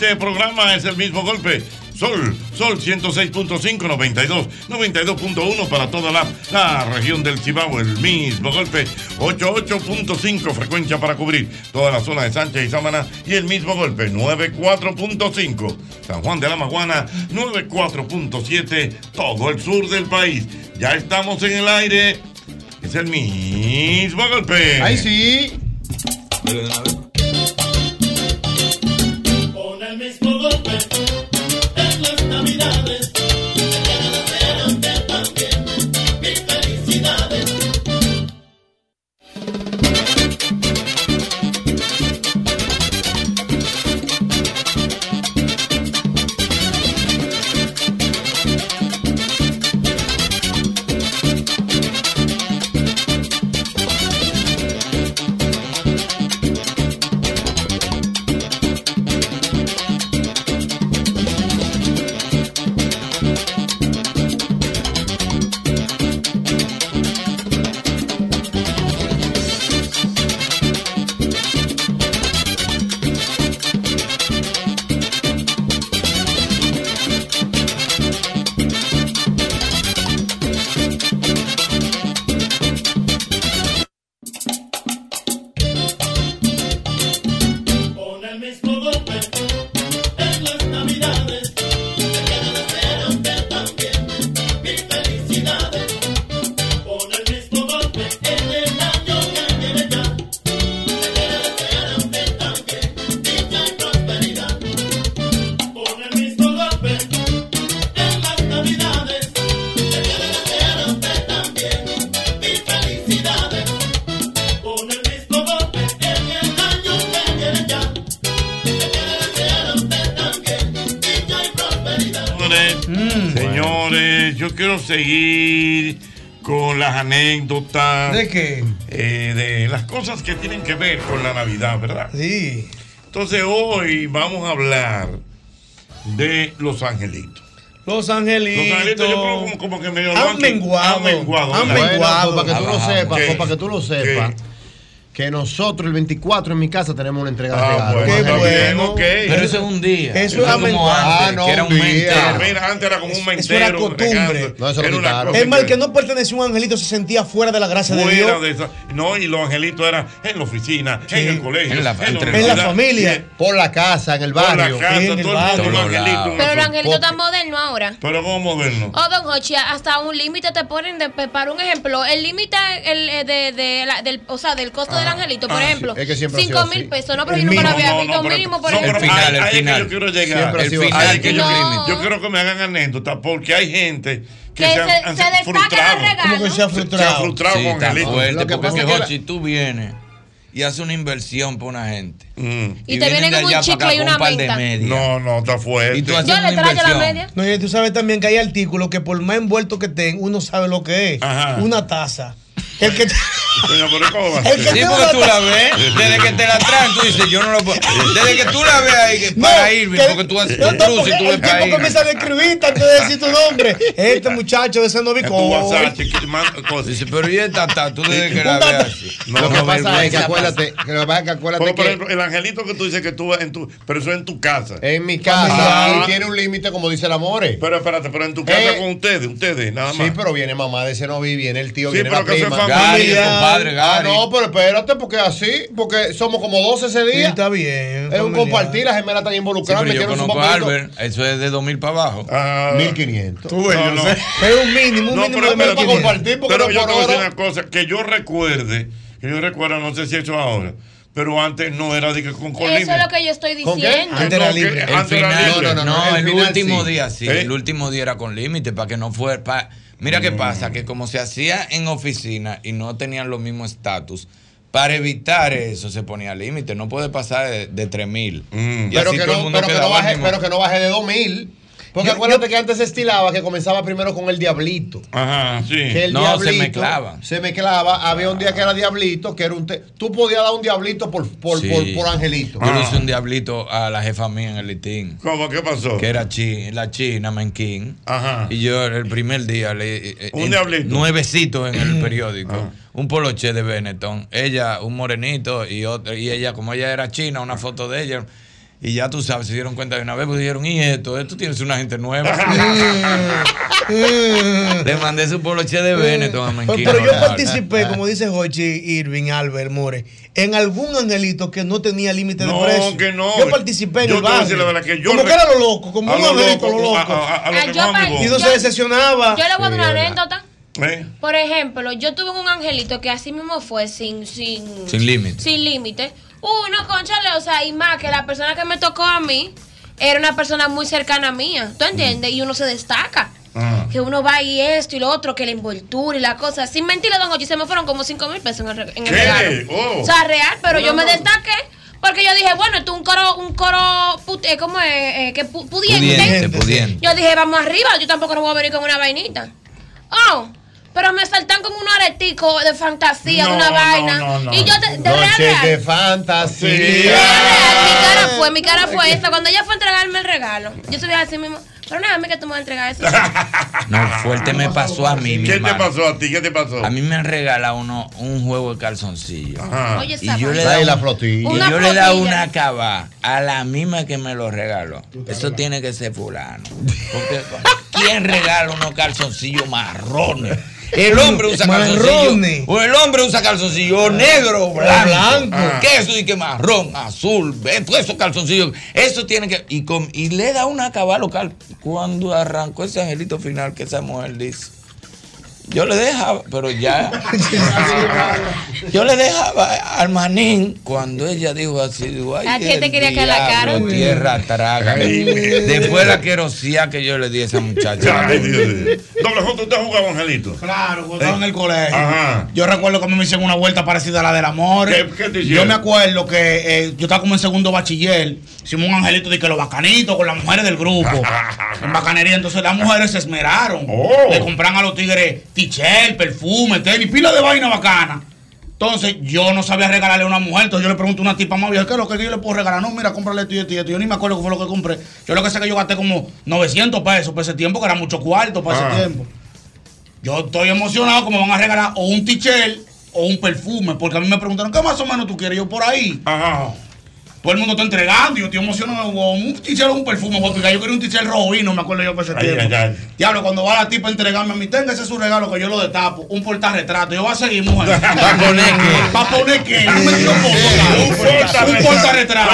Este programa, es el mismo golpe. Sol, Sol 106.5, 92, 92.1 para toda la, la región del Cibao, el mismo golpe, 88.5 frecuencia para cubrir toda la zona de Sánchez y Sámana y el mismo golpe, 94.5 San Juan de la Maguana, 94.7 todo el sur del país. Ya estamos en el aire, es el mismo golpe. Ahí sí. En las navidades. Seguir con las anécdotas. ¿De qué? eh, de las cosas que tienen que ver con la Navidad, ¿verdad? Sí. Entonces hoy vamos a hablar de los angelitos. Los angelitos. Los angelitos yo creo como, como que medio Han menguado. Han menguado. Han menguado. Bueno, pues para que tú lo sepas, pues para que tú lo sepas, que nosotros el 24 en mi casa tenemos una entrega de Ah, regalos. bueno, Qué está bien, bueno. ok. Pero eso es un día. Eso es como antes, Ah, no, que era un un mes día. entero. Mira, antes era como un Eso mentero. era costumbre. No, eso lo Era una cosa Es mal que- no pertenecía a un angelito se sentía fuera de la gracia de fuera Dios. de esa- no, y los angelitos eran en la oficina, Sí. en el colegio, En la- en, entre- universidad, En la familia. Por la casa, en el por la barrio. casa, en el todo el Pero los angelitos tan modernos ahora. Pero como moderno. Oh, don Hochi, hasta un límite te ponen de, para un ejemplo, el límite el, eh, de, de la- del, o sea, del costo de del angelito, por Ah, ejemplo, sí. Es que siempre ha sido 5 mil pesos. No, pero El yo nunca lo mínimo, había visto. mínimo, por no, pero ejemplo. ahí- el es que final. yo quiero llegar. El final yo quiero que me hagan anécdota porque hay gente que, Que se, se- han, han se frustrado. regalos. Como que se ha Se, se han frustrado. frustrado Sí, con está Angelito. fuerte, Lo que porque pasa es que, si tú vienes y haces una inversión para una gente. Mm. Y te vienen con un chicle acá y con una un par de menta. No, no, está fuerte. Y tú haces Yo una le traigo la inversión. media. No, y tú sabes también que hay artículos que por más envuelto que estén, uno sabe lo que es. Ajá. Una taza. El que Coño, pero ¿cómo va a El ser? que- Sí, porque tú la ves, desde que te la traen, tú dices, yo no lo puedo. Desde que tú la ves ahí, que para Irving, que- porque tú haces no, no, tú ves El para Irving. comienza a escribir antes de decir tu nombre. Este muchacho de ese novico. Dice, pero y esta está, tú desde que la dato- así. No, Lo que no, pasa es que acuérdate, que lo que pasa es que acuérdate Como por que ejemplo, el angelito que tú dices que tú en tu, pero eso es en tu casa. en mi casa Ah. y tiene un límite como dice el Amore. Pero espérate, pero en tu casa Eh. con ustedes, ustedes, nada más. Sí, pero viene mamá de ese novi, viene el tío, Sí, viene pero la que eso es prima. familia. Gary, Ah, no, pero espérate, porque así, porque somos como 12 ese Sí, día. está bien. es un compartir, las gemelas están Sí, involucradas, pero yo conozco a. Albert, eso es de 2000 para abajo. Ah, 1500. Tú ves, No, yo no. sé. Pero un mínimo, un No, mínimo pero de espérate, para 1500. compartir, porque Pero no yo te voy a decir una cosa, que yo recuerde, que yo recuerdo, no sé si eso ahora, pero antes no era de que con colines. Eso es lo que yo estoy diciendo. Antes era libre. El antes era final, libre. no, no, no, no, el el, final último sí. día sí, ¿Eh? el último día era con límite para que no fuera. Mira qué pasa, que como se hacía en oficina y no tenían los mismos estatus, para evitar eso se ponía límite, no puede pasar de, de 3000. Mm. Y Pero no, pero, que no baje, pero que no baje de 2000. Porque Yo- acuérdate que antes se estilaba que comenzaba primero con el diablito. Ajá, sí. Que el No, diablito se mezclaba. Se mezclaba. Había un día que era diablito, que era un. te- tú podías dar un diablito por, por, Sí. por, por angelito. Yo le Ah. hice un diablito a la jefa mía en el litín, ¿Cómo? ¿Qué pasó? que era chi, la china Menquín. Ajá. Y yo el primer día le eh, Un en- diablito. Nuevecito en el periódico. Ah. Un poloche de Benetton. Ella, un morenito y otro, y ella, como ella era china, una foto de ella. Y ya tú sabes, se dieron cuenta de una vez, pues dijeron, y esto, esto tienes una gente nueva. Le mandé su poloche de Benetton a Pero, Menquín. pero yo participé, como dice Jochi, Irving, Albert, More, en algún angelito que no tenía límite de No, precio. que no. Yo participé en Yo el barrio. la verdad que yo como que era lo loco, como un lo angelito, loco, lo loco. y no yo- se decepcionaba. Yo le voy a dar una anécdota. ¿Eh? Por ejemplo, yo tuve un angelito que así mismo fue sin sin Sin límite. Sin límite. Uy, no, conchale, o sea, y más que la persona que me tocó a mí era una persona muy cercana a mía. ¿Tú entiendes? Y uno se destaca. Ah. Que uno va y esto y lo otro, que la envoltura y la cosa. Sin mentirle, don Ochi, se me fueron como 5 mil pesos en el, en el ¿Qué? regalo. Oh. O sea, real, pero yo me destaqué. Porque yo dije, bueno, esto es un coro, un coro, put- eh, ¿cómo es? Eh, que pu- pudiente. Pudiente, pudiente. Yo dije, vamos arriba, yo tampoco no voy a venir con una vainita. Oh, pero me saltan como unos areticos de fantasía, de No, una no, vaina. no, no. Y yo, de, de real, real. de fantasía. real, real, mi cara fue, mi cara fue esa. Cuando ella fue a entregarme el regalo, yo subí así mismo. Pero nada, a mí que tú me vas a entregar eso. No, fuerte me pasó a mí, mi ¿Qué te pasó a ti? ¿Qué te pasó? A mí me han regalado uno, un juego de calzoncillos. Ajá. Oye, Y yo le da la un- flotilla. Y Una yo le he dado flotilla. una cava a la misma que me lo regaló. Eso tiene que ser fulano. Porque ¿quién regala unos calzoncillos marrones? El hombre usa Marrones. calzoncillos. O el hombre usa calzoncillos negro, blanco. blanco. Ah. ¿Qué eso? Y que marrón, azul, todos esos calzoncillos. Eso tiene que. Y, con, y le da una cava local. Cuando arrancó ese angelito final que esa mujer dice. Yo le dejaba, pero ya. yo le dejaba al manín cuando ella dijo así. Digo, ay, A ti te quería que la cara. Tierra traga. Después la querosía que yo le di a esa muchacha. Ay, Dios mío. Doble J, ¿usted ha jugado Angelito? Claro, cuando estaba en el colegio. Ajá. Yo recuerdo que a mí me hicieron una vuelta parecida a la del amor. ¿Qué- qué te yo me acuerdo que eh, yo estaba como en segundo bachiller. Hicimos un angelito de que los bacanitos con las mujeres del grupo. en bacanería. Entonces las mujeres se esmeraron. Oh. Le compran a los tigres tichel, perfume, tenis, pila de vaina bacana. Entonces yo no sabía regalarle a una mujer. Entonces yo le pregunto a una tipa más vieja, ¿qué es lo que yo le puedo regalar? No, mira, cómprale esto y esto y esto. Yo ni me acuerdo qué fue lo que compré. Yo lo que sé es que yo gasté como 900 pesos por ese tiempo, que era mucho cuarto para Ah. ese tiempo. Yo estoy emocionado como van a regalar o un tichel o un perfume, porque a mí me preguntaron, ¿qué más o menos tú quieres? Yo por ahí. Ajá. Todo el mundo está entregando y yo estoy emocionado. o Un tichel o un perfume, porque yo quería un tichel rojo y no me acuerdo yo por ese Ay, tiempo. ay, ay. Diablo, cuando va la tipa a entregarme a mí, tenga ese es su regalo que yo lo destapo, un portarretrato. Yo voy a seguir, mujer. ¿Para poner qué? ¿Para poner qué? No me dio Un foto, Un portarretrato.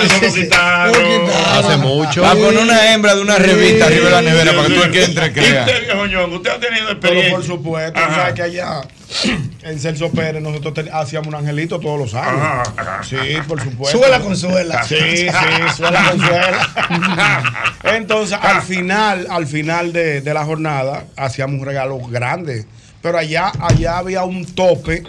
Hace mucho. Va a poner una hembra de una revista arriba de la nevera para que tú el que entre ¿Y crea. usted, viejo ñongo, usted ha tenido Pero experiencia? por supuesto, tú sabes que allá en Celso Pérez nosotros te- hacíamos un angelito todos los años. Ajá. Sí, por supuesto. Suela con suela. Sí, sí, suela con suela. Entonces, al final, al final de, de la jornada, hacíamos un regalo grande. Pero allá, allá había un tope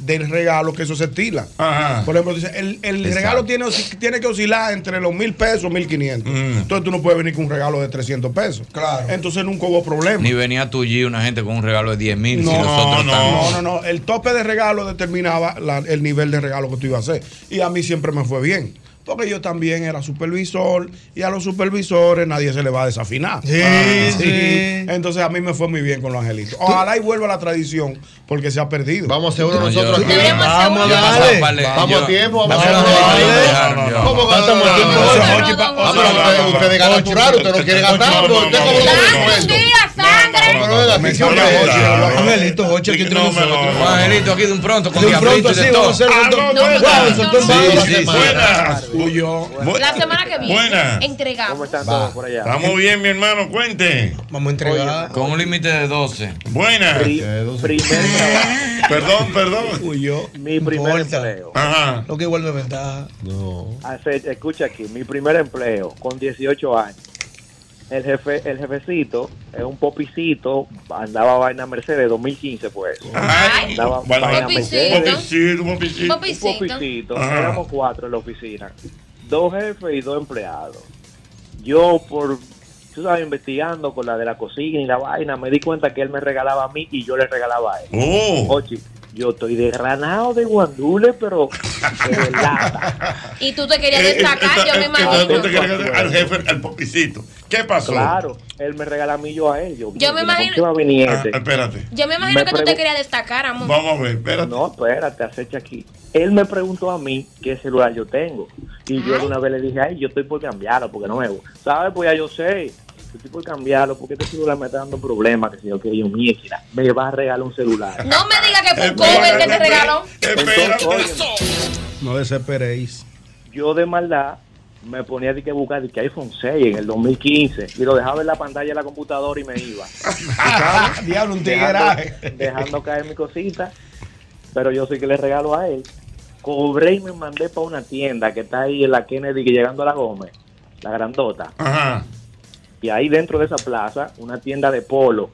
del regalo que eso se estila. Ajá. Por ejemplo, dice, el, el regalo tiene, tiene que oscilar entre los mil pesos, mil quinientos. Mm. Entonces tú no puedes venir con un regalo de 300 pesos. Claro. Entonces nunca hubo problema. Ni venía tu G una gente con un regalo de 10 mil. No, si nosotros no, No, no, no. El tope de regalo determinaba la- el nivel de regalo que tú ibas a hacer. Y a mí siempre me fue bien. Porque yo también era supervisor y a los supervisores nadie se le va a desafinar. Sí, Ah, sí. Entonces a mí me fue muy bien con los angelitos. Ojalá y vuelva la tradición porque se ha perdido. Vamos a hacer uno No, nosotros aquí. Vamos, dale. Vamos tiempo, vamos a ¿Cómo a tiempo. ustedes- ganan churraro, usted no quiere gastar, usted como lo no, no, venga, Me aquí No, me Un angelito aquí de un pronto con diablito y de todo. no, no, La semana que viene Buenas. entregamos. ¿Cómo están todos por allá? Estamos bien, mi hermano, cuente. Vamos a entregar. Con un límite de 12. Buenas. Pri- primer trabajo, Perdón, perdón. Mi primer empleo. Ajá. Lo que vuelve ventaja. Hace- escucha aquí, mi primer empleo con 18 años. El jefe, el jefecito, es un popicito, andaba vaina Mercedes 2015 pues. Ay, Andaba bueno, vaina Popicito. Mercedes. Popicito, popicito. Un Popicito. popicito, Ajá. éramos cuatro en la oficina. Dos jefes y dos empleados. Yo por, tú sabes, investigando con la de la cocina y la vaina, me di cuenta que él me regalaba a mí y yo le regalaba a él. Oh. Ochi, yo estoy desgranado de guandule, pero de lata. Y tú te querías Eh, eh, destacar, esta- yo me imagino. no te querías- Al jefe, al popicito. ¿Qué pasó? Claro, él me regala a mí yo a él. Yo, Yo me mira, ¿con imagino- qué va a venir Ah, este? espérate. Yo me imagino Me que tú te querías destacar, amor. Vamos a ver, espérate. No, espérate, acecha aquí. Él me preguntó a mí qué celular yo tengo. Y yo de una vez le dije, ay, yo estoy por cambiarlo porque no me gusta. ¿Sabes? Pues ya yo sé. Yo estoy por cambiarlo porque este celular me está dando problemas. Que si yo que yo, mira, me va a regalar un celular. No me digas que fue un Espérate, cover que te regaló. Entonces, No desesperéis. yo de maldad me ponía de que buscar de que iPhone 6 en el 2015 y lo dejaba en la pantalla de la computadora y me iba. Diablo, un dejando, tigueraje. dejando caer mi cosita, pero yo sí que le regalo a él. Cobré y me mandé para una tienda que está ahí en la Kennedy, llegando a la Gómez, la grandota. Ajá. Y ahí dentro de esa plaza, una tienda de polo.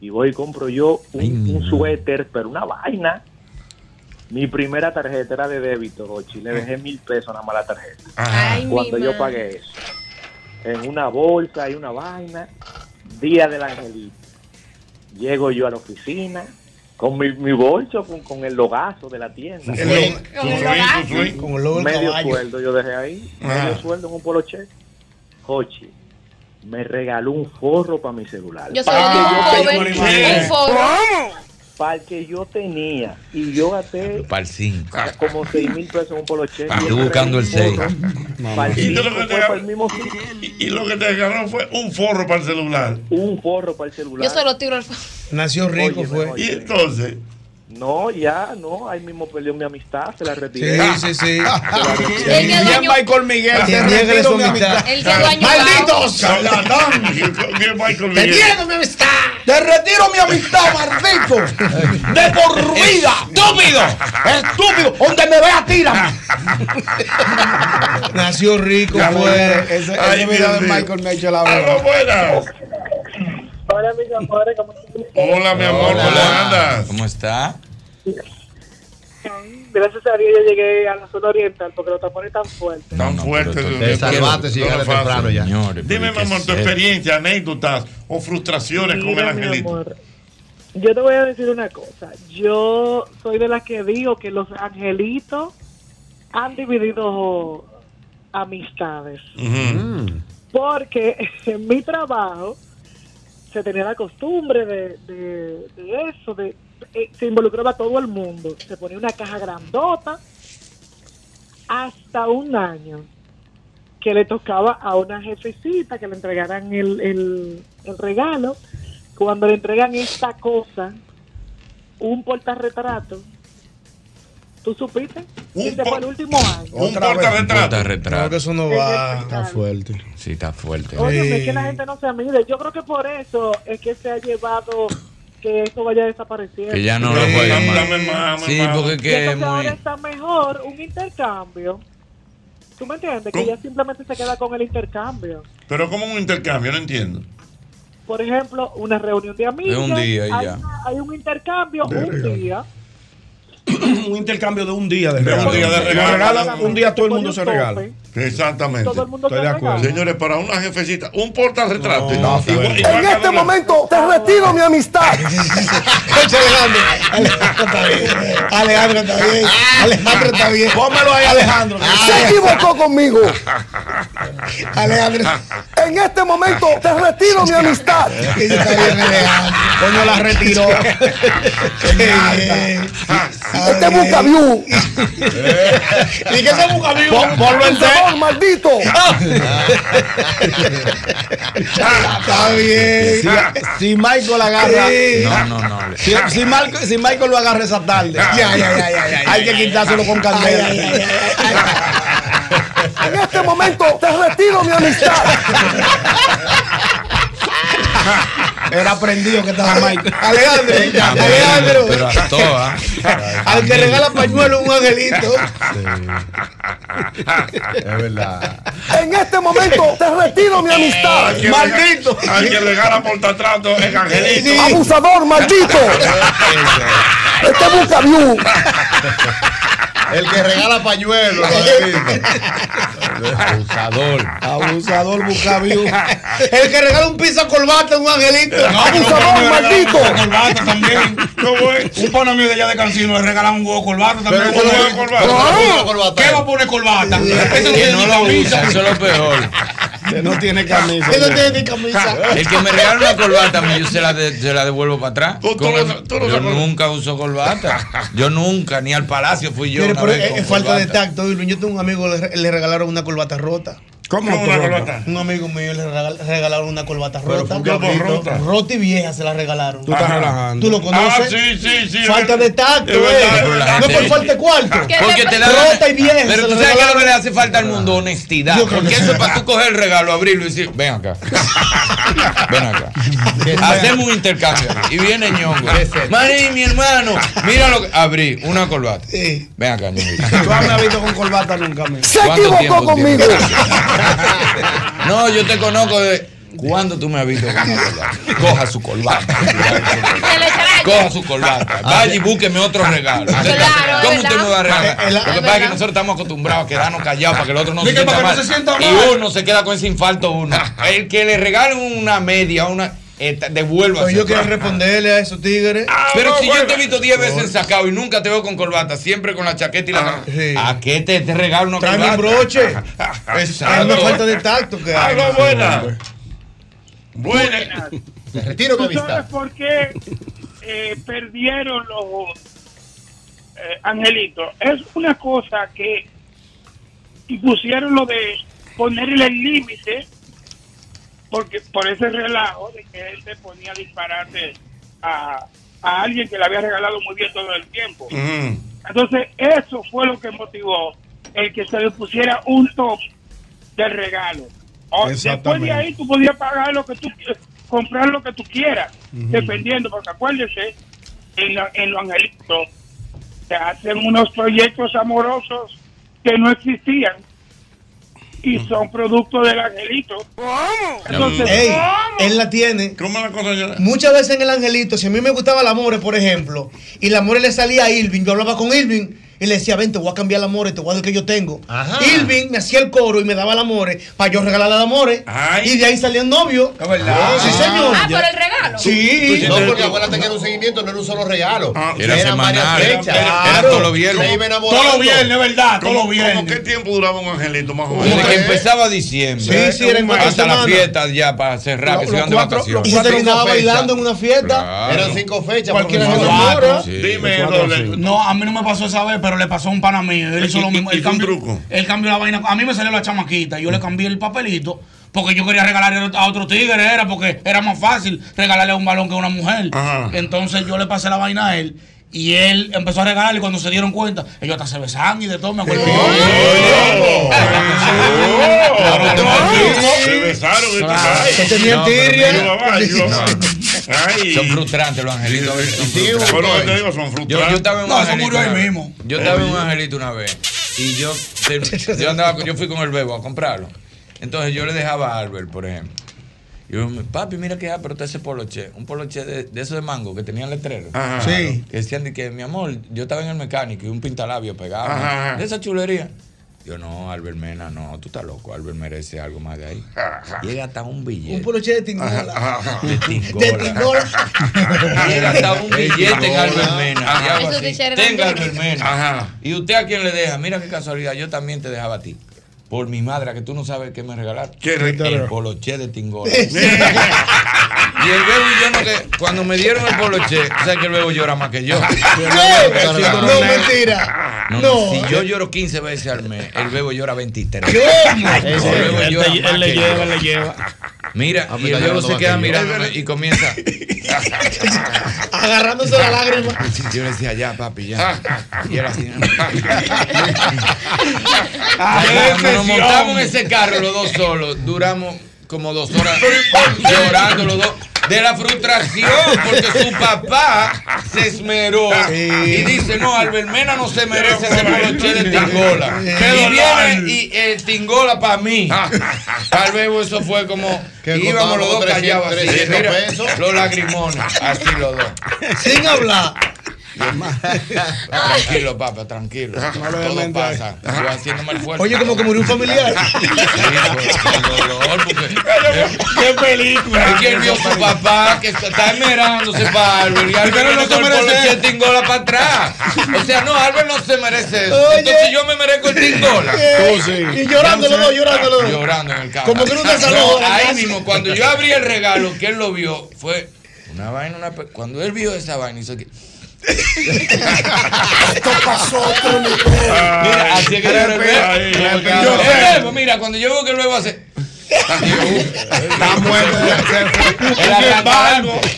Y voy y compro yo un, un suéter, pero una vaina. Mi primera tarjeta era de débito, Ochi. Le dejé mil pesos nada más la tarjeta. Ay, Cuando yo pagué eso. En una bolsa y una vaina. Día del angelito. Llego yo a la oficina con mi, mi bolso, con, con el logazo de la tienda. El. Con el logo del medio caballo. sueldo yo dejé ahí. Ah. Medio sueldo en un polo check. Me regaló un forro para mi celular. Yo soy Ah, un un forro. Para el que yo tenía. Y yo gasté Para el 5. como 6 mil pesos en un polo check. Ah, Y estoy buscando el regaló un 6. forro Para el Y. Y, y lo que te regaló fue un forro para el celular. Un forro para el celular. Yo solo tiro el Nació rico, fue. oye. Y entonces, No, ya, no. Ahí mismo perdió mi amistad. Se la Sí, retiré. sí, sí. El que dueño- Michael Miguel. Niegue retiro su mi amistad. El que dueño ¡Maldito charlatán! Bien, Michael ¡Te mi amistad! ¡Te retiro mi amistad, maldito! ¡De por vida! ¡Estúpido! ¡Estúpido! ¡Donde me vea, tírame! Nació rico, fue. ese, ese Ay, video de. Michael me ha hecho la verdad. buenas. Hola, mis amores, ¿cómo están? Hola, mi amor, ¿cómo andas? ¿Cómo está? Gracias a Dios yo llegué a la zona oriental porque los tapones están fuertes. Tan no, fuerte. pero tú- Dios Te mío. salvaste si llegaste fácil. temprano ya. Señores, Dime, mi amor, ¿qué tu experiencia, anécdotas o frustraciones con el Mira, angelito. amor, yo te voy a decir una cosa. Yo soy de las que digo que los angelitos han dividido amistades. Ujú. Porque en mi trabajo se tenía la costumbre de, de- eso, de, eh, se involucraba todo el mundo. Se ponía una caja grandota hasta un año que le tocaba a una jefecita que le entregaran el, el, el regalo. Cuando le entregan esta cosa, un portarretrato, ¿tú supiste? Un Ese fue por- el último año. Un Otra vez. portarretrato. Que eso no va. Está fuerte. Sí, está fuerte. Oye, Sí. es que la gente no se mide. Yo creo que por eso es que se ha llevado que eso vaya desapareciendo. Que ya no lo juegan más. dame más, dame Sí, más. porque que es ahora está mejor un intercambio. ¿Tú me entiendes? Que ella simplemente se queda con el intercambio. Pero como un intercambio, no entiendo. Por ejemplo, una reunión de amigos. un día y hay, ya. una- hay un intercambio De un regalo. día. un intercambio de un día de De un regalo. día de Lo regalo. regalan un día todo el mundo se regala. Exactamente. Todo el mundo Estoy de acuerdo. Señores, para una jefecita, un portarretrato. No, En este doble- momento te retiro mi amistad. Alejandro. Alejandro está bien. Alejandro está bien. Alejandro está bien. Pónmelo ahí, Alejandro. Se equivocó conmigo. Alejandro. En este momento te retiro mi amistad. Ese está bien, Alejandro. Coño la retiró. Este bucaviú. ¿Y qué se busca? Pon- Ponlo en Maldito. Está bien. Si, si Michael agarra. Sí. No, no, no. Si, si Michael, si Michael lo agarra esa tarde, Ya, ya, ya, ya, ya, hay ya, que quitárselo con Ay, candela. ay, ay, ay, ay. En este momento te retiro mi amistad. Era prendido que estaba Michael. Alejandro, Pero Alejandro. a. Al que regala pañuelo un angelito. Es verdad. En este momento te retiro mi amistad. Al Maldito. Al que le gana portarretrato es Angelito. Abusador, maldito. Este bucaviú. El que regala pañuelos. Abusador. Abusador bucaviú. El que regala un piso corbata un angelito. Abusador, maldito. Corbata también. ¿Cómo es? Un pana mío de allá de Cancino le regalan un huevo corbata también. Pero un huevo corbata. ¿Qué va a poner corbata? Ese no no eso es lo peor. Que no tiene camisa. Él no tiene ni camisa. El que me regala una corbata, yo se la, de- se la devuelvo para atrás. Tú- tú Con no- eso- tú no yo nunca uso corbata. Yo nunca, ni al palacio fui yo. Mire, una pero vez es, con falta de tacto. Yo tengo un amigo, le, le regalaron una corbata rota. ¿Cómo ¿Cómo una corbata? Un amigo mío le regal- regalaron una corbata rota. ¿por qué por rota? Rota y vieja se la regalaron. Tú estás Ajá. relajando. ¿Tú lo conoces? Ah, sí, sí, sí. Falta de tacto, eh. No es por falta de cuarto. ¿Qué Porque te da Rota y vieja, Pero tú sabes que lo que le hace falta al mundo honestidad. Porque que eso es para tú coger el regalo, abrirlo y decir, ven acá. Ven acá. Hacemos un intercambio. Y viene ñongo. Marí, mi hermano, mira lo que. Abrí una corbata. Sí. Ven acá, ñongo. Tú no me has visto con corbata nunca, amigo. Se ¿Cuánto equivocó tiempo conmigo. No, yo te conozco de. ¿Cuándo tú me has visto con una corbata? Coja su corbata. Coja su corbata. Vaya y búsqueme otro regalo. Claro, ¿Cómo usted me va a regalar? Lo que pasa es que nosotros estamos acostumbrados a quedarnos callados para que el otro no se sienta mal. Y uno se queda con ese infarto uno. El que le regale una media, una. Eh, devuelva. Pues yo quiero responderle a esos tigres. Pero Ah, si yo te he visto 10 veces sacado y nunca te veo con corbata, siempre con la chaqueta y la Ah, sí. ¿A qué te, te regalo una Trae broche. Es, una falta de tacto que hay. Algo buena. Buena. Me retiro mi ¿Tú sabes amistad. por qué eh, perdieron los eh, angelitos? Es una cosa que impusieron lo de ponerle el límite porque por ese relajo de que él se ponía a dispararse a, a alguien que le había regalado muy bien todo el tiempo. Entonces, eso fue lo que motivó el que se le pusiera un top del regalo. O después de ahí tú podías pagar lo que tú comprar lo que tú quieras, dependiendo, porque acuérdese, en, la- en los angelitos se hacen unos proyectos amorosos que no existían y son producto del angelito. Entonces, Ey, ¿cómo? él la tiene. ¿Cómo la cosa ya? Muchas veces en el angelito, si a mí me gustaba el amore, por ejemplo, y el amore le salía a Irving, yo hablaba con Irving y le decía, ven, te voy a cambiar el amore, te voy a dar el que yo tengo. Ajá. Irving me hacía el coro y me daba el amore para yo regalarle el amore. Ay. Y de ahí salía el novio. Es verdad. Sí, señor. Ah, por el regalo. Sí. No, porque acuérdate que era un seguimiento, no era un solo regalo. Ah, Era varias semanal. Era, fechas. era Claro. todos los viernes. Todos los viernes, ¿verdad? Todos ¿Cómo, los cómo qué viernes. tiempo duraba un angelito más o Desde menos? que empezaba diciembre. Sí, sí, era en Hasta la fiesta ya para cerrar, que se iban de vacaciones. Y se terminaba bailando en una fiesta. Claro. Eran cinco fechas. Cualquiera lo. Sí. Dime. No, a mí no me pasó esa vez, pero le pasó a un pana mío. Él hizo ¿Y- lo mismo. y- Él cambió, truco? él cambió la vaina. A mí me salió la chamaquita. Yo le cambié el papelito porque yo quería regalarle a otro tigre. Era porque era más fácil regalarle un balón que a una mujer. Ajá. Entonces yo le pasé la vaina a él. Y él empezó a regalarle y cuando se dieron cuenta, ellos hasta se besaban y de todo, me acuerdo. Se besaron. esto. Ay, Que Ay. Son frustrantes los angelitos. Sí, te digo, son Yo, frustrantes. yo estaba en un No, eso angelito murió ahí una vez. mismo. Yo estaba en un angelito una vez y yo, te- yo andaba, con- yo fui con el bebo a comprarlo. Entonces yo le dejaba a Albert, por ejemplo. Y yo, papi, mira que pero ese poloche, un poloche de, de esos de mango que tenían letrero. Ajá. Sí. Que decían de que, mi amor, yo estaba en el mecánico y un pintalabio pegado. Ajá, ajá. De esa chulería. Yo, no, Albert Mena, no, tú estás loco. Albert merece algo más de ahí. Llega hasta un billete. Un poloche de tingola. De De tingola. tingola. Llega hasta un billete en Albert Mena. Tenga Albert Mena. Ajá. ¿Y usted a quién le deja? Mira qué casualidad, yo también te dejaba a ti. Por mi madre, que tú no sabes qué me regalaron. ¿Qué El poloche de tingola. y el bebo y yo no que cuando me dieron el poloche, o sea que el bebo llora más que yo. ¿Qué? No, mentira. No, no, No. si yo lloro 15 veces al mes, el bebo llora 23. ¿Cómo? El bebo Él, llora te- más él le lleva, él le lleva. Mira, Ah, y mira, el bebo se queda mirándome y comienza. Agarrándose la lágrima. Yo le decía, ya, papi, ya. Y era así. Nos montamos en ese carro los dos solos, duramos como dos horas llorando los dos. De la frustración, porque su papá se esmeró y dice: No, Albert Mena no se merece ese poloche de Tingola. Y viene y el Tingola para mí. El bebo, eso fue como. Que íbamos los dos callados así. 300 Mira, pesos. los lagrimones, así los dos. Sin hablar. Tranquilo, papá, tranquilo. Todo pasa. Yo haciéndome el fuerte. Oye, como que murió un familiar. Sí, dolor, porque- Qué película. Es que él vio a su papá que está esmerándose para Albert y Albert no no se merece el tingola para atrás. O sea, no, Albert no se merece eso. Oye. Entonces yo me merezco el tingola. Tú sí. Y llorando los dos, llorando los dos. Llorando en el carro. Como que no te saludó No, ahí mismo, cuando yo abrí el regalo, que él lo vio, fue una vaina, una Cuando él vio esa vaina, hizo que. Esto pasó Mira, así es que yo mira, cuando yo veo que el bebo hace. Está muerto.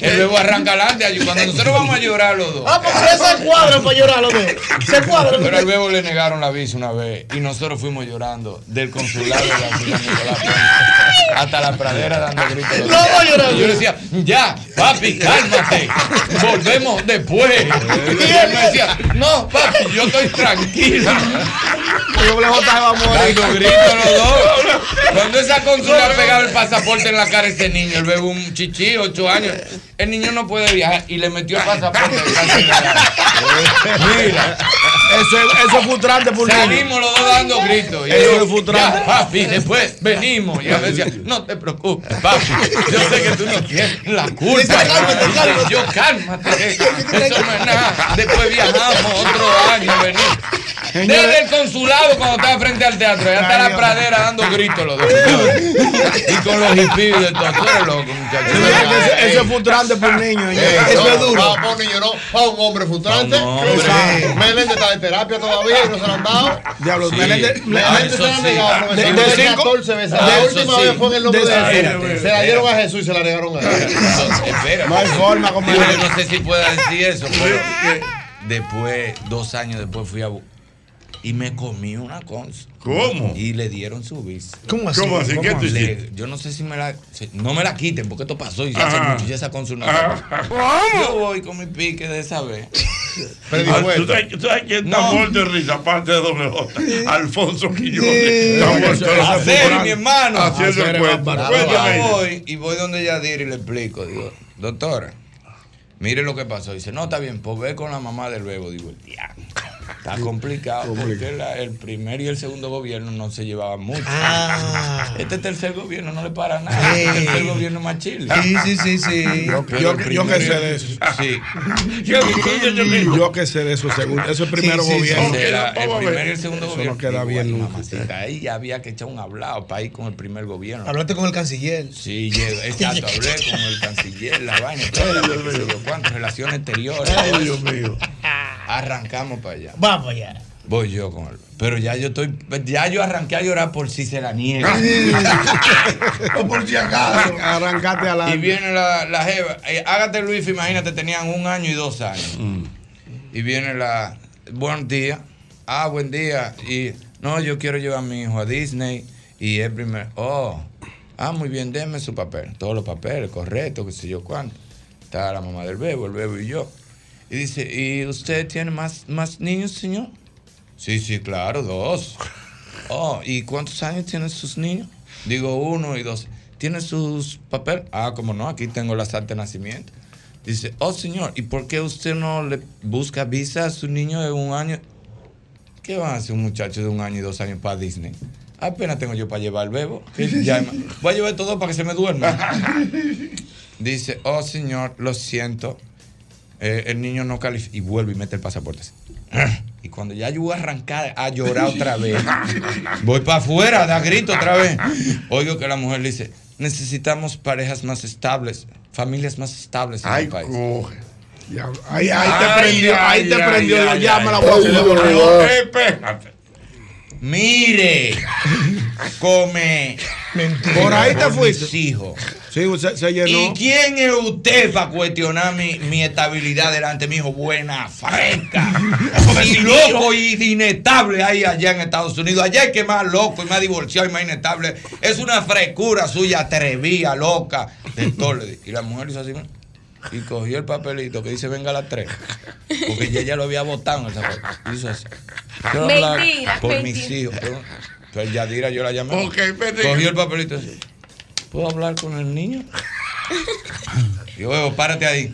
El bebo arranca adelante. ayú- Cuando nosotros vamos a llorar los dos. Ah, porque ustedes se cuadran para llorar los dos. Se cuadran. Pero al bebo le negaron la visa una vez y nosotros fuimos llorando del consulado de la ciudad Nicolás hasta la pradera dando gritos. No, no llorando. Yo le decía, ya, papi, cálmate, volvemos después. Y él me decía, no, papi, yo estoy tranquilo. A morir. Dando gritos los dos. Cuando esa consulta pegaba el pasaporte en la cara a ese niño, el bebé un chichi, ocho años, el niño no puede viajar y le metió el pasaporte. Mira, Eso, es- eso es frustrante por salimos los dos dando gritos. Y Eso yo, es frustrante. "Ya, papi, después venimos. Y a veces decía, no te preocupes, papi. Yo sé que tú no tienes la culpa. "Cálmate, cálmate". Yo, cálmate. Eso no es nada. Después viajamos otro año, venimos. Desde el consulado cuando estaba frente al teatro, ya está la pradera dando gritos los dos. Y con los hippies de eres loco, muchacho. Eso, es frustrante por niño. Eh, Eso es duro. Para para un niño, no. Para un hombre frustrante. Un. Meléndez está de terapia todavía y no se lo han dado. Diablo. Meléndez- Meléndez se lo han negado. De- de Meléndez cinco- 14 veces. Ah, La última vez fue en el nombre De- Jesús. Se la dieron a Jesús y se la negaron a él. Entonces, espera. No hay forma yo no sé si pueda decir eso, pero después, dos años después fui a... Y me comí una cons. ¿Cómo? Y le dieron su visa. ¿Cómo así? ¿Cómo así? ¿Qué tú Le- hiciste? yo no sé si me la... si- no me la quiten porque esto pasó y hace Ajá. mucho y esa consulta. Ajá. Yo voy con mi pique de esa vez. Ah, ¿Tú sabes, tú sabes quién está No. muerto de risa? Aparte de doble J. Alfonso Quillones. Sí. Está muerto de risa. Mi hermano. Haciendo el cuento. Yo voy y voy donde Yadir y le explico. Digo, doctora, mire lo que pasó. Dice, no, está bien, pues ve con la mamá del bebo. Digo, el diablo. Está complicado porque la- el primer y el segundo gobierno no se llevaban mucho. Ah. Este tercer gobierno no le para nada. Ey. El tercer gobierno más chile. Sí, sí, sí, sí. Yo, yo, que sé de eso. Sí. ¿Qué dice yo? Yo que sé de eso, segundo. Eso es primero Sí, sí, gobierno. El ver. primero y el segundo Eso gobierno. no queda bien mamacita, Ahí ya había que echar un hablado para ir con el primer gobierno. Hablaste con el canciller. Sí, exacto, hablé con el canciller, la vaina, cuánto, relaciones exteriores. Ay. Dios mío. Arrancamos para allá. Vamos allá. Voy yo con él. Pero ya yo estoy, ya yo arranqué a llorar por si se la niega. O por si acaso. Arrancate a la. Y viene la, la jeva. eh, hágate Luis, imagínate, tenían un año y dos años. Y viene la, buen día. Ah, buen día. Y no, yo quiero llevar a mi hijo a Disney. Y es primer, oh, ah, muy bien, déme su papel. Todos los papeles, correcto, qué sé yo cuánto. Está la mamá del bebo, el bebo y yo. Y dice, ¿y usted tiene más, más niños, señor? Sí, sí, claro, dos. Oh, ¿y cuántos años tienen sus niños? Digo, uno y dos. ¿Tiene sus papeles? Ah, como no, aquí tengo la acta de nacimiento. Dice, oh señor, ¿y por qué usted no le busca visa a su niño de un año? ¿Qué va a hacer un muchacho de un año y dos años para Disney? Apenas tengo yo para llevar el bebo. ya voy a llevar todo para que se me duerma. Dice, oh señor, lo siento. Eh, el niño no califica. Y vuelve y mete el pasaporte. así. Y cuando ya yo voy a arrancar a llorar otra vez, voy para afuera, da grito otra vez. Oigo que la mujer le dice, necesitamos parejas más estables, familias más estables en Ay, el país. coge. Ya, ahí, ahí te prendió, ahí te prendió la llama, la espérate. Mire, come. Por ahí te fuiste. Mis hijos. Sí, se, se llenó. ¿Y quién es usted para cuestionar mi, mi estabilidad delante de mi hijo? Buena, fresca. y loco y inestable hay allá en Estados Unidos. Allá es que más loco y más divorciado y más inestable. Es una frescura suya, atrevida, loca. De todo. Y la mujer hizo así. Y cogió el papelito que dice venga a las tres. Porque ella ya lo había votado en el hizo así. Mentira, Por mentira. mis hijos. Pero, pero Yadira yo la llamé. Ok, espérate. Cogió el papelito así. ¿Puedo hablar con el niño? Yo veo, párate ahí.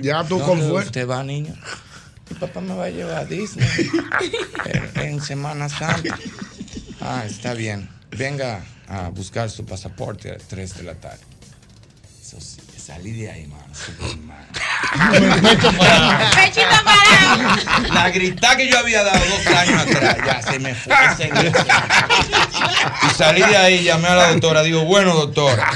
Ya tú ¿Dónde con fuerza. usted va, niño? Mi papá me va a llevar a Disney en, en Semana Santa. Ah, está bien. Venga a buscar su pasaporte a las 3 de la tarde. Salí de ahí, mano. súper mal. Pechito parado. La grita que yo había dado dos años atrás, ya se me fue. ese grito. Y salí de ahí, llamé a la doctora. Digo, bueno, doctora,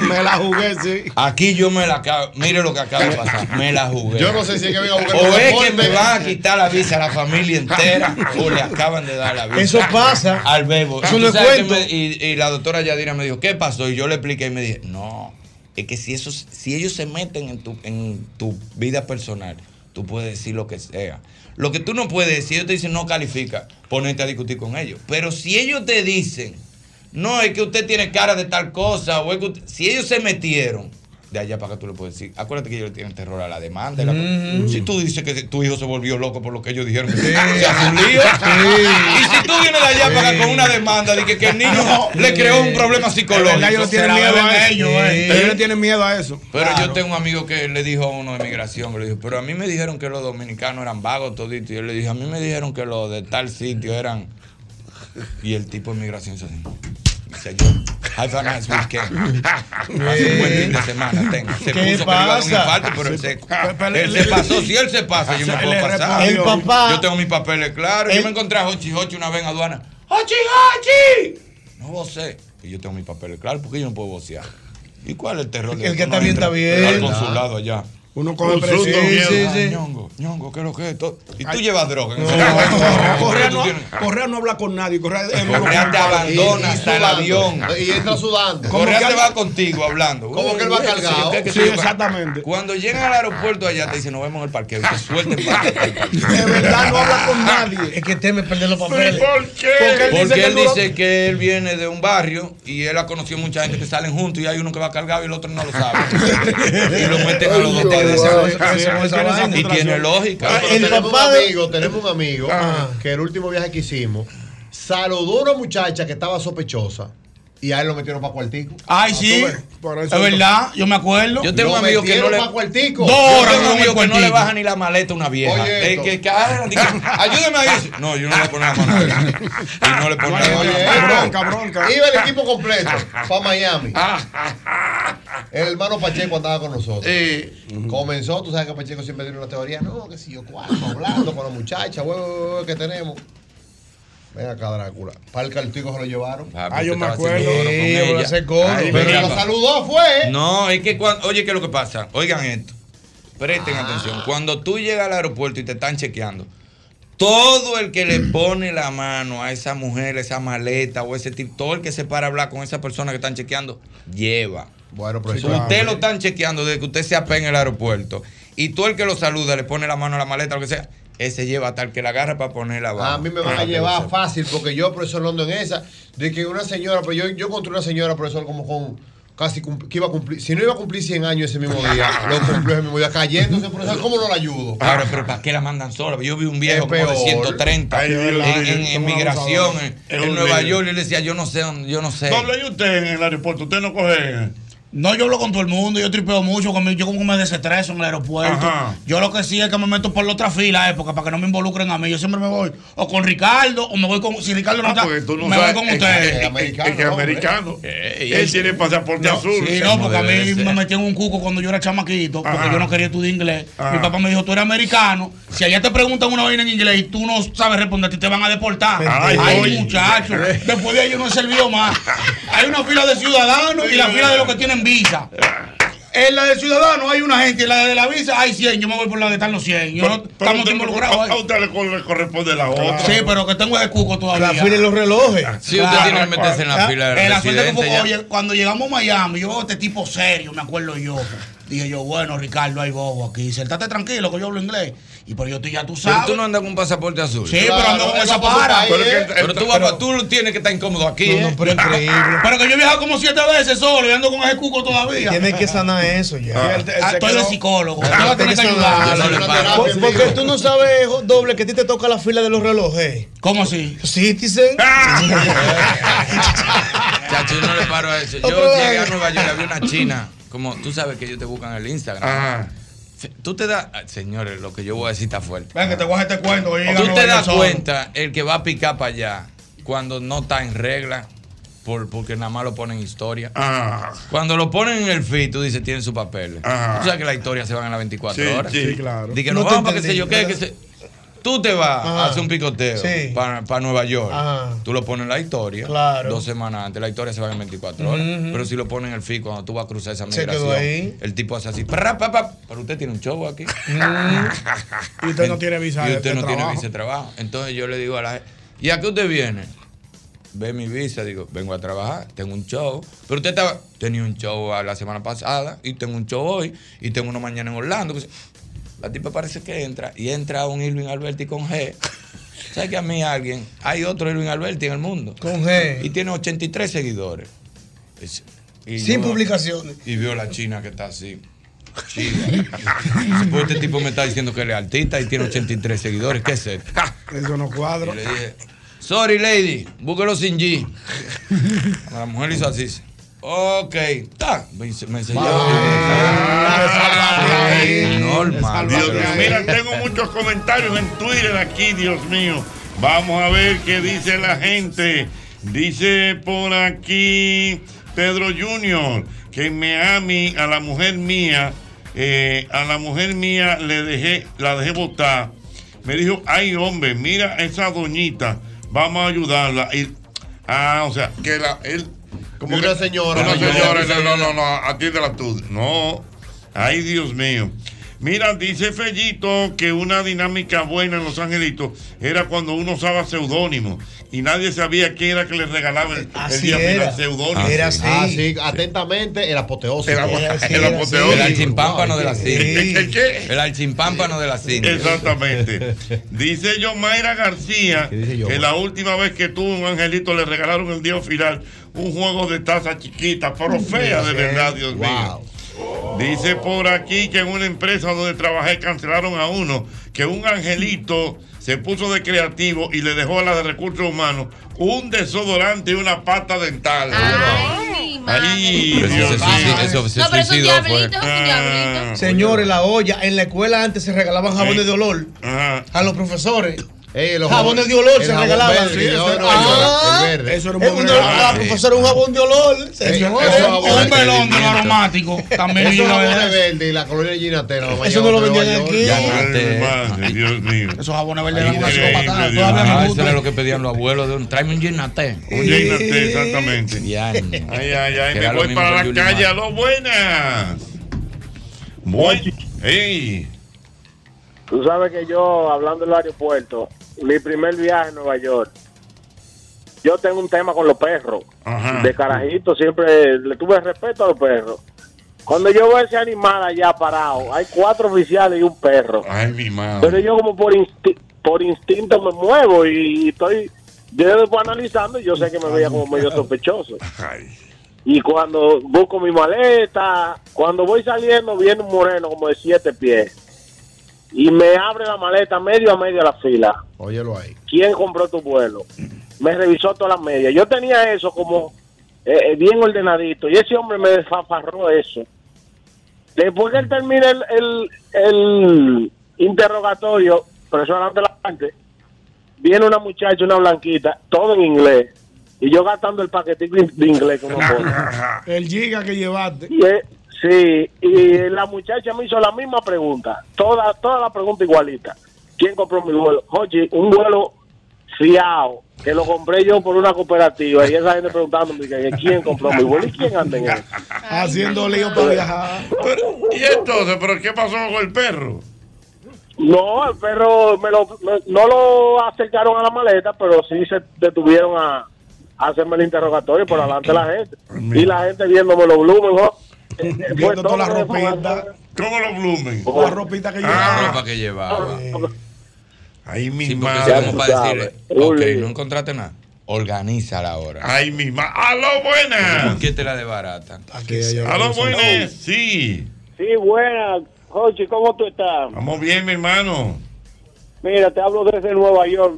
Me la jugué, sí. aquí yo me la acabo. Mire lo que acaba de pasar. Me la jugué. Yo no sé si es que venga a buscar O es que me van a quitar la visa a la familia entera o le acaban de dar la visa. Eso pasa. Al bebo. Eso ¿Tú no cuento. me- y, y la doctora Yadira me dijo, ¿qué pasó? Y yo le expliqué y me dije, no, es que si, esos, si ellos se meten en tu, en tu vida personal, tú puedes decir lo que sea. Lo que tú no puedes, si ellos te dicen no califica, ponerte a discutir con ellos. Pero si ellos te dicen, no, es que usted tiene cara de tal cosa, o si ellos se metieron, de allá para acá tú le puedes decir, acuérdate que ellos le tienen terror a la demanda. la- Mm. Si tú dices que tu hijo se volvió loco por lo que ellos dijeron, que se hace un lío. Y si tú vienes de allá para acá con una demanda de que, que el niño le creó un problema psicológico. ellos le tienen se miedo a eso. ellos, eh. Ellos tienen miedo a eso. Pero yo tengo un amigo que le dijo a uno de migración, que le dijo, pero a mí me dijeron que los dominicanos eran vagos toditos. Y él le dijo, a mí me dijeron que los de tal sitio eran... Y el tipo de migración hizo así. Dice a nice weekend. Hace un buen fin de semana, tenga. Se ¿Qué puso pasa? infarto, pero él se, él se pasó. Si él se pasa, yo me puedo pasar. El papá. Yo tengo mis papeles claros. Yo me encontré a Hochi Hochi una vez en aduana. ¡Hochi Hochi! No vocé. Y yo tengo mis papeles claros porque yo no puedo vocear. ¿Y cuál es el terror? de El que está No bien, está bien. Al consulado allá. Uno coge Un presión. susto. Sí, sí, ñongo, ñongo, ¿qué es lo que es esto? Y tú llevas droga. Correa no, Correa habla con nadie. Correa, Correa te abandona hasta el avión. Y entra sudando. Correa te va contigo hablando. ¿Cómo que él va cargado? ¿qué- qué- Sí, exactamente. Cuando llegan al aeropuerto allá te dicen, nos vemos en el parqueo. Te suelten para el parqueo. De verdad no habla con nadie. Es que teme perder los papeles. ¿Por qué? Porque él dice que él viene de un barrio y él ha conocido mucha gente que salen juntos y hay uno que va cargado y el otro no lo sabe. y lo meten a los dos Y tiene lógica. Pero el tenemos papá un de- amigo, tenemos un amigo que el último viaje que hicimos saludó a una muchacha que estaba sospechosa y a él lo metieron para cuartico. Ay, sí. por eso- Es verdad, yo me acuerdo. Yo tengo Lo un amigo que no le. cuartico. Dos Yo tengo un amigo que no le baja ni la maleta a una vieja. Oye, Eh, que, que, ah, dice, ayúdeme ahí. Dice, No, yo no le a poner la mano. ahí. Y no le pone la esto. bronca, bronca. Iba el equipo completo para Miami. El hermano Pacheco andaba con nosotros. Comenzó, tú sabes que Pacheco siempre tiene una teoría, no, que si yo cuarto, hablando con la muchacha, que tenemos. Ven acá, Drácula. Para el cartico se lo llevaron. Ah, yo usted me estaba acuerdo. Sí. Ay, Pero lo saludó, fue. No, es que cuando, oye, ¿qué es lo que pasa? Oigan esto. Presten atención. Cuando tú llegas al aeropuerto y te están chequeando, todo el que le pone la mano a esa mujer, esa maleta o ese tipo, todo el que se para a hablar con esa persona que están chequeando, lleva. Bueno, pero Sí, eso claro. Usted lo están chequeando desde que usted se apea en el aeropuerto. Y todo el que lo saluda, le pone la mano a la maleta, lo que sea, ese lleva tal que la agarra para ponerla abajo. A mí me van Para a llevar fácil porque yo, profesor Londo, en esa, de que una señora, pero yo, yo encontré una señora, profesor, como con casi que iba a cumplir, si no iba a cumplir 100 años ese mismo día, lo cumplió ese mismo día, cayéndose, profesor, ¿cómo no la ayudo? Ahora, pero ¿para qué la mandan sola? Yo vi un viejo como de peor. 130 Ay, en, en- en migración en, Nueva. York y le decía, yo no sé, dónde- yo no sé. Doble, ¿y usted en el aeropuerto? ¿Usted no coge...? No, yo hablo con todo el mundo, yo tripeo mucho, conmigo, yo como me desestreso en el aeropuerto. Ajá. Yo lo que sí es que me meto por la otra fila, época, para que no me involucren a mí. Yo siempre me voy o con Ricardo o me voy con. Si Ricardo no Ah, está, porque tú no me sabes, voy con es- ustedes. es- es- es que es americano. Él tiene pasaporte No, azul. Sí, no, porque a mí ser. me metí en un cuco cuando yo era chamaquito, porque Ajá. yo no quería estudiar inglés. Ajá. Mi papá me dijo, tú eres americano, si allá te preguntan una vaina en inglés y tú no sabes responder, te van a deportar. Ay, Ay, oye. muchacho, después de ahí yo no he servido más. Hay una fila de ciudadanos y la fila de los que tienen visa. En la de ciudadanos hay una gente, en la de la visa hay 100, yo me voy por la que están los 100. Yo no, Pero estamos usted- involucrados a, ahí. a usted le, co- le corresponde la otra. Sí, pero que tengo ese cuco todavía. La fila y los relojes. Si usted tiene que meterse en la Ah, fila de eh, la suerte que oye, cuando llegamos a Miami, yo veo este tipo serio, me acuerdo yo. Dije yo, bueno, Ricardo, hay bobo aquí. Sentate tranquilo que yo hablo inglés. Y pero yo estoy ya tú Pero sabes. tú no andas con un pasaporte azul. Sí, pero ando con esa para. Pero, que- pero tú, tú tienes que estar incómodo aquí. ¿eh? pero increíble. Pero que yo he viajado como siete veces solo y ando con ese cuco todavía. Tienes que sanar eso ya. Ah, ah, estoy de psicólogo. Tú vas a tener que Tienes que ayudar. no. Por- Porque tú no sabes, doble, que a ti te toca la fila de los relojes. ¿Cómo así? Citizen. Chacho, yo no le paro a eso. Yo llegué a. Nueva York, había una china. Como tú sabes que ellos te buscan el Instagram. Ajá. Tú te das. ah, Señores, lo que yo voy a decir está fuerte. Ven que te voy a hacer este cuento. Tú te das cuenta el que va a picar para allá cuando no está en regla. Por, porque nada más lo ponen en historia. Ah. Cuando lo ponen en el feed, tú dices, tienen sus papeles. Ajá. Tú sabes que las historias se van a las 24 Sí, horas. sí. Sí, claro. Dije, No vamos para que entendí, yo qué, que se- Tú te vas Ajá. a hacer un picoteo Sí. para Nueva York. Ajá. Tú lo pones en la historia. Claro. Dos semanas antes. La historia se va en 24 horas. Pero si lo ponen en el feed cuando tú vas a cruzar esa migración. ahí. El tipo hace así. "Pra, pa, pa". Pero usted tiene un show aquí. Y usted no tiene visa Y usted de no tiene visa de trabajo. Entonces yo le digo a la gente, ¿y a qué usted viene? Ve mi visa, digo, vengo a trabajar, tengo un show. Pero usted estaba, tenía un show a la semana pasada y tengo un show hoy y tengo uno mañana en Orlando. La tipa parece que entra y entra un Irving Alberti con G. ¿Sabes que a mí alguien, hay otro Irving Alberti en el mundo? Con G. Y tiene 83 seguidores. Es- y Sin yo- publicaciones. Y vio la china que está así. China. Pues este tipo me está diciendo que él es artista y tiene 83 seguidores. ¿Qué es esto? Eso no cuadro. Y le dije, sorry lady, búsquelo sin G. La mujer hizo así. Ok, está. Me, me Normal. Dios mío, mira, tengo muchos comentarios en Twitter aquí, Dios mío. Vamos a ver qué dice la gente. Dice por aquí Pedro Junior que en Miami a la mujer mía, eh, a la mujer mía le dejé, la dejé votar. Me dijo, ay hombre, mira esa doñita, vamos a ayudarla. Y, ah, o sea, que la, él, como una señora, una señora, no, no, no, atiéndela tú. No, ay Dios mío. Mira, dice Fellito que una dinámica buena en Los Angelitos era cuando uno usaba seudónimo y nadie sabía quién era que le regalaba el, el día final era. seudónimo. Era así. Ah, sí, atentamente, el apoteósico. El, Era así, apoteósico. El archimpámpano de la cinta. ¿El, el qué? El archimpámpano de la cinta. Exactamente. Dice Yomaira García que la última vez que tuvo un angelito le regalaron el día final un juego de taza chiquita, pero fea de verdad, Dios mío. Dice por aquí que en una empresa donde trabajé cancelaron a uno que un angelito se puso de creativo y le dejó a la de recursos humanos un desodorante y una pata dental. Ay, madre. Ahí, Pero eso Dios se mío. suicidó- eso se No, pero es un suicidó, fue. diablito, es un diablito. Ah, Señores, la olla, en la escuela antes se regalaban jabones de olor ajá. a los profesores. Los Jabones de olor el se regalaban. verde, Sí, el eso- Ah, el verde. Eso era un Es buen a profesora un jabón de olor. Señores, eso jabón Un melón de lo aromático. También vez jabones de eso. verdes y la colonia Ginatera. Eso no lo vendían aquí. Dios mío. Esos jabones verdes eran una Ah, me eso era lo que pedían los abuelos de un tráeme un ginate. Un llénate, exactamente. Ya, Ay, ay, ay, me lo voy para la calle. Mar. ¡Aló, buenas! Buen, ey, Tú sabes que yo, hablando del aeropuerto, mi primer viaje a Nueva York, yo tengo un tema con los perros. Ajá. De carajito siempre le tuve respeto a los perros. Cuando yo veo ese animal allá parado, hay cuatro oficiales y un perro. Ay, mi madre. Pero yo como por, insti- por instinto me muevo y, estoy, yo después analizando y yo sé que me veía como medio sospechoso. Ay. Y cuando busco mi maleta, cuando voy saliendo, viene un moreno como de siete pies. Y me abre la maleta medio a medio a la fila. Óyelo ahí. ¿Quién compró tu vuelo? Me revisó todas las medias. Yo tenía eso como eh, eh, bien ordenadito. Y ese hombre me desfafarró eso. Después que él termina el, el, el interrogatorio, profesor adelante la parte, viene una muchacha, una blanquita, todo en inglés. Y yo gastando el paquetico de inglés con unos El giga que llevaste. y, eh, sí, y la muchacha me hizo la misma pregunta, toda, toda la pregunta igualita. ¿Quién compró mi vuelo? Oye, un vuelo fiado, que lo compré yo por una cooperativa. Y esa gente preguntándome quién compró mi vuelo y quién anda en él. Haciendo lío para viajar. ¿Y entonces? ¿Pero qué pasó con el perro? No, el perro me lo, me- no lo acercaron a la maleta, pero sí se detuvieron a, a hacerme el interrogatorio por delante de la gente. Y la gente viéndome los blumen, ¿no? Eh, fue Viendo todo toda la ropita. ¿Cómo los blumen? La ropita que La llevaba. ropa que llevaba. Ay, mi Sí, madre. como para sabes. ok, no encontraste nada. Organízala ahora. Ay, mi madre. ¡Aló, buenas! ¿Por qué te la desbarata? ¡Aló, buenas! Sí. Sí, buena. Jochi, ¿cómo tú estás? Vamos bien, mi hermano. Mira, te hablo desde Nueva York.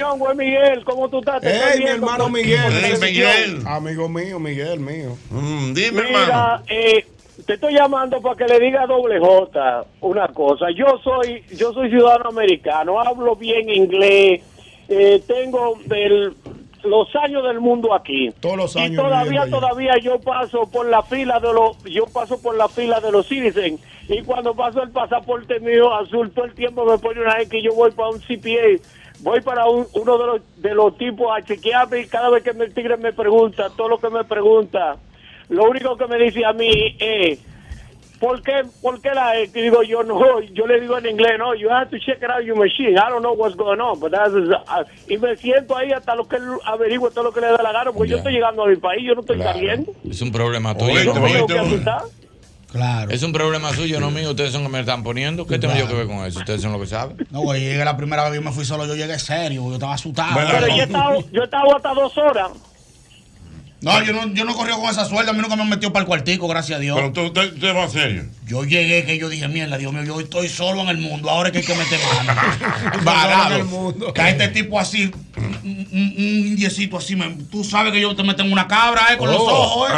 John, güey, Miguel, ¿cómo tú estás? Te mi hermano Miguel. por televisión. Amigo mío, Miguel mío. Mm, dime, Mira, eh, te estoy llamando para que le diga a doble J una cosa. Yo soy, yo soy ciudadano americano, hablo bien inglés, eh, tengo del- los años del mundo aquí. Todos los y años todavía, viviendo allí. todavía yo paso por la fila de los, yo paso por la fila de los citizens y cuando paso el pasaporte mío azul todo el tiempo me pone una vez que yo voy para un CPA. Voy para un- uno de los, de los tipos a chequearme y cada vez que me, el tigre me pregunta, todo lo que me pregunta, lo único que me dice a mí es, ¿por qué, por qué la E? Y digo yo, no, yo le digo en inglés, no, you have to check it out your machine. I don't know what's going on, but that's, uh, y me siento ahí hasta lo que él averigüe todo lo que le da la gana, porque yo estoy llegando a mi país, yo no estoy Claro. saliendo. Es un problema tuyo. No oíste. Claro. Es un problema suyo, no mío. Ustedes son los que me están poniendo. ¿Qué tengo yo que ver con eso? Ustedes son los que saben. No, güey, llegué la primera vez que yo me fui solo, yo llegué serio, yo estaba asustado. Pero yo he estado, yo he estado hasta dos horas. No, yo no, yo no corrí con esa suelta, a mí nunca me han metido para el cuartico, gracias a Dios. Pero tú te, te vas serio. Yo llegué que yo dije, mierda, Dios mío, yo estoy solo en el mundo, ahora es que hay que meter mano. Solo en el Varado. mundo. Que a este tipo así, un, un, indiecito así, me- tú sabes que yo te meto en una cabra, eh, con los Oh. ojos, eh.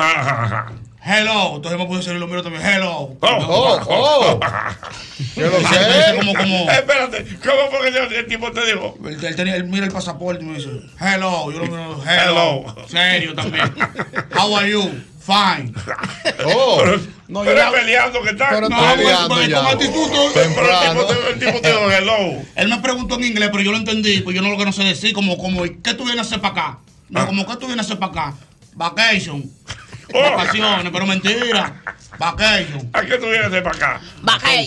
Hello, entonces me puse lo miro también, hello. Oh, oh. Yo lo sé. como, como, Espérate, ¿cómo fue que el, el tipo te dijo? él, él tenía, él mira el pasaporte y me dice, hello, yo lo miro, Hello. hello. Serio también. How are you? Fine. Oh. Pero, No, pero yo es le- peleando que. Pero No, pues, peleando pues, ya. con actitud, pero el Temprano. tipo, te, el tipo te dijo hello. Él me preguntó en inglés, pero yo lo entendí, pues yo no lo que no sé decir, como, como, ¿qué tú vienes a hacer para acá? No, Ah. como, ¿qué tú vienes a hacer para acá? Vacation. Oh. Vacaciones, pero mentira. Vacation. ¿A qué tú vienes de para acá?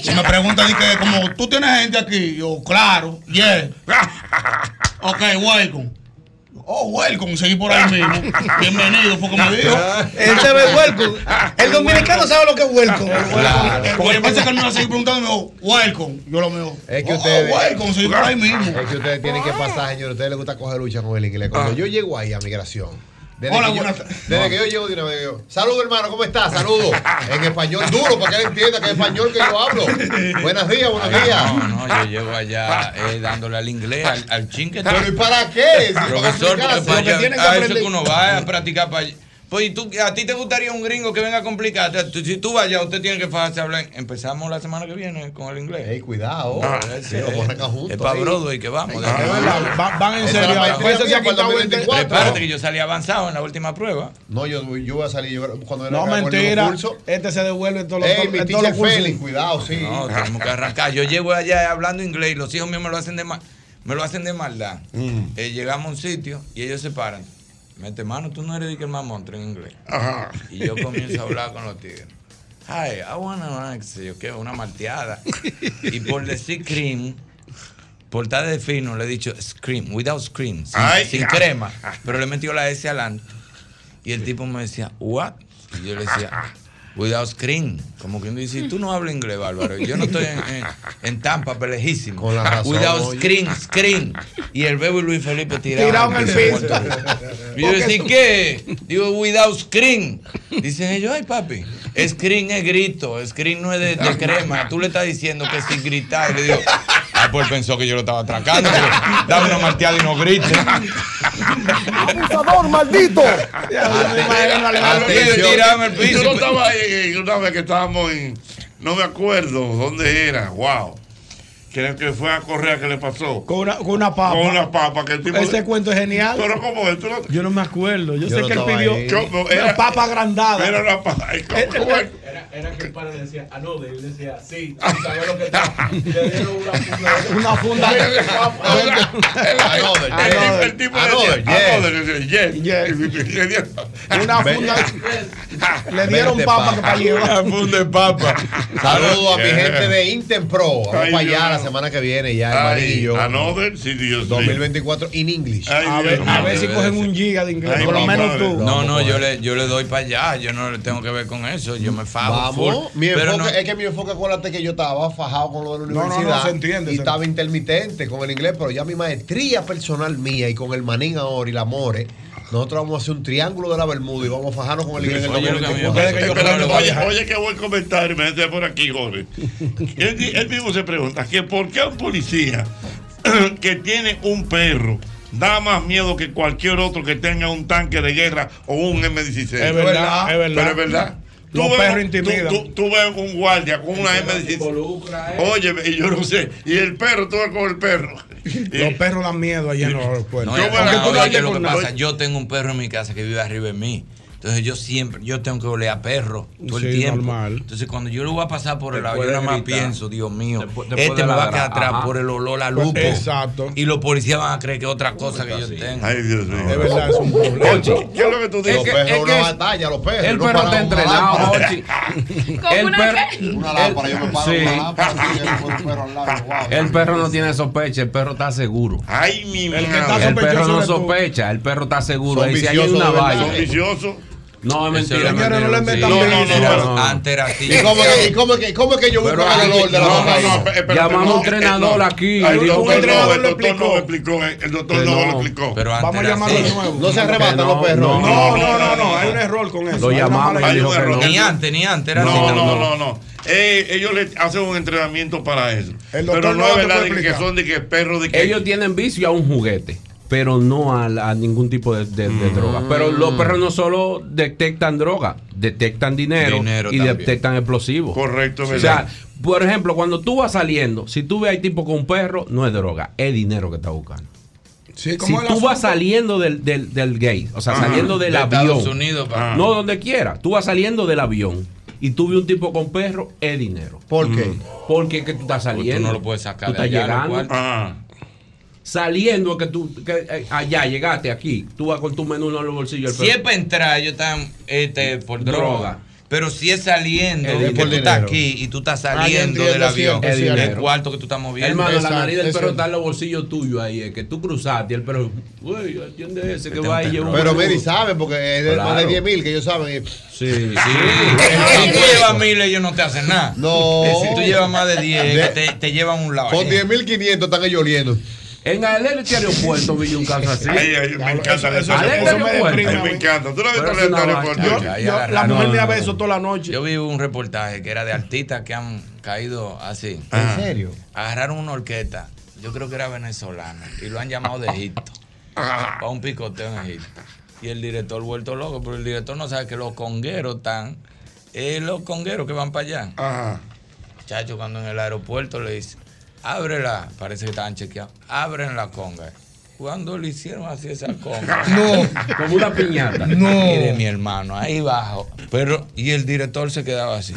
Y me pregunta, di que, como, ¿tú tienes gente aquí? Yo, claro, yeah. Ok, welcome. Oh, welcome, seguí por ahí mismo. Bienvenido, fue como dijo. Él se ve huelco. El dominicano sabe lo que es huelco. Porque yo pensé que él me iba a seguir preguntando me welcome. Yo lo mío. Es que oh, ustedes. welcome, seguí por ahí mismo. Es que ustedes tienen que pasar, señores. A ustedes les gusta coger lucha con el inglés. Cuando Ah. yo llego ahí a migración. Desde, Hola, buenas- desde que yo llego de una vez, yo, saludo hermano, ¿cómo estás? Saludo. En español duro, para que él entienda que es español que yo hablo. Buenos días, buenos días. No, no, yo llego allá eh, dándole al inglés, al, al chin que Pero ¿y para qué? Si Profesor, para allá- que a eso que uno va a practicar para allá. Pues, ¿y tú, ¿a ti te gustaría un gringo que venga a complicarte? Si tú vayas, usted tiene que fajarse a hablar. Empezamos la semana que viene con el inglés. Ey, cuidado. Ah, Sí, sí, vamos a juntos es para. Broadway que vamos. De- es verdad. Va- van en es serio. la maestría se mía ha para el quitado el- 2024. Prepárate que yo salí avanzado en la última prueba. No, yo, yo voy a salir yo, cuando No, venga el mentira. curso. Este se devuelve en todos los, Ey, mi en todos los teacher cursos. Félix, cuidado, sí. No, tenemos que arrancar. Yo llego allá hablando inglés y los hijos míos me lo hacen de mal, me lo hacen de maldad. Mm. Eh, llegamos a un sitio y ellos se paran. Mete mano, tú no eres de que monstruo en inglés. Ajá. Y yo comienzo a hablar con los tigres. Hi, I wanna you, ¿qué? Una malteada. Y por decir cream, por estar de fino, le he dicho scream, without scream, sin, Ay, sin crema. Pero le metió la S adelante. Y el tipo me decía, what? Y yo le decía, Without screen. Como quien dice, tú no hablas inglés, Bárbaro. Yo no estoy en, en, en Tampa, pero lejísimo. Con la razón, Without oye. screen, screen. Y el bebo y Luis Felipe en el piso. Y yo decía, ¿qué? Digo, without screen. Dicen ellos, ay, papi, screen es grito, screen no es de, de crema. Tú le estás diciendo que sin gritar. Le digo, ah, pues pensó que yo lo estaba atracando. pero Dame una marteada y no grites. ¡Abusador, maldito! Tiraban el piso. Yo no estaba ahí una vez que estábamos en. No me acuerdo dónde era. Wow. Creo que fue a Correa que le pasó. Con una, con una papa. Con una papa que el tipo. Ese cuento es genial. Pero ¿cómo es? ¿Tú no- Yo no me acuerdo. Yo, Yo sé no que él estaba pidió ahí. ¿Cómo? una Era- papa agrandada. Era una papa. ay, ¿cómo- cómo es? Era, era que el padre decía, ah, no, él decía, sí, ¿sabes lo que está? Y le dieron una funda. Una funda de papa. El El tipo le decía, yes. Le Una funda. Le dieron papa pa. que para llevar. Una funda de papa. Saludos a mi gente de Intempro. Vamos para allá semana que viene ya, el amarillo. another, sí, Dios mío. 2024 in English. Ay, A ver, Dios a ver si cogen un giga de inglés. Ay, Por lo menos madre. tú. No, no, yo le, yo le doy para allá. Yo no le tengo que ver con eso. Yo me fajo. Vamos, full. mi enfoque, no- es que mi enfoque, acuérdate que yo estaba fajado con lo de la No, no, no, universidad se entiende, y se estaba intermitente con el inglés, pero ya mi maestría personal mía y con el manín ahora y la more, nosotros vamos a hacer un triángulo de la Bermuda y vamos a fajarnos con el inglés en el Oye, lo que a mí me 2024. parece que yo Espérate, creo que oye, vaya- oye, qué buen comentario me hace por aquí, Jorge. Él, mismo se pregunta que por qué un policía que tiene un perro da más miedo que cualquier otro que tenga un tanque de guerra o un M16. Es verdad, es verdad. Pero es verdad. Los ves- perros tú- intimidan. Tú, tú ves un guardia con una M16. Oye, y yo no sé. Y el perro, tú vas con el perro. Los perros dan miedo allá en los aeropuertos. No, Yo no, lo que pasa, yo tengo un perro en mi casa que vive arriba de mí. Entonces yo siempre, yo tengo que oler a perro todo el Sí, tiempo. normal. Entonces cuando yo lo voy a pasar por el lado, yo nada más pienso, Dios mío, Después- después este me va a quedar atrás por el olor a lupo. Exacto. Y los policías van a creer que es otra cosa que yo tengo. Ay, Dios mío. De verdad, es un problema. Ochi, ¿Qué es lo que tú Los dices? que- perros es una batalla, los perros. el perro está entrenado. Ochi. ¿Cómo El una perro, qué? Una lámpara, yo me paro una lámpara así, que después un perro al lado. wow. el perro no tiene sospecha, el perro está seguro. Ay, mi El madre. El perro no sospecha, el perro está seguro. Ahí si hay una de No, es mentira. es es Señores, no le metan sí. No, no, no, Pero no. antes era así. ¿Y cómo, que, y cómo que, cómo que yo busco Pero el olor de la No, no, batalla? no, espérate, Llamamos no, a un entrenador no. aquí, el doctor el no, lo explicó. eh, El doctor no lo explicó. Pero antes Vamos a llamarlo de nuevo. No se arrebatan los perros. no, No, no, no, hay un error con eso. Lo llamamos Hay un error. Ni antes, ni antes era No, así. no, no, no. Eh, ellos le hacen un entrenamiento para eso. Pero no es verdad que son de que perros de que. Ellos tienen vicio a un juguete, pero no a, ningún tipo de, de- de droga. Pero los perros no solo detectan droga, detectan dinero, Dinero y también. detectan explosivos. Correcto, O ¿verdad? sea, por ejemplo, cuando tú vas saliendo, si tú ves a tipo con un perro, no es droga, es dinero que está buscando. Sí, Si ¿cómo es el tú vas saliendo del, del, del gate, o sea, Ajá. saliendo del De avión, Estados Unidos, pa. no donde quiera, tú vas saliendo del avión y tú ves un tipo con perro, es dinero. ¿Por qué? Porque es que tú estás Porque tú saliendo. no lo puedes sacar Tú de estás allá, llegando. Ajá. Saliendo que tú que, eh, allá llegaste aquí, tú vas con tu menú en los bolsillos. el perro- Siempre entrar, ellos están este, por droga. Droga. Pero si es saliendo, Es que tú estás aquí y tú estás yo saliendo del avión, el dinero. cuarto que tú estás moviendo. Hermano, la nariz del es perro está en los bolsillos tuyos ahí. Es que tú cruzaste y el perro, uy, atiende ese que Este va es y lleva un Pero menú". Mary sabe, porque es de más de Claro. 10 mil que ellos saben. Sí, Sí, si tú llevas mil, ellos no te hacen nada. No. Si tú llevas más de 10, De- te, te llevan un lado. Con 10 mil 500 están ellos oliendo. En Atleti aeropuerto vi un caso así. Ay, ay, me encanta eso- me deprime encanta. ¿Tú lo has visto en el aeropuerto? La mujer No, me no, ha no. beso toda la noche. Yo vi un reportaje que era de artistas que han caído así. Ah. ¿En serio? Agarraron una orquesta, yo creo que era venezolana, y lo han llamado de Egipto. Para un picoteo en Egipto. Y el director vuelto loco, pero el director no sabe que los congueros están. Es los congueros que van para allá. Ajá. Chacho, cuando en el aeropuerto le dice, ábrela, parece que estaban chequeados, abren la conga. Cuando le hicieron así esa conga. No. Como una piñata. No. Mire, mi hermano, ahí bajo. Pero, y el director se quedaba así.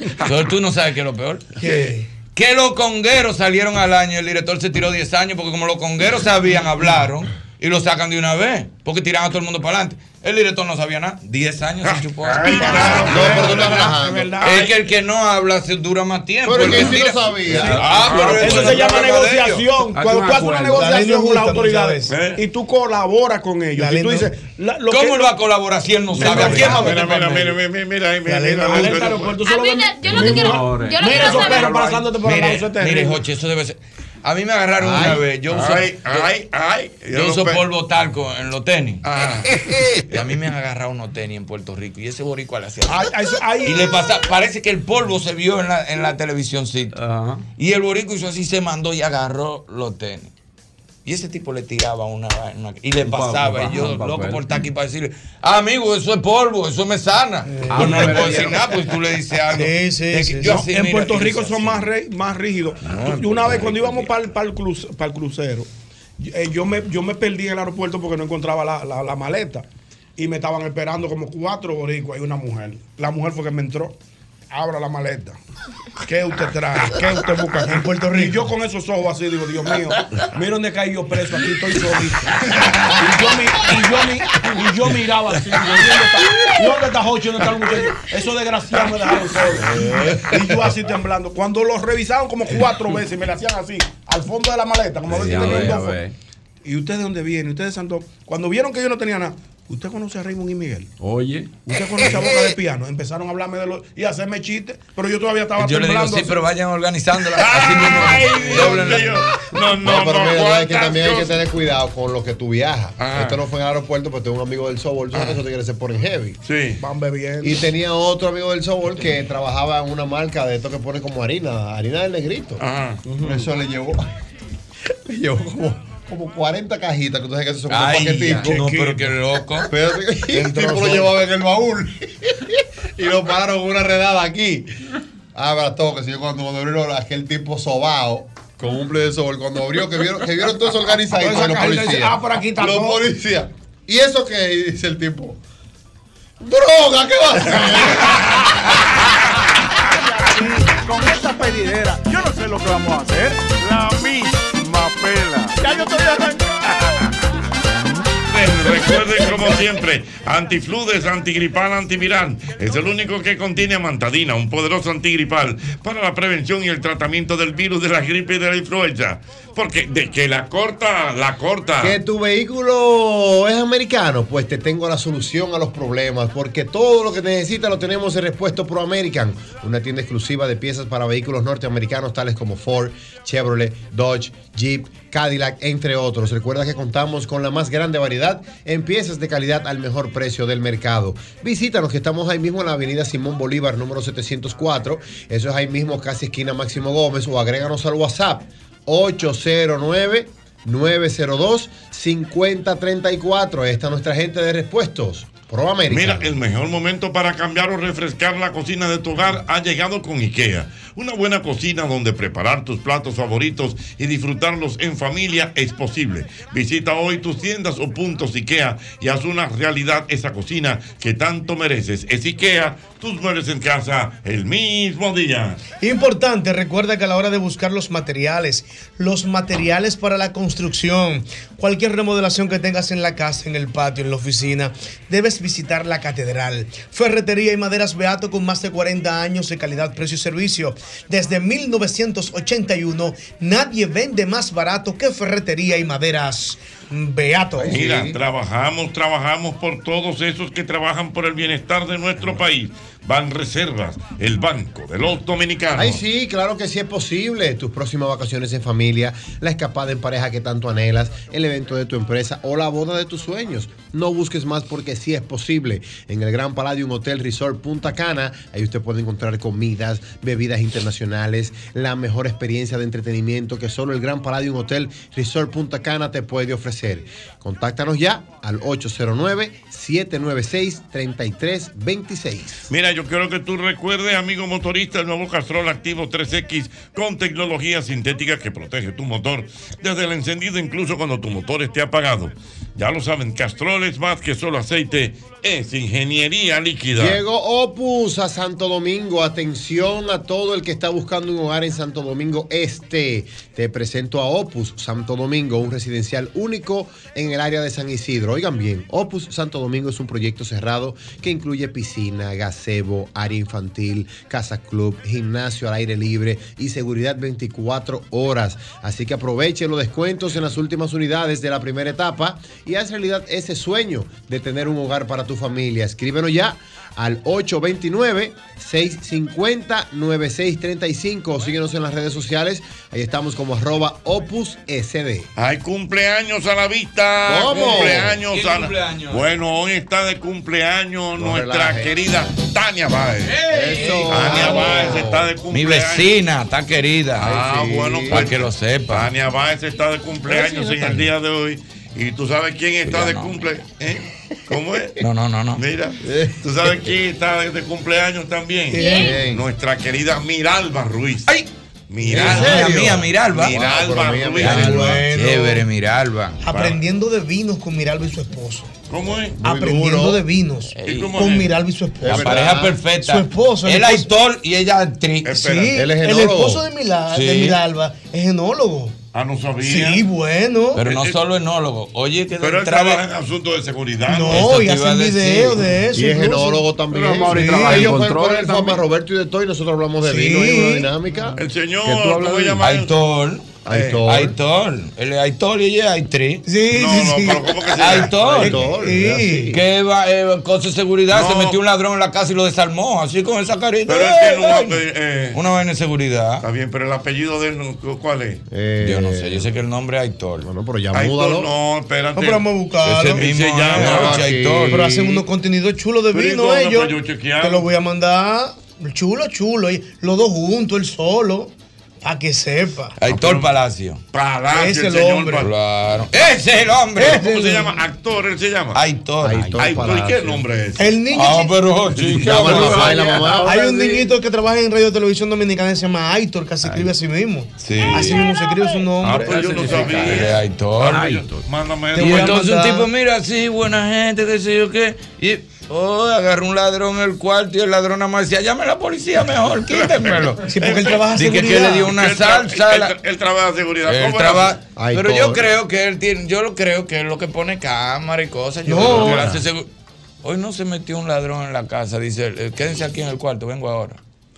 Entonces tú no sabes qué es lo peor. ¿Qué? Que los congueros salieron al año y el director se tiró 10 años porque como los congueros sabían, hablaron. Y lo sacan de una vez, porque tiran a todo el mundo para adelante. El director no sabía nada. 10 años se chupó. No, pero tú estás relajando. Es que el que no habla se dura más tiempo. Pero El que sí lo sabía. Ah, pero Eso se llama negociación. Cuando tú haces una negociación con las autoridades y tú colaboras con ellos. Y tú dices, la- lo ¿Cómo que- él va a colaborar si él no sabe? ¿A quién va a Mira, mira, mira, mira, mira, yo lo que quiero, Mira quiero esos perros pasándote por el lado, Mire. Joche, eso debe ser. A mí me agarraron Ay, una vez. Yo uso, ay, ay, ay. yo uso polvo talco en los tenis. Ah. Y a mí me han agarrado unos tenis en Puerto Rico. Y ese boricua le hacía. Ay, ay, ay. Y le pasa, parece que el polvo se vio en la, en la televisión. Y el boricua hizo así, se mandó y agarró los tenis. Y ese tipo le tiraba una, una- y le pasaba. y yo, papel. loco por estar aquí para decirle, ah, amigo, eso es polvo, eso me sana. Ah, Yo no le pero puedo decir nada, pues tú le dices algo. Sí, sí, sí. yo No, así, en mira, Puerto Rico son así. más, re- más rígidos. en Yo una vez cuando Rico, íbamos para el, para el cruz- para el crucero, eh, yo, me, yo me perdí en el aeropuerto porque no encontraba la, la- la maleta. Y me estaban esperando como cuatro boricuas y una mujer. La mujer fue que me entró. Abra la maleta. ¿Qué usted trae? ¿Qué usted busca aquí en Puerto Rico? Y yo con esos ojos así digo, Dios mío, mira dónde caí yo preso, aquí estoy solito. Y yo, mi- y yo, mi- y yo miraba así, digo, ¿y ¿dónde está? ¿Y ¿Dónde está Jochi? ¿Dónde está el muchacho? Esos desgraciados me dejaron solo. Y yo así temblando. Cuando los revisaron como cuatro veces y me le hacían así, al fondo de la maleta, como a ver si Ya tenía un. ¿Y usted de dónde viene? ¿Usted de Santo? Cuando vieron que yo no tenía nada, ¿usted conoce a Raymond y Miguel? Oye. ¿Usted conoce a Boca de Piano? Empezaron a hablarme de los y a hacerme chistes, pero yo todavía estaba Yo le digo, sí, así. pero vayan organizándola. Así mismo. Doblenla. No, No, pero mira, es que ¿cuántas también hay que tener cuidado con lo que tú viajas. Ajá. Esto no fue en el aeropuerto, pero tengo un amigo del Sobol. Tú sabes que esos tigres se ponen heavy. Sí. Van bebiendo. Y tenía otro amigo del Sobol que trabajaba en una marca de esto que pone como harina, harina del negrito. Ajá. Eso le llevó, le llevó como, como 40 cajitas, que tú sabes que eso son Ay, paqueticos. no, pero qué loco. Pero y el tipo lo llevaba en el baúl y lo pararon en una redada aquí. Abra todo, que si yo cuando, cuando abrieron aquel tipo sobao con un play de sol, cuando abrió, que vieron, que vieron todo eso esa los policías. dice, ah, por aquí está Los policías. ¿Y eso qué? Dice el tipo. ¡Droga! ¿Qué va a hacer? Con esta pedidera, yo no sé lo que vamos a hacer. La misma pela. Ya yo estoy. Recuerden, como siempre, antifludes, antigripal, antiviral. Es el único que contiene amantadina, un poderoso antigripal para la prevención y el tratamiento del virus de la gripe y de la influenza. Porque de que la corta, la corta. Que tu vehículo es americano, pues te tengo la solución a los problemas, porque todo lo que necesitas lo tenemos en Repuesto Pro American, una tienda exclusiva de piezas para vehículos norteamericanos tales como Ford, Chevrolet, Dodge, Jeep, Cadillac, entre otros. Recuerda que contamos con la más grande variedad en piezas de calidad al mejor precio del mercado. Visítanos que estamos ahí mismo en la avenida Simón Bolívar número 704, eso es ahí mismo casi esquina Máximo Gómez, o agréganos al WhatsApp 809 902-5034. Esta es nuestra gente de repuestos. Mira, el mejor momento para cambiar o refrescar la cocina de tu hogar ha llegado con IKEA. Una buena cocina donde preparar tus platos favoritos y disfrutarlos en familia es posible. Visita hoy tus tiendas o puntos IKEA y haz una realidad esa cocina que tanto mereces. Es IKEA, tus muebles en casa el mismo día. Importante, recuerda que a la hora de buscar los materiales, los materiales para la construcción, cualquier remodelación que tengas en la casa, en el patio, en la oficina, debes visitar la catedral. Ferretería y maderas Beato con más de 40 años de calidad, precio y servicio. Desde 1981, nadie vende más barato que Ferretería y maderas Beato. Mira, trabajamos, trabajamos por todos esos que trabajan por el bienestar de nuestro país. Van Reservas, el Banco de los Dominicanos. Ay, sí, claro que sí es posible. Tus próximas vacaciones en familia, la escapada en pareja que tanto anhelas, el evento de tu empresa o la boda de tus sueños. No busques más porque sí es posible. En el Gran Palladium Hotel Resort Punta Cana, ahí usted puede encontrar comidas, bebidas internacionales, la mejor experiencia de entretenimiento que solo el Gran Palladium Hotel Resort Punta Cana te puede ofrecer. Contáctanos ya al 809-796-3326. Mira, yo quiero que tú recuerdes, amigo motorista, el nuevo Castrol Activo 3X con tecnología sintética que protege tu motor desde el encendido incluso cuando tu motor esté apagado. Ya lo saben, Castrol es más que solo aceite, es ingeniería líquida. Llegó Opus a Santo Domingo. Atención a todo el que está buscando un hogar en Santo Domingo Este. Te presento a Opus Santo Domingo, un residencial único en el área de San Isidro. Oigan bien, Opus Santo Domingo es un proyecto cerrado que incluye piscina, gazebo, área infantil, casa club, gimnasio al aire libre y seguridad 24 horas. Así que aproveche los descuentos en las últimas unidades de la primera etapa y haz realidad ese sueño de tener un hogar para tu familia. Escríbenos ya al 829-650-9635 o síguenos en las redes sociales. Ahí estamos como arroba opus sd. Hay cumpleaños a la vista. ¿Cómo? Cumpleaños ¿Quién a la- cumpleaños? Bueno, hoy está de cumpleaños No nuestra relaje. querida Tania Báez. Eso. Báez está de Mi cumpleaños. vecina está querida. Ah, bueno, para pues, que lo sepa. Tania Báez está de cumpleaños en el día de hoy. Y tú sabes quién está Ya de no. cumple. ¿Eh? ¿Cómo es? No, no, no, no. Mira, tú sabes quién está de, de cumpleaños también. ¿Quién? Nuestra querida Miralba Ruiz. ¡Ay! Miralba. Mía, mía, Miralba. Miralba. Chévere, Miralba. Aprendiendo de vinos con Miralba y su esposo. ¿Cómo es? Aprendiendo duro. de vinos ¿Y cómo con es? Miralba y su esposo. La pareja perfecta. Su esposo. el Él esposo- actor y ella actriz. Sí, el esposo de, Mila- de. Miralba es enólogo. Ah, no sabía. Sí, bueno. Pero no solo enólogo. Oye, que Pero él trabaja en asuntos de seguridad. No, y te iba a hacen decir. video de eso. Y es enólogo también. Pero Mauri trabaja en control también. fama Roberto y de todo y nosotros hablamos de Sí. vino y una dinámica. El señor, Que tú hablas ¿cómo de- se llama? Aitor. Aitor. Aitor. Él es Aitor y ella es actriz. Sí, No, no, pero ¿cómo que se llama? Aitor. Aitor, Sí. Que va, eh, con su seguridad No. se metió un ladrón en la casa y lo desarmó. Así con esa carita. Pero él ¡Eh, tiene un vaina! nombre, eh, Una vaina de seguridad. Está bien, pero el apellido de él, ¿cuál es? Eh, Yo no sé, yo sé que el nombre es Aitor. Bueno, pero ya Aitor, múdalo. no, espérate. No, pero vamos a buscarlo. Ese mismo se llama. Aitor. Pero hacen unos contenidos chulos de Pero ¿y vino ellos. Te lo voy a mandar. Chulo, chulo. y Los dos juntos, él solo. A que sepa. Aitor Palacio. Palacio, Es el señor hombre. Claro. Ese es el hombre. ¿Cómo se llama? Actor, él se llama. Aitor. Aitor. Aitor, ¿y qué nombre es? El niño. Ah, pero pero- papá y la mamá. Hay un niñito que trabaja en Radio Televisión Dominicana que se llama Aitor, que se escribe así mismo. Sí. Así mismo se escribe su Ah, nombre. pues yo no sabía. Aitor. Mándame Te Y entonces un tipo, mira, sí, buena gente, qué sé yo qué. Y oh, agarró un ladrón en el cuarto y el ladrón nada más decía, llame a la policía mejor, quítenmelo. Sí, porque él trabaja Dije que seguridad. le dio una Él salsa. él Él trabaja seguridad. él ¿Cómo traba-? Ay, pero yo creo que él tiene, yo lo creo que es lo que pone cámara y cosas. Yo No. creo que él hace segu- Hoy no se metió un ladrón en la casa, dice, él, eh, quédense aquí en el cuarto, vengo ahora.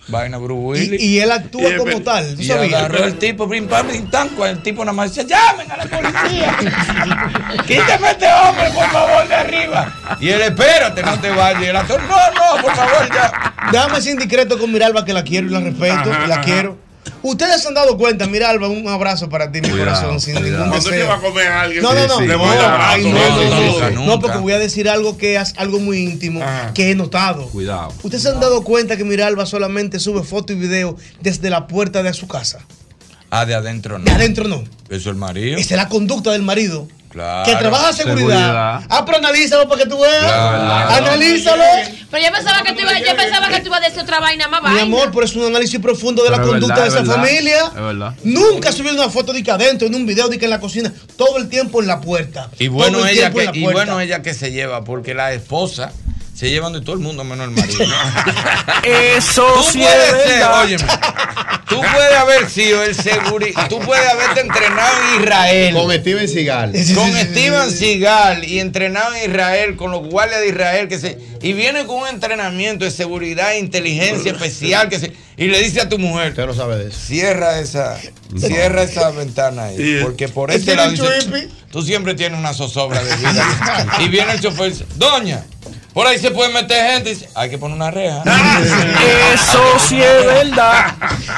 Vaina Bruce Willis. Y, y él actúa Y- como tal. ¿Tú Y sabías? agarró el tipo, pim, pam, pim, tan, cuando el tipo nada más decía, llamen a la policía. Quítame a este hombre, por favor, de arriba. Y él, espérate, no te vayas. Y el actor, no, no, por favor, ya. Déjame ser indiscreto con Miralba, que la quiero y la respeto, Ajá, y la ajá. quiero. Ustedes se han dado cuenta, Miralba, un abrazo para ti, mi Cuidado, corazón, sin cuidado. ningún Cuando deseo. lleva a comer a alguien, No, no, no. le voy a No, dar abrazo. ay, no, no, no, no, no, nunca, no, nunca. porque voy a decir algo que es algo muy íntimo Ajá. que he notado. Cuidado. ¿Ustedes se han dado cuenta que Miralba solamente sube foto y video desde la puerta de su casa? Ah, de adentro De no. adentro no. Eso es el marido. Esa es la conducta del marido. Claro. Que trabaja seguridad. Seguridad. Ah, pero analízalo para que tú veas. Claro. Analízalo. Pero yo pensaba que tú ibas, yo pensaba que tú ibas a decir otra vaina más Mi vaina. amor, pero es un análisis profundo de Pero la es conducta verdad, de esa es familia. Es verdad. Nunca subió una foto de que adentro, en un video de que en la cocina, todo el tiempo en la puerta. Y bueno, ella que, y bueno ella que se lleva, porque la esposa se llevan de todo el mundo menos el marido. Eso tú sí puedes es ser, óyeme, tú puedes haber sido el seguridad, tú puedes haberte entrenado en Israel. Con Steven Seagal. con Steven Seagal y entrenado en Israel con los guardias de Israel que se y viene con un entrenamiento de seguridad e inteligencia especial que se y le dice a tu mujer Usted no sabe de eso. cierra esa cierra esa ventana ahí porque por Es este lado dice, tú siempre tienes una zozobra de vida y viene el chofer y dice doña por ahí se puede meter gente y dice hay que poner una reja Eso sí es verdad.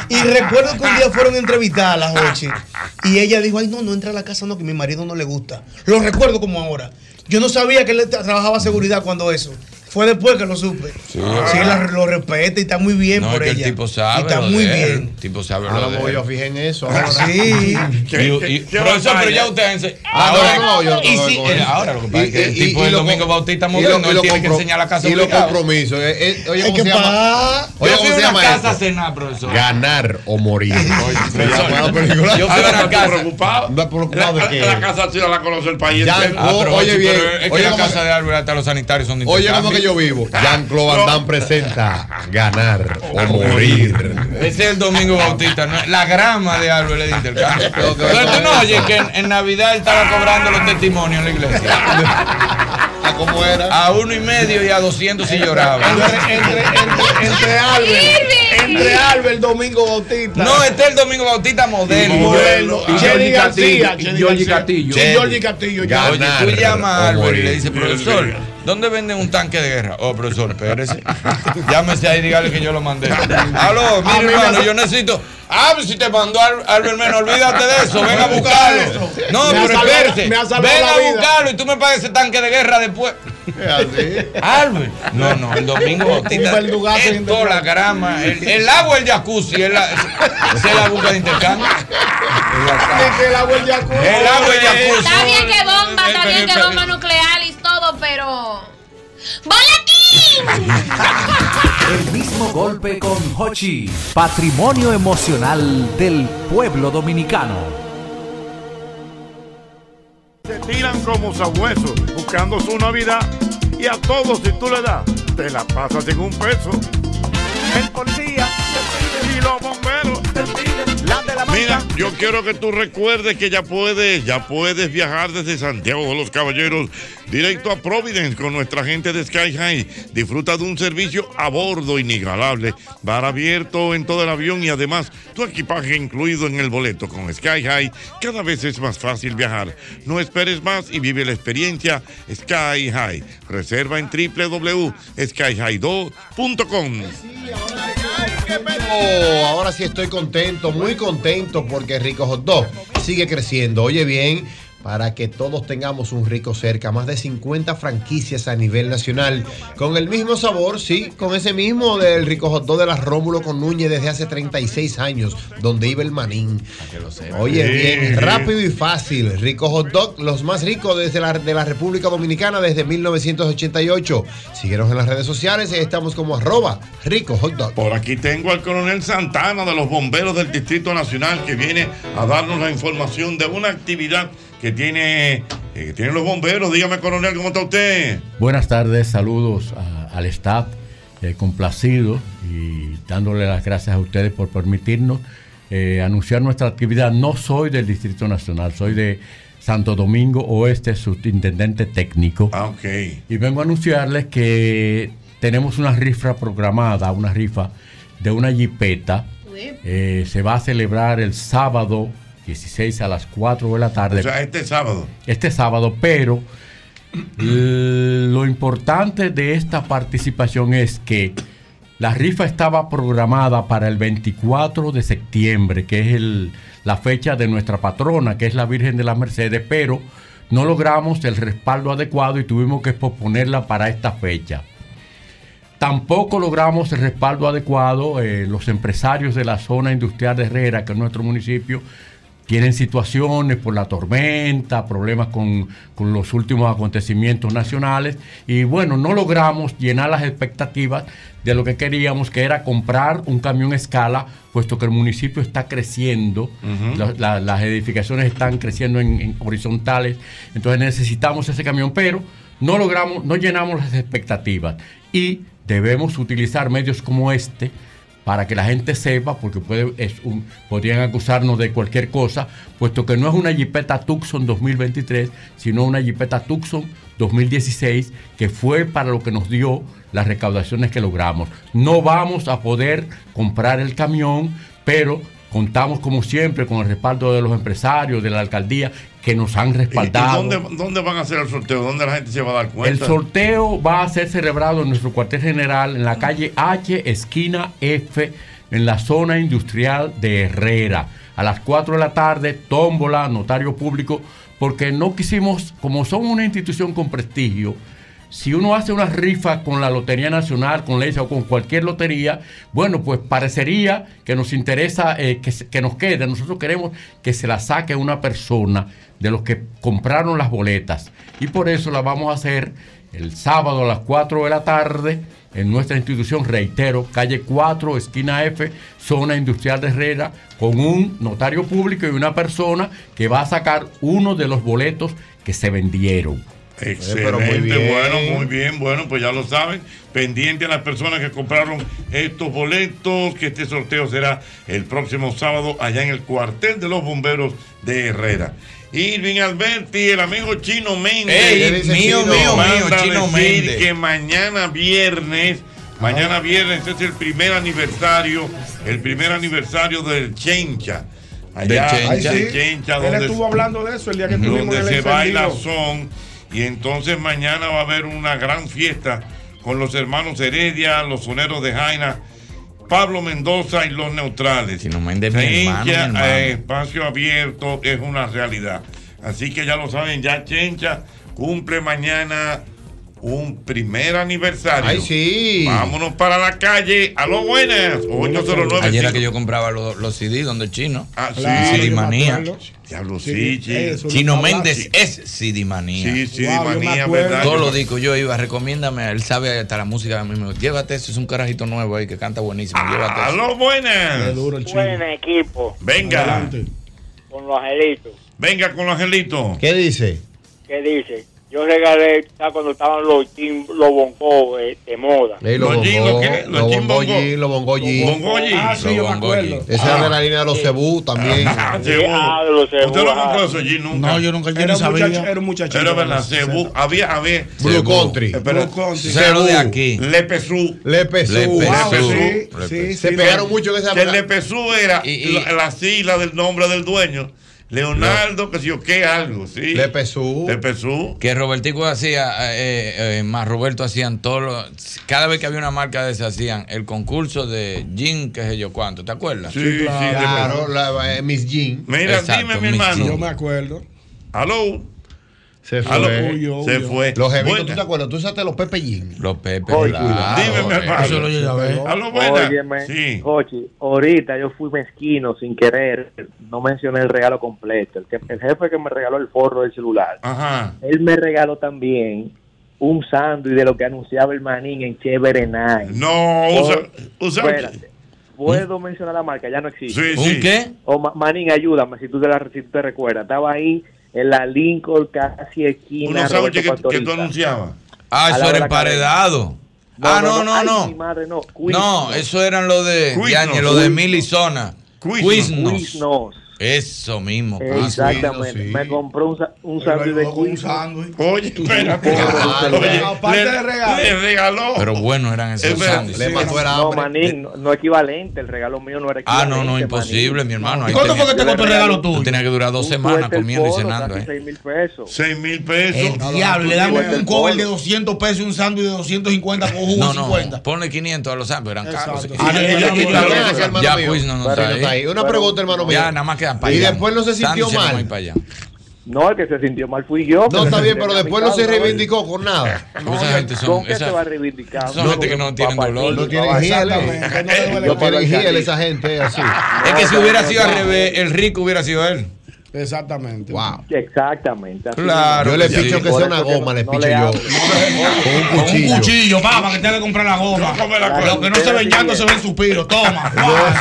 Y recuerdo que un día fueron a entrevistar a la Jochi. Y ella dijo, ay, no, no entra a la casa, no, que a mi marido no le gusta. Lo recuerdo como ahora. Yo no sabía que él tra- trabajaba seguridad cuando eso. Fue después que lo supe. Sí, él la- lo respeta y está muy bien No, por es que ella. el tipo sabe. Y está lo muy de él. bien. El tipo sabe Ahora lo de a fijar en eso. Ah, ahora. sí. Y- y- profesor, pero ya usted ense- Ah, ahora, no, yo sí, ahora lo que pasa es que el Y- y- tipo y del lo domingo bautista moderno, él tiene que enseñar la casa Y los compromisos. eh, eh, Oye, ¿cómo se llama? Oye, Yo ¿cómo se a llama casa cenar, profesor. Ganar o morir. Profesor, Se llama la película. Yo estoy casa. preocupado. ¿No preocupado de La, qué? la casa sí la conoce el país. Ah, Oye, sí, bien, es que oye, la ¿cómo casa de Albert hasta los sanitarios son de Oye, ¿cómo que yo vivo? Jean-Claude Van Damme presenta Ganar o morir. Ese es el domingo bautista, ¿no? la grama de Albert es de intercambio. Pero tú no oyes que en, en Navidad él estaba cobrando los testimonios en la iglesia. ¿A cómo era? A uno y medio y a 200 si lloraba. Entre, entre, entre, entre Albert, entre Albert, Domingo Bautista. No, este es el domingo bautista moderno. Moderno. Y Giorgi García. Y García. Castillo. Y Giorgi Castillo. ya. Oye, Ganar tú llamas a Albert y le dices, profesor, ¿dónde venden un tanque de guerra? Oh, profesor, espérese. Llámese ahí y dígale que yo lo mandé. Aló, mire, hermano, yo necesito. Ah, pues si te mandó Al- Albert Mena, olvídate de eso, ven a buscarlo. No, Me pero espérese. Ven a buscarlo y tú me pagas ese tanque de guerra después. Es así. Albert. No, no, el domingo bautista. Sin toda la grama. El, el agua, el jacuzzi. Esa es la busca de intercambio. El agua el jacuzzi. El agua, el jacuzzi. Está bien que bomba, está bien que bomba nuclear pero. ¡Boletín! El mismo golpe con Hochi, patrimonio emocional del pueblo dominicano. Se tiran como sabuesos buscando su Navidad y a todos si tú le das, te la pasas en un peso. El policía te pide y los bomberos Yo quiero que tú recuerdes que ya puedes, ya puedes viajar desde Santiago de los Caballeros directo a Providence con nuestra gente de Sky High. Disfruta de un servicio a bordo inigualable, bar abierto en todo el avión y además tu equipaje incluido en el boleto. Con Sky High cada vez es más fácil viajar. No esperes más y vive la experiencia Sky High. Reserva en www.skyhigh2.com. Oh, ahora sí estoy contento, muy contento porque Rico Hot sigue creciendo. Oye bien, para que todos tengamos un rico cerca, más de 50 franquicias a nivel nacional, con el mismo sabor, sí, con ese mismo del Rico Hot Dog de la Rómulo con Núñez desde hace 36 años, donde iba el manín. Oye bien, rápido y fácil, Rico Hot Dog, los más ricos desde la, de la República Dominicana desde 1988. Síguenos en las redes sociales y estamos como arroba Rico Hot Dog. Por aquí tengo al coronel Santana de los bomberos del Distrito Nacional que viene a darnos la información de una actividad que tiene, eh, que tienen los bomberos. Dígame, coronel, ¿cómo está usted? Buenas tardes, saludos a- al staff, eh, complacido y dándole las gracias a ustedes por permitirnos eh, anunciar nuestra actividad. No soy del Distrito Nacional, soy de Santo Domingo Oeste, subintendente técnico. Ah, ok. Y vengo a anunciarles que tenemos una rifa programada, una rifa de una jipeta. Eh, se va a celebrar el sábado 16 a las 4 de la tarde. O sea, este sábado. Este sábado, pero lo importante de esta participación es que la rifa estaba programada para el 24 de septiembre, que es el- la fecha de nuestra patrona, que es la Virgen de las Mercedes, pero no logramos el respaldo adecuado y tuvimos que posponerla para esta fecha. Tampoco logramos el respaldo adecuado. eh, los empresarios de la zona industrial de Herrera, que es nuestro municipio, tienen situaciones por la tormenta, problemas con, con los últimos acontecimientos nacionales. Y bueno, no logramos llenar las expectativas de lo que queríamos, que era comprar un camión escala, puesto que el municipio está creciendo, la- la- las edificaciones están creciendo en, en horizontales, entonces necesitamos ese camión, pero no logramos, no llenamos las expectativas. Y debemos utilizar medios como este para que la gente sepa, porque puede, podrían acusarnos de cualquier cosa, puesto que no es una Jeepeta Tucson 2023, sino una Jeepeta Tucson 2016, que fue para lo que nos dio las recaudaciones que logramos. No vamos a poder comprar el camión, pero contamos como siempre con el respaldo de los empresarios, de la alcaldía, que nos han ¿Y, y respaldado. dónde, dónde van a hacer el sorteo? ¿Dónde la gente se va a dar cuenta? El sorteo va a ser celebrado en nuestro cuartel general en la calle H, esquina F, en la zona industrial de Herrera. A las 4 de la tarde, tómbola, notario público, porque no quisimos, como somos una institución con prestigio, si uno hace una rifa con la Lotería Nacional, con Leisa o con cualquier lotería, bueno, pues parecería que nos interesa eh, que, que nos quede. Nosotros queremos que se la saque una persona de los que compraron las boletas. Y por eso la vamos a hacer el sábado a las 4 de la tarde en nuestra institución, reitero, calle 4, esquina F, zona industrial de Herrera, con un notario público y una persona que va a sacar uno de los boletos que se vendieron. Excelente, bueno, muy bien, bueno, pues ya lo saben. Pendiente a las personas que compraron estos boletos, que este sorteo será el próximo sábado allá en el cuartel de los bomberos de Herrera. Irving Alberti, el amigo Chino Méndez. Ey, ¿Qué dice mío, mío, manda mío, a Chino decir Méndez. que mañana viernes, mañana viernes es el primer aniversario, el primer aniversario del Chencha. Allá, Ay, sí. del Chencha, Él donde estuvo hablando de eso el día que estuvimos donde se baila son y entonces mañana va a haber una gran fiesta con los hermanos Heredia, los soneros de Jaina, Pablo Mendoza y los neutrales. Mi Se hermano, mi hincha, hermano. eh, espacio abierto es una realidad. Así que ya lo saben, ya Chencha cumple mañana un primer aniversario. Ay, sí. Vámonos para la calle. A lo buenas. 809. Ayer era que yo compraba los, los CD donde el chino. Ah, sí. CD yo me Manía. Diablo, sí, sí. Eso, Chino Méndez es CD Manía. Sí, CD Wow, Manía. ¿verdad? Todos Yo- los discos yo iba, recomiéndame. Él sabe hasta la música mismo. Llévate eso, es un carajito nuevo ahí que canta buenísimo. Llévate A lo buenas. Buen equipo. Venga. Con los angelitos. Venga con los angelitos. ¿Qué dice? ¿Qué dice? Yo regalé. Cuando estaban los, tim- los bongos eh, de moda. Ey, los Los jeans, ¿lo bongos? Los los jeans bongos, bongo. los. Los jeans. Ah, sí, Los yo me acuerdo. Esa era de Ah. la línea de los cebú también. Ah, Cebú. Ah, de los Cebú, ¿Usted no compró esos jeans nunca? No, yo nunca- yo Era sabía. muchacho- era un muchachito. Era verdad, Cebú. Había, había. Blue Cebú. Country. Blue Country. Cebú. de aquí. Lepesú. Lepesú. Sí, sí, Se pegaron mucho en esa Que el Lepesú era la, la sigla del nombre del dueño. Leonardo, que si yo qué, algo, sí. Lepesú. Lepesú. Que Robertico hacía, eh, eh, más Roberto hacían todos los. Cada vez que había una marca de esas, hacían el concurso de Jean, qué sé yo cuánto, ¿te acuerdas? Sí, sí, Claro, la, eh, Miss Jean. Mira, Exacto, dime, mi hermano. Jean. Yo me acuerdo. Aló. Se Aló. fue. Se fue. Los jevitos. ¿tú te acuerdas? Tú usaste los Pepe Jean. Los Pepe. Oye, claro. Dime, mi hermano. Eso lo llegué a ver. Óyeme, Sí. Jochi, ahorita yo fui mezquino sin querer, no mencioné el regalo completo. El, que, el jefe que me regaló el forro del celular, Ajá. él me regaló también un sándwich de lo que anunciaba el manín en Chévere Night. No, Oh, usa, usa- Espérate. ¿Puedo mencionar la marca? Ya no existe. Sí, ¿Un sí. qué? O Ma- Manín, ayúdame si tú, te la, si tú te recuerdas. Estaba ahí en la Lincoln, casi esquina. unos Roberto sándwiches que, que tú anunciabas. Ah, eso era emparedado. ah, no, no, no. mi madre, no. No, eso eran lo de. Yañez, lo de Quiznos. Mil y Zona. Quiznos. Quiznos. Quiznos. Eso mismo. Exactamente. Sí. Me compró un, un sándwich de cuiso. Oye, espérate. Oye, aparte le, le, regaló. le, regaló. Pero bueno eran esos sándwiches. Sí, no, manín, no, no, equivalente. El regalo mío no era equivalente. Ah, no, no, imposible, manín. mi hermano. Ahí ¿Cuánto fue que te compró el regalo tuyo? Tenía que durar dos semanas comiendo polo, y cenando. Casi eh. 6 mil pesos. 6 mil pesos. El diablo, le damos un cover de 200 pesos y un sándwich de 250 con jugo no, no, 50. Ponle 500 a los sándwiches, eran caros. Ya, pues no, no está ahí. Una pregunta, hermano mío. Ya, nada más que para Y después no se sintió mal. y para allá. No, el que se sintió mal fui yo. No, está bien, pero después no se reivindicó con nada. No, Esa gente son- ¿Con qué esa- se va a reivindicar? son gente que no tienen dolor. No tienen hiel. No tienen hiel esa gente así. Es que si hubiera sido al revés, el rico hubiera sido él. Exactamente. Wow. Exactamente. Claro. Yo le que picho sí. que sea una goma, le picho yo. Con un Con un cuchillo. cuchillo, pa, para que tenga que comprar la goma. Lo que no se ven llanto se ven suspiros. Toma,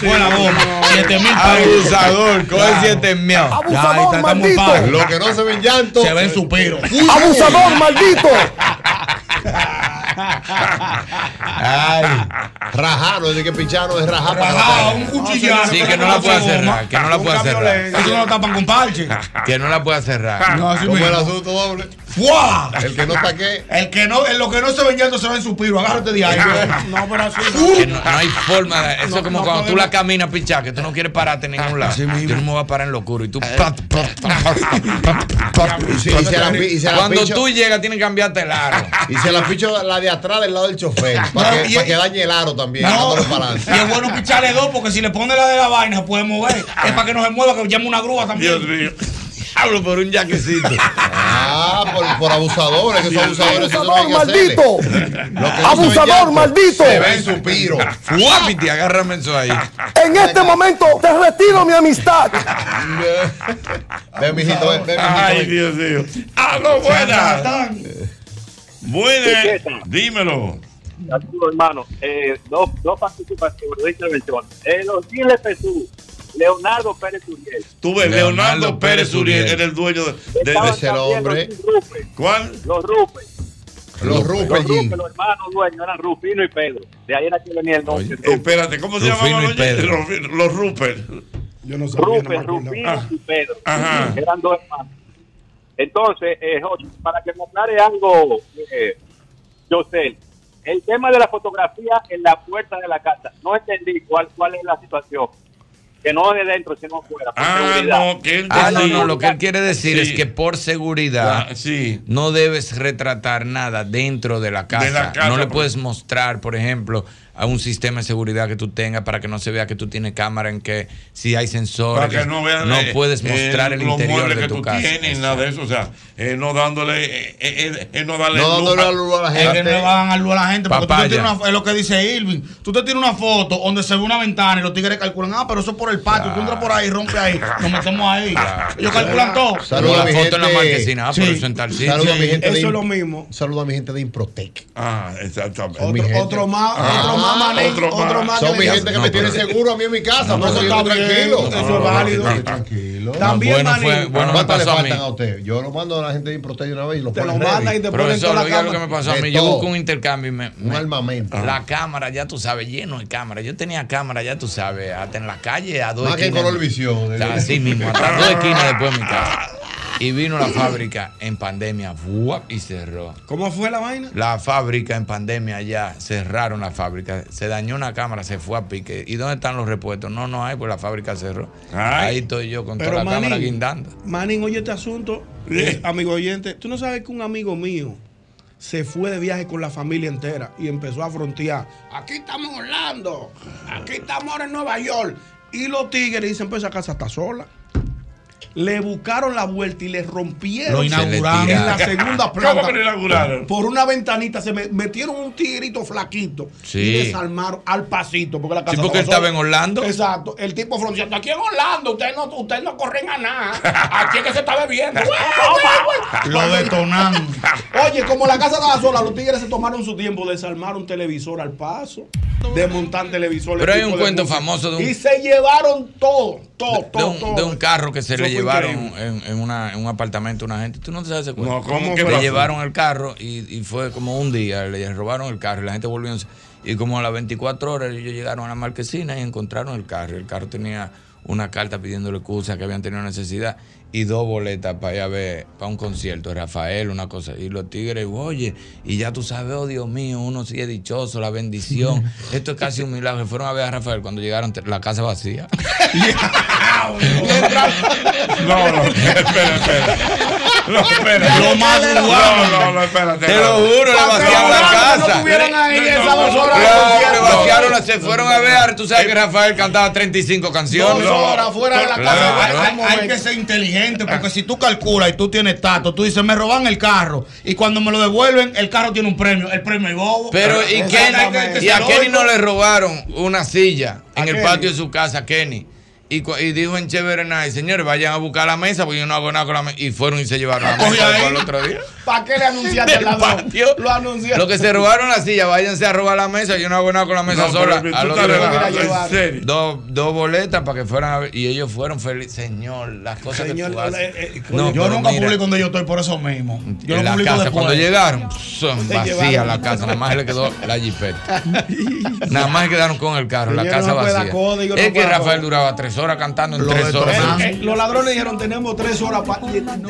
fue la goma. 7 mil pesos. Abusador, coge siete mil. En paz. Lo que no se ven llanto. Se ven suspiros. ¡Abusador, maldito! Ay, rajano, desde que pincharon es rajar para Rajado, un atrás. cuchillazo. Sí, que no la pueda cerrar, que no la pueda cerrar. Eso no lo tapan con parche. Que no la pueda cerrar. No, así Como el asunto doble. ¡Fua! El que no está qué. El que no, en lo que no se ven llanto se ven suspiros. Agárrate de ahí. No, pero así. Que no, no hay forma de, eso es como no cuando tú la caminas pichar que tú no quieres pararte en ningún lado Así mismo. yo no me voy a parar en lo oscuro y tú cuando tú llegas tienes que cambiarte el aro Y se la picho la de atrás del lado del chofer. Para No, que, y- para que dañe el aro también. Y es bueno picharle dos porque si le pone la de la vaina se puede mover. Es para que no se mueva, que llame una grúa también. Dios mío. Hablo por un jaquecito Ah, por, por abusadores, que son abusadores. ¡Abusador, maldito! ¡Abusador, maldito! Se ve en suspiro. Fuapiti, agárrame eso ahí. En este momento te retiro mi amistad. Ven, mijito, ven, ven, mijito. Ay. Dios mío. ¡Aló, buenas! Buenas, dímelo. Saludos, hermano. Eh, dos, dos participaciones, dos intervenciones. Eh, los Giles Jesús, Leonardo Pérez Uriel. Tuve Leonardo, Pérez Uriel, era el dueño de, de- Estaban de- también los ¿Cuál? Los Rupert. Los Jim. Los hermanos dueños eran Rufino y Pedro. De ahí era que venía el nombre. Espérate, ¿cómo se Rufino llamaban y los, los, Rupert? Yo no sabía. acuerdo. Rufino y Pedro. Ajá. Eran dos hermanos. Entonces, eh, Jorge, para que me aclare algo, eh, José, el tema de la fotografía en la puerta de la casa, no entendí cuál, cuál es la situación. Que no de dentro, sino fuera. por Ah, seguridad. no, que él Ah, no, no, lo que él quiere decir Sí. es que por seguridad Ah, sí. no debes retratar nada dentro de la casa. De la casa, no le puedes mostrar, por ejemplo, a un sistema de seguridad que tú tengas para que no se vea que tú tienes cámara en que si hay sensores. Para que no vean eh, puedes eh, mostrar el interior de que tu tú casa. tienes, nada de eso. O sea, eh, no dándole, eh, eh, eh, no darle No luz a la gente. no van a luz a la gente. Porque tú te tiras una, es lo que dice Irving. Tú te tiras una foto donde se ve una ventana y los tigres calculan, ah, pero eso es por el patio. Tú entras por ahí, rompe ahí. Nos metemos ahí. Ellos calculan todo. Saludos la a mi foto gente. en la marquesina, ah, pero Sí. eso en tal sitio. Saludos a mi gente de Eso es lo mismo. Saludos a mi gente de Improtec. Ah, exactamente. Otro, gente. otro más, Ah, otro más, otro más. otro más. Son mi gente que me tiene seguro a mí en mi casa. No, por eso está tranquilo. eso es válido. Tranquilo. También, bueno me ¿Cuántas le pasó a mí. faltan a usted? Yo lo mando a la gente de Improtec una vez y lo Te lo mandan y te ponen toda la oiga lo que me pasó a mí. Yo busco un intercambio y me, Un me- armamento. La cámara, ya tú sabes, lleno de cámaras. Yo tenía cámara, ya tú sabes, hasta en la calle, a dos Más que esquinas. color visión. Sea, así mismo, hasta dos esquinas después de mi casa. Y vino la fábrica en pandemia, y cerró. ¿Cómo fue la vaina? La fábrica en pandemia ya, cerraron la fábrica. Se dañó una cámara, se fue a pique. ¿Y dónde están los repuestos? No, no hay, pues la fábrica cerró. Ay. Ahí estoy yo con Pero, toda la cámara guindando. Manín, oye este asunto, eh, amigo oyente. Tú no sabes que un amigo mío se fue de viaje con la familia entera y empezó a frontear. Aquí estamos en Orlando, aquí estamos en Nueva York. Y los tigres dicen, pues esa casa está sola. Le buscaron la vuelta y le rompieron Lo inauguraron. en la segunda planta. ¿Cómo que lo inauguraron? Por una ventanita se me- metieron un tigrito flaquito Sí. y desarmaron al pasito. Porque la casa Sí, porque él estaba en Orlando. Exacto. El tipo fronteando. Aquí en Orlando, ustedes no, ustedes no corren a nada. Aquí es que se está bebiendo. Lo detonan. Oye, como la casa estaba sola, los tigres se tomaron su tiempo, desarmaron televisor al paso, desmontar televisor. Pero hay un cuento música, famoso de un- Y se llevaron todo, todo, de todo. un, todo. de un carro que se Eso le llevaron en, en una- en un apartamento a una gente. ¿Tú no te sabes ese cuento? No, ¿cómo que le llevaron el carro y, y fue como un día, le robaron el carro y la gente volvió. Y como a las 24 horas ellos llegaron a la marquesina y encontraron el carro. El carro tenía una carta pidiéndole excusa que habían tenido necesidad y dos boletas para ir a ver, para un concierto, Rafael, una cosa. Y los tigres, oye, y ya tú sabes, oh Dios mío, uno sí es dichoso, la bendición. Esto es casi un milagro. Fueron a ver a Rafael cuando llegaron, la casa vacía. No, no, espera, espera. No, espera. Lo más No, no, no, espérate. Te lo juro, le vaciaron la casa. No ahí esas dos horas. Le vaciaron, la- se fueron a ver. Tú sabes que Rafael cantaba 35 canciones. Dos horas fuera de la casa. Hay que ser inteligente porque si tú calculas y tú tienes tato, tú dices, me roban el carro y cuando me lo devuelven, el carro tiene un premio, el premio es bobo. Pero ¿y, Kenny, y a Kenny no le robaron una silla ¿A en el Kenny? patio de su casa, Kenny. Y, dijo en Chévere Night, señores, vayan a buscar la mesa porque yo no hago nada con la mesa. Y fueron y se llevaron la mesa el otro día. ¿Para qué le anunciaste ladrón? patio. Lo anunciaste. Lo que se robaron la silla, váyanse a robar la mesa. Yo no hago nada con la mesa No, sola. pero Al otro día-. Dos, dos boletas para que fueran a ver. Y ellos fueron felices. Señor, las cosas Señor, que tú haces. eh, eh, No, yo nunca mira, publico donde yo estoy por eso mismo. Yo en lo la publico casa, después. cuando llegaron, son llevaron. la casa. Nada más le quedó la jipeta. Nada más se quedaron con el carro, la casa vacía. es que Rafael duraba tres horas cantando en Lo tres horas. detonaron. Eh, los ladrones dijeron tenemos tres horas pa-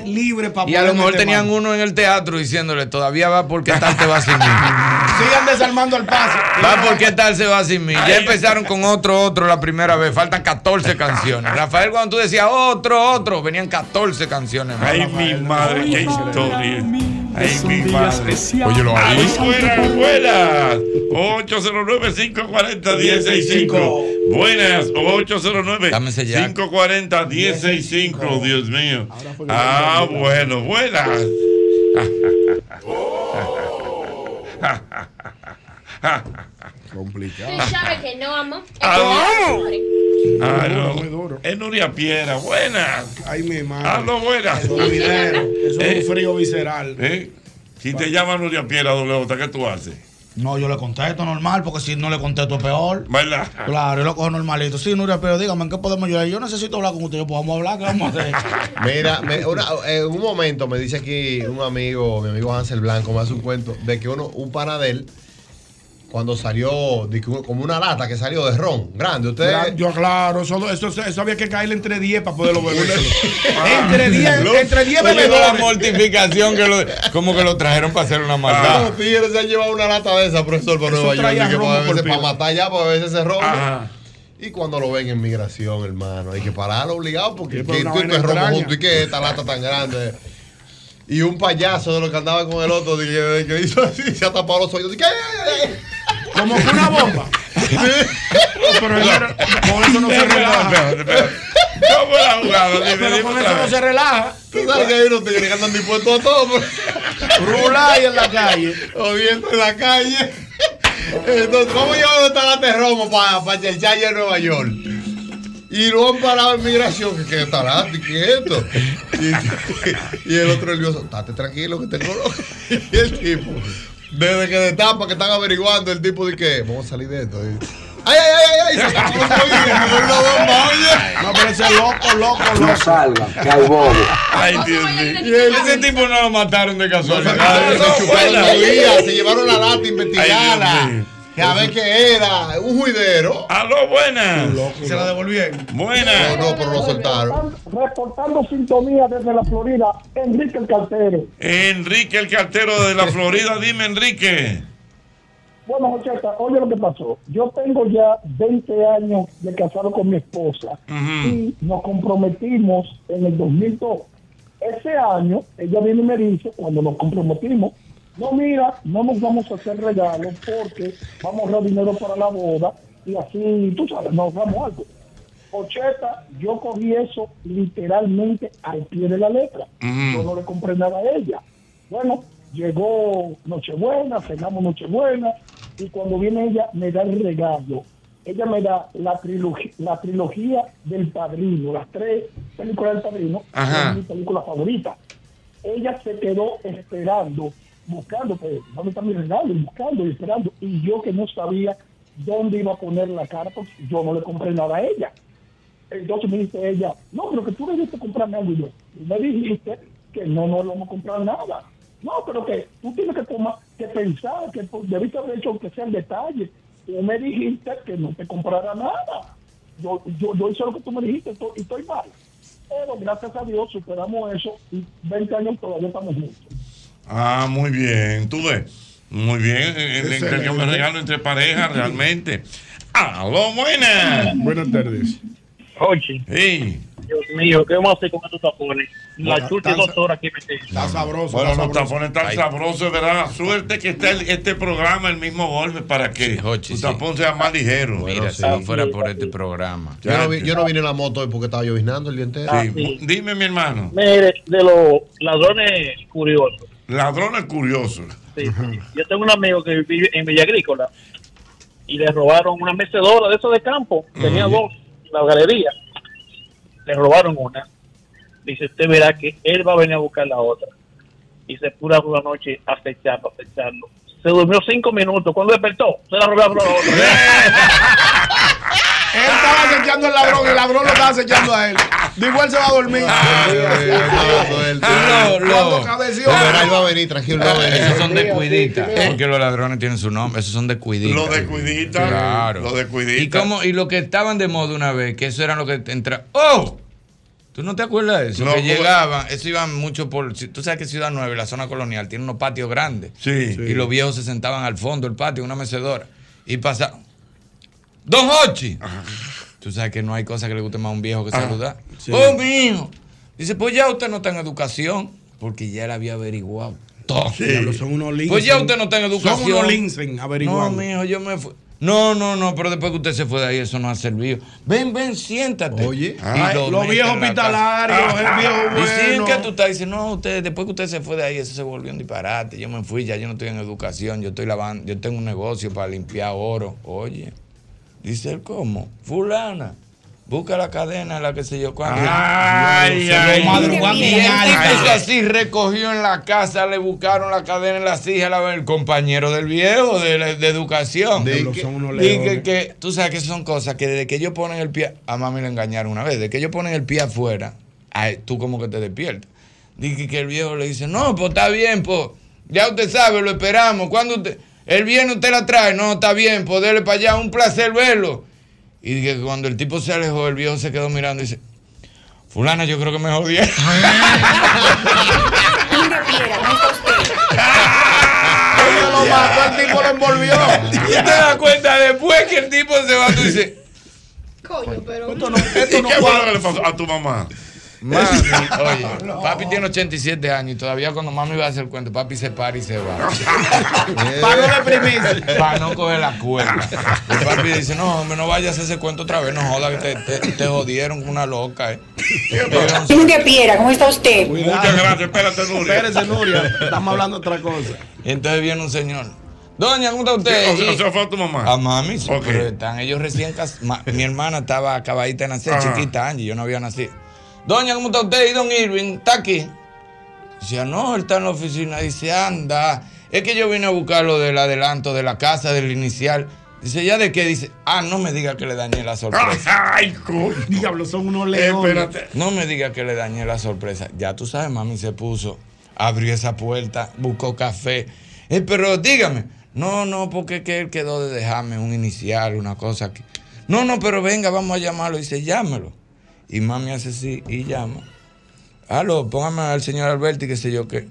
libres para Y a lo mejor tenían uno en el teatro diciéndole, todavía va porque tal te va sin mí. Sigan desarmando al paso. Va porque tal se va sin mí. Ya empezaron con otro, otro la primera vez. Faltan 14 canciones. Rafael, cuando tú decías otro, otro, venían 14 canciones. Ay, mi madre, qué historia. Ay, mi madre. Óyelo ahí. Buenas. 809-540-165. Buenas, 809 Dame ese jack. 540 165 Dios mío. Ah, bueno, buenas. Complicado. Tú sabes que no, amor. Aló. Aló. muy duro. Es Nuria Piera, buenas. Ay, mi madre. Aló. Eso es videro. Eso es Eh, un frío visceral. eh, Si te llama Nuria Piera, doble ¿qué tú haces? No, yo le contesto normal, porque si no le contesto es peor. ¿Verdad? Claro, yo lo cojo normalito. Sí, Nuria, pero dígame, ¿en qué podemos ayudar? Yo necesito hablar con usted. Yo, pues vamos a hablar, ¿qué vamos a hacer? Mira, me- una- en un momento me dice aquí un amigo, mi amigo Hansel Blanco, me hace un cuento de que uno, un panadel, cuando salió, de como una lata que salió de ron, grande, usted... Yo, claro, eso, eso, eso había que caerle entre 10 para poderlo beber. entre 10, entre 10 Oye, la bebedores. mortificación que lo, como que lo trajeron para hacer una maldad. Los tigres se han llevado una lata de esa, profesor, para Nueva York, que para, matar ya, para beberse ese ron. Ajá. Y cuando lo ven en migración, hermano, hay que pararlo obligado porque tú te extraña. junto y que esta lata tan grande. Y un payaso de los que andaba con el otro que, que hizo así, se ha tapado los oídos. y que, ay, ay, ay. Como que una bomba. pero con eso no se relaja. ¿Cómo la jugada? Dime, Pero con eso no se relaja. Tú sabes que hay unos tigres que andan dispuestos a todo. pues. Rular en la calle. O viendo en la calle. Entonces, ¿cómo llevan esta lata de romo para pa de Nueva York? Y lo han parado en migración. que ¿Qué está lata? ¿Y ¿Qué es esto? Y, y el otro nervioso. Estate tranquilo que tengo. Y el tipo, desde que destapa que están averiguando, el tipo dice que vamos a salir de esto. Y, ¡Ay, ay, ay, ay! Se bomba, oye. No, pero ese loco, loco, loco. No salga, que hay bobo. Ay, Dios mío. Ese tipo no lo mataron de No, se, casualidad. se llevaron la lata a investigarla. Que a ver qué era, un juidero. Aló, buenas. Se la devolvieron. Buenas. No, no, pero lo soltaron. Reportando sintonía desde la Florida, Enrique el Cartero. Enrique, el cartero de la Florida. Dime, Enrique. Bueno, muchacha, oye lo que pasó. Yo tengo ya 20 años de casado con mi esposa y nos comprometimos en el 2002. Ese año, ella viene y me dice, cuando nos comprometimos, no, mira, no nos vamos a hacer regalos porque vamos a ahorrar dinero para la boda y así, tú sabes, nos damos algo. Ocheta, yo cogí eso literalmente al pie de la letra. Yo no le compré nada a ella. Bueno, llegó Nochebuena, cenamos Nochebuena, y cuando viene ella me da el regalo. Ella me da la trilogía, la trilogía del Padrino, las tres películas del Padrino, Ajá. es mi película favorita. Ella se quedó esperando, buscando, pues, ¿dónde está mi regalo? Y buscando y esperando. Y yo que no sabía dónde iba a poner la cara, porque yo no le compré nada a ella. Entonces me dice ella, no, pero que tú debiste comprarme algo. Y yo, "Tú me dijiste que no nos vamos a comprar nada. No, pero que tú tienes que tomar, que pensar, que tú debiste haber hecho que sea el detalle. Tú me dijiste que no te comprara nada. Yo, yo, yo hice lo que tú me dijiste y estoy mal. Pero gracias a Dios superamos eso y 20 años todavía estamos juntos. Ah, muy bien. Tú ves. Muy bien. El intercambio de regalo entre parejas, realmente. Aló, buenas. Buenas tardes. Oye, Sí. Dios mío, ¿qué vamos a hacer con estos tapones? Bueno, tan- dos horas aquí metidas. Está sabroso. Bueno, está los sabroso. tapones tan sabrosos, ¿verdad? Suerte que está el- este programa, el mismo golpe, para que tu tapón sea más ligero. Mira, si no fuera por este programa. Yo no, vi- yo no vine en la moto hoy porque estaba lloviznando el día entero. Ah, Sí. Dime, mi hermano. Mire, de los ladrones curiosos. Ladrones curiosos. Sí, sí. Yo tengo un amigo que vive en Villa Agrícola y le robaron una mecedora de esos de campo. Tenía dos en la galería. Le robaron una. Dice, usted verá que él va a venir a buscar la otra. Y se puso una noche a acecharlo, acecharlo. Se durmió cinco minutos. Cuando despertó, se la robaron la otra. Él estaba acechando al ladrón y el ladrón lo estaba acechando a él. Digo, él se va a dormir. Cuando cabeció. Él va a venir, tranquilo. él va a venir. Esos son de cuidita. Porque los ladrones tienen su nombre. Esos son de cuidita. Los de cuidita. Claro. Los de cuidita. Y, como, y lo que estaban de moda una vez, que eso era lo que entra. ¡Oh! ¿Tú no te acuerdas de eso? No, que llegaban, eso iban mucho por. Tú sabes que Ciudad Nueva, la zona colonial, tiene unos patios grandes. Sí. Y los viejos se sentaban al fondo del patio, una mecedora. Y pasaban. ¡Don Hochi! Tú sabes que no hay cosa que le guste más a un viejo que Ajá. saludar. Sí. ¡Oh, mijo! Dice, pues ya usted no está en educación. Porque ya él había averiguado todo. Diablo, son unos linces. Pues ya usted no está en educación. Son unos linces, averiguando. No, mijo, yo me fui. No, no, no, pero después que usted se fue de ahí, eso no ha servido. Ven, ven, siéntate. Oye, Ay, los viejos hospitalarios, el viejo bueno. que tú estás diciendo, no, usted, después que usted se fue de ahí, eso se volvió un disparate. Yo me fui, ya yo no estoy en educación, yo estoy lavando, yo tengo un negocio para limpiar oro. Oye, dice él, ¿cómo? Fulana. Busca la cadena, la que sé yo cuánto. Ay, Se ay, ay, así, recogió en la casa, le buscaron la cadena en la silla, la, el compañero del viejo de, la- de educación. Diablo, son unos Di que, que- tú sabes que son cosas que desde que ellos ponen el pie, a mami le engañaron una vez, desde que ellos ponen el pie afuera, ay, tú como que te despiertas. Dije que el viejo le dice, no, pues está bien, pues, ya usted sabe, lo esperamos. Cuando usted, el viernes usted la trae, no, está bien, pues dele para allá, un placer verlo. Y que cuando el tipo se alejó, el viejo se quedó mirando y dice, fulana, yo creo que me. Ella lo mató, el tipo lo envolvió. Y te das cuenta, después que el tipo se va, tú dices, Coño, pero. Esto no, esto ¿Y no qué fue lo cuadra. que le pasó a tu mamá? Mami, oye, papi tiene 87 años y todavía cuando mami va a hacer cuento, papi se para y se va. Para no deprimirse. Para no coger la cuerda. El papi dice, no, hombre, no vayas a ese cuento otra vez, no joda que te, te, te jodieron con una loca, eh. Nuria Piera, ¿cómo está usted? Muchas gracias, espérate, Nuria. Espérese, Nuria. Estamos hablando de otra cosa. Y entonces viene un señor. Doña, ¿cómo está usted? O sea, Y- o sea, fue a tu mamá. A mami, sí, Ok. pero están ellos recién casados. Mi hermana estaba acabadita de nacer, Ajá. chiquita, Angie, yo no había nacido. Doña, ¿cómo está usted? Y don Irving, ¿está aquí? Dice, no, él está en la oficina. Dice, anda, es que yo vine a buscar lo del adelanto de la casa, del inicial. Dice, ¿ya de qué? Dice, ah, no me diga que le dañé la sorpresa. Ay, coño. Diablo, son unos leones. Espérate. No me diga que le dañé la sorpresa. Ya tú sabes, mami se puso, abrió esa puerta, buscó café. Eh, pero dígame, no, no, porque es que él quedó de dejarme un inicial, una cosa que. No, no, pero venga, vamos a llamarlo. Dice, llámelo. Y mami hace así y llama. Aló, póngame al señor Alberti, qué sé yo qué.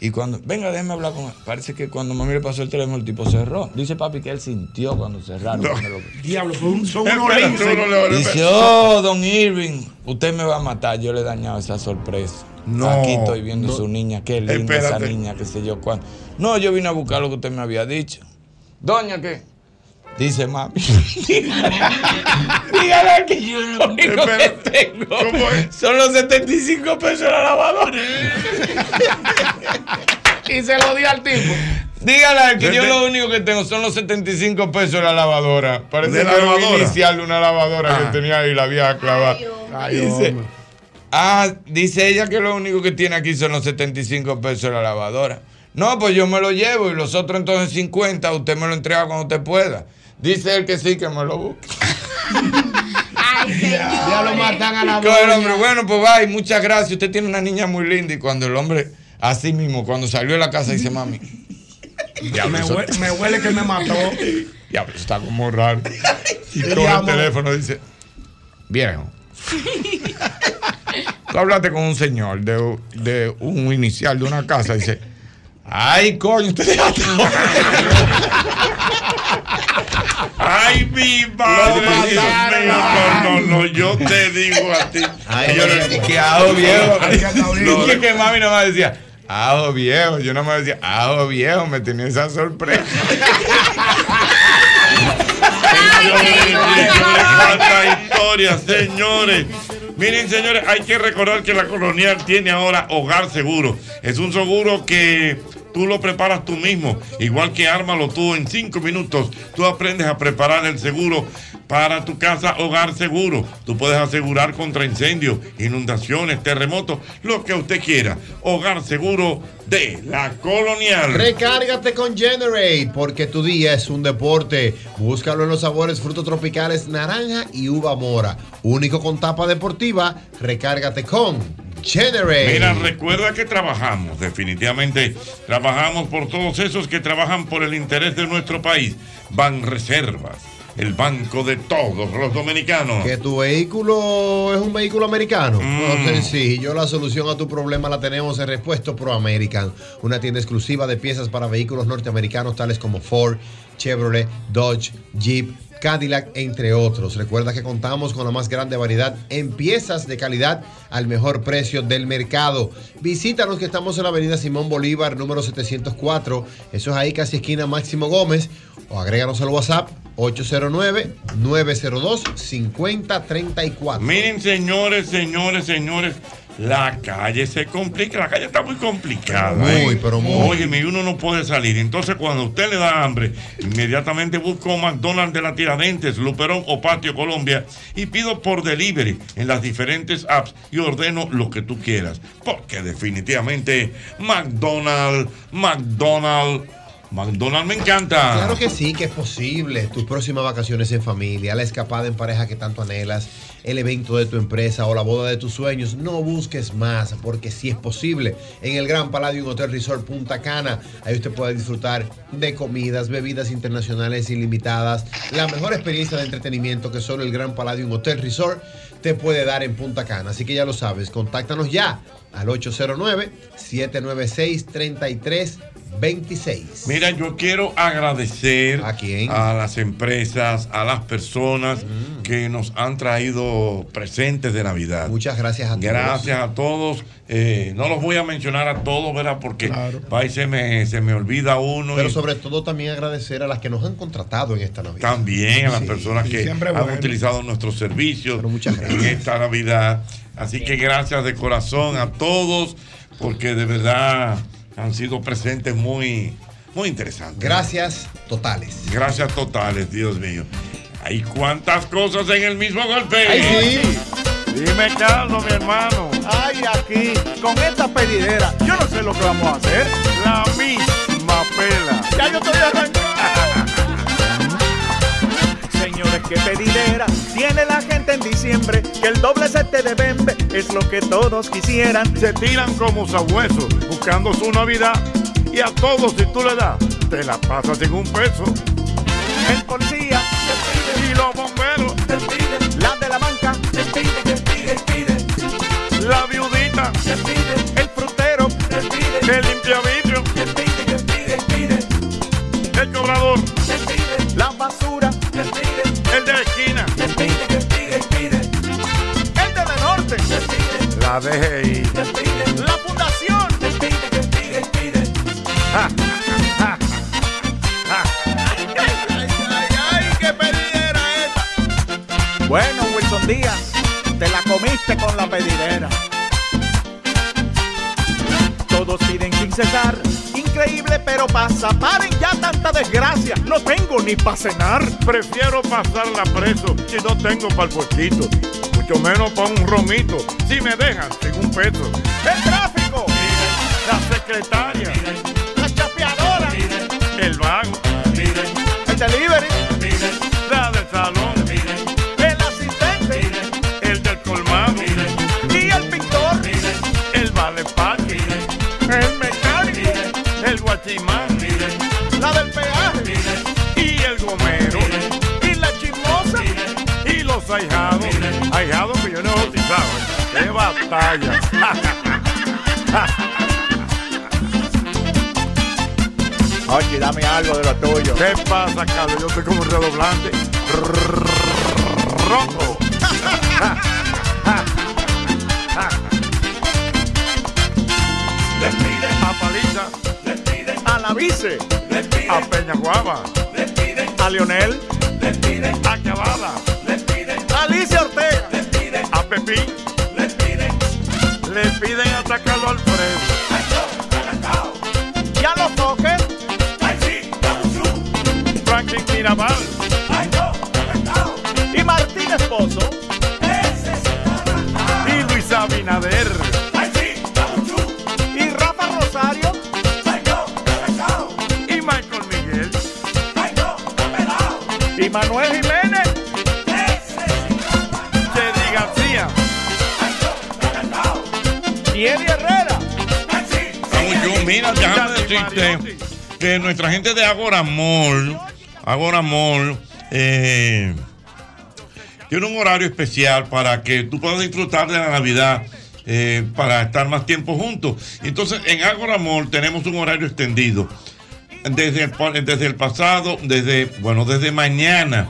Y cuando, venga, déjeme hablar con él. Parece que cuando mami le pasó el teléfono, el tipo cerró. Dice papi que él sintió cuando cerraron. cuando lo- Diablo, son, son unos Dice, oh, don Irving, usted me va a matar. Yo le he dañado esa sorpresa. No, Aquí estoy viendo no. su niña, qué linda esa Espérate. niña, qué sé yo cuándo. No, yo vine a buscar lo que usted me había dicho. Doña, ¿qué? Dice mami. Dígale que yo lo único que tengo ¿Cómo es? son los 75 pesos de la lavadora. Y se lo di al tipo. Dígale que yo lo único que tengo son los 75 pesos de la lavadora. Parece ¿De que la lavadora? inicial de una lavadora Ah. que tenía ahí la vieja clavada. Ay, dice, ah, dice ella que lo único que tiene aquí son los 75 pesos de la lavadora. No, pues yo me lo llevo y los otros entonces 50, usted me lo entrega cuando usted pueda. Dice él que sí, que me lo busque. Ay, Ya lo matan a la el hombre, bueno, pues va, y muchas gracias. Usted tiene una niña muy linda. Y cuando el hombre, así mismo, cuando salió de la casa, dice, mami. Ya, Me huele, me huele que me mató. Ya, pero está como raro. Y coge el teléfono y dice, viejo, tú hablaste con un señor de, de un inicial de una casa y dice, ay, coño, usted dejaste Ay, mi madre. No, no, no, yo te digo a ti. Ay, yo le dije, ajo viejo. Ay, que. No, es que mami nomás decía, ajo viejo. Yo nomás decía, ajo viejo, me tenía esa sorpresa. Cuánta historia, señores. Miren, señores, hay que recordar que la colonial tiene ahora hogar seguro. Es un seguro que tú lo preparas tú mismo. Igual que ármalo tú en cinco minutos. Tú aprendes a preparar el seguro para tu casa hogar seguro. Tú puedes asegurar contra incendios, inundaciones, terremotos, lo que usted quiera. Hogar seguro de la colonial. Recárgate con Generate, porque tu día es un deporte. Búscalo en los sabores frutos tropicales naranja y uva mora. Único con tapa deportiva, recárgate con Generate. Mira, recuerda que trabajamos, definitivamente trabajamos por todos esos que trabajan por el interés de nuestro país. Ban Reservas, el banco de todos los dominicanos. Que tu vehículo es un vehículo americano. Mm. No sencillo. La solución a tu problema la tenemos en Repuesto Pro American, una tienda exclusiva de piezas para vehículos norteamericanos tales como Ford, Chevrolet, Dodge, Jeep, Cadillac, entre otros. Recuerda que contamos con la más grande variedad en piezas de calidad al mejor precio del mercado. Visítanos que estamos en la avenida Simón Bolívar, número 704. Eso es ahí casi esquina Máximo Gómez. O agréganos al WhatsApp 809-902-5034. Miren, señores, señores, señores, la calle se complica, la calle está muy complicada. Muy, ¿eh? pero muy. Óyeme, y uno no puede salir. Entonces, cuando a usted le da hambre, inmediatamente busco McDonald's de la Tiradentes, Luperón o Patio Colombia y pido por delivery en las diferentes apps y ordeno lo que tú quieras. Porque definitivamente McDonald's, McDonald's, McDonald's me encanta. Claro que sí, que es posible. Tus próximas vacaciones en familia, la escapada en pareja que tanto anhelas, el evento de tu empresa o la boda de tus sueños. No busques más, porque sí es posible. En el Gran Palladium Hotel Resort Punta Cana, ahí usted puede disfrutar de comidas, bebidas internacionales ilimitadas, la mejor experiencia de entretenimiento que solo el Gran Palladium Hotel Resort te puede dar en Punta Cana. Así que ya lo sabes, contáctanos ya al 809-796-3326. Mira, yo quiero agradecer ¿A quién? las empresas, a las personas que nos han traído presentes de Navidad. Muchas gracias a todos. Gracias a todos. Eh, no los voy a mencionar a todos, ¿verdad? Porque va y se me, se me olvida uno. Pero y sobre todo también agradecer a las que nos han contratado en esta Navidad. también a las Sí, personas sí, que han bueno. utilizado nuestros servicios en esta Navidad. Así que gracias de corazón a todos, porque de verdad han sido presentes muy, muy interesantes. Gracias totales. Gracias totales, Dios mío. Hay cuántas cosas en el mismo golpe. Dime, Carlos, mi hermano. Ay, aquí, con esta pedidera, yo no sé lo que vamos a hacer. La misma pela. Ya yo estoy arrancando. Qué pedidera tiene la gente en diciembre. Que el doble sete de bembe es lo que todos quisieran. Se tiran como sabuesos buscando su Navidad. Y a todos, si tú le das, te la pasas en un peso. El policía y los bomberos. La de la banca La viudita. El frutero El limpia vidrio. El cobrador. La basura La fundación Ja, ja, ja. Ay, qué pedidera esta. Bueno, Wilson Díaz, te la comiste con la pedidera. Todos piden sin cesar. Increíble, pero pasa. Paren ya tanta desgracia. No tengo ni para cenar. Prefiero pasarla preso si no tengo para el puestito. Mucho menos para un romito. Si me dejan sin un peso. El tráfico, La secretaria. la chapeadora, El vago. el delivery, La del salón. el asistente El del colmado. y el pintor, El vale parque. el mecánico, El guachimán. la del peaje Y el gomero. y la chismosa. Y los ahijados. Ahijados que yo no bautizado. ¡Qué batalla! Oye, dame algo de lo tuyo. ¿Qué pasa, Carlos? Yo estoy como un redoblante. Rojo. A Paliza. A la vice, A Peñaguaba. a Lionel, A Cavada. Pepín. Le piden atacarlo al Alfredo. y a los toques, Franklin Mirabal. y Martín Esposo, Y Luis Abinader. y Rafa Rosario, Y Michael Miguel. y Manuel Jiménez, Eddie Herrera. Yo, mira, déjame decirte que nuestra gente de Agora Mall, Agora Mall, eh, tiene un horario especial para que tú puedas disfrutar de la Navidad. eh, para estar más tiempo juntos. Entonces, en Agora Mall tenemos un horario extendido. Desde el, desde el pasado, desde, bueno, desde mañana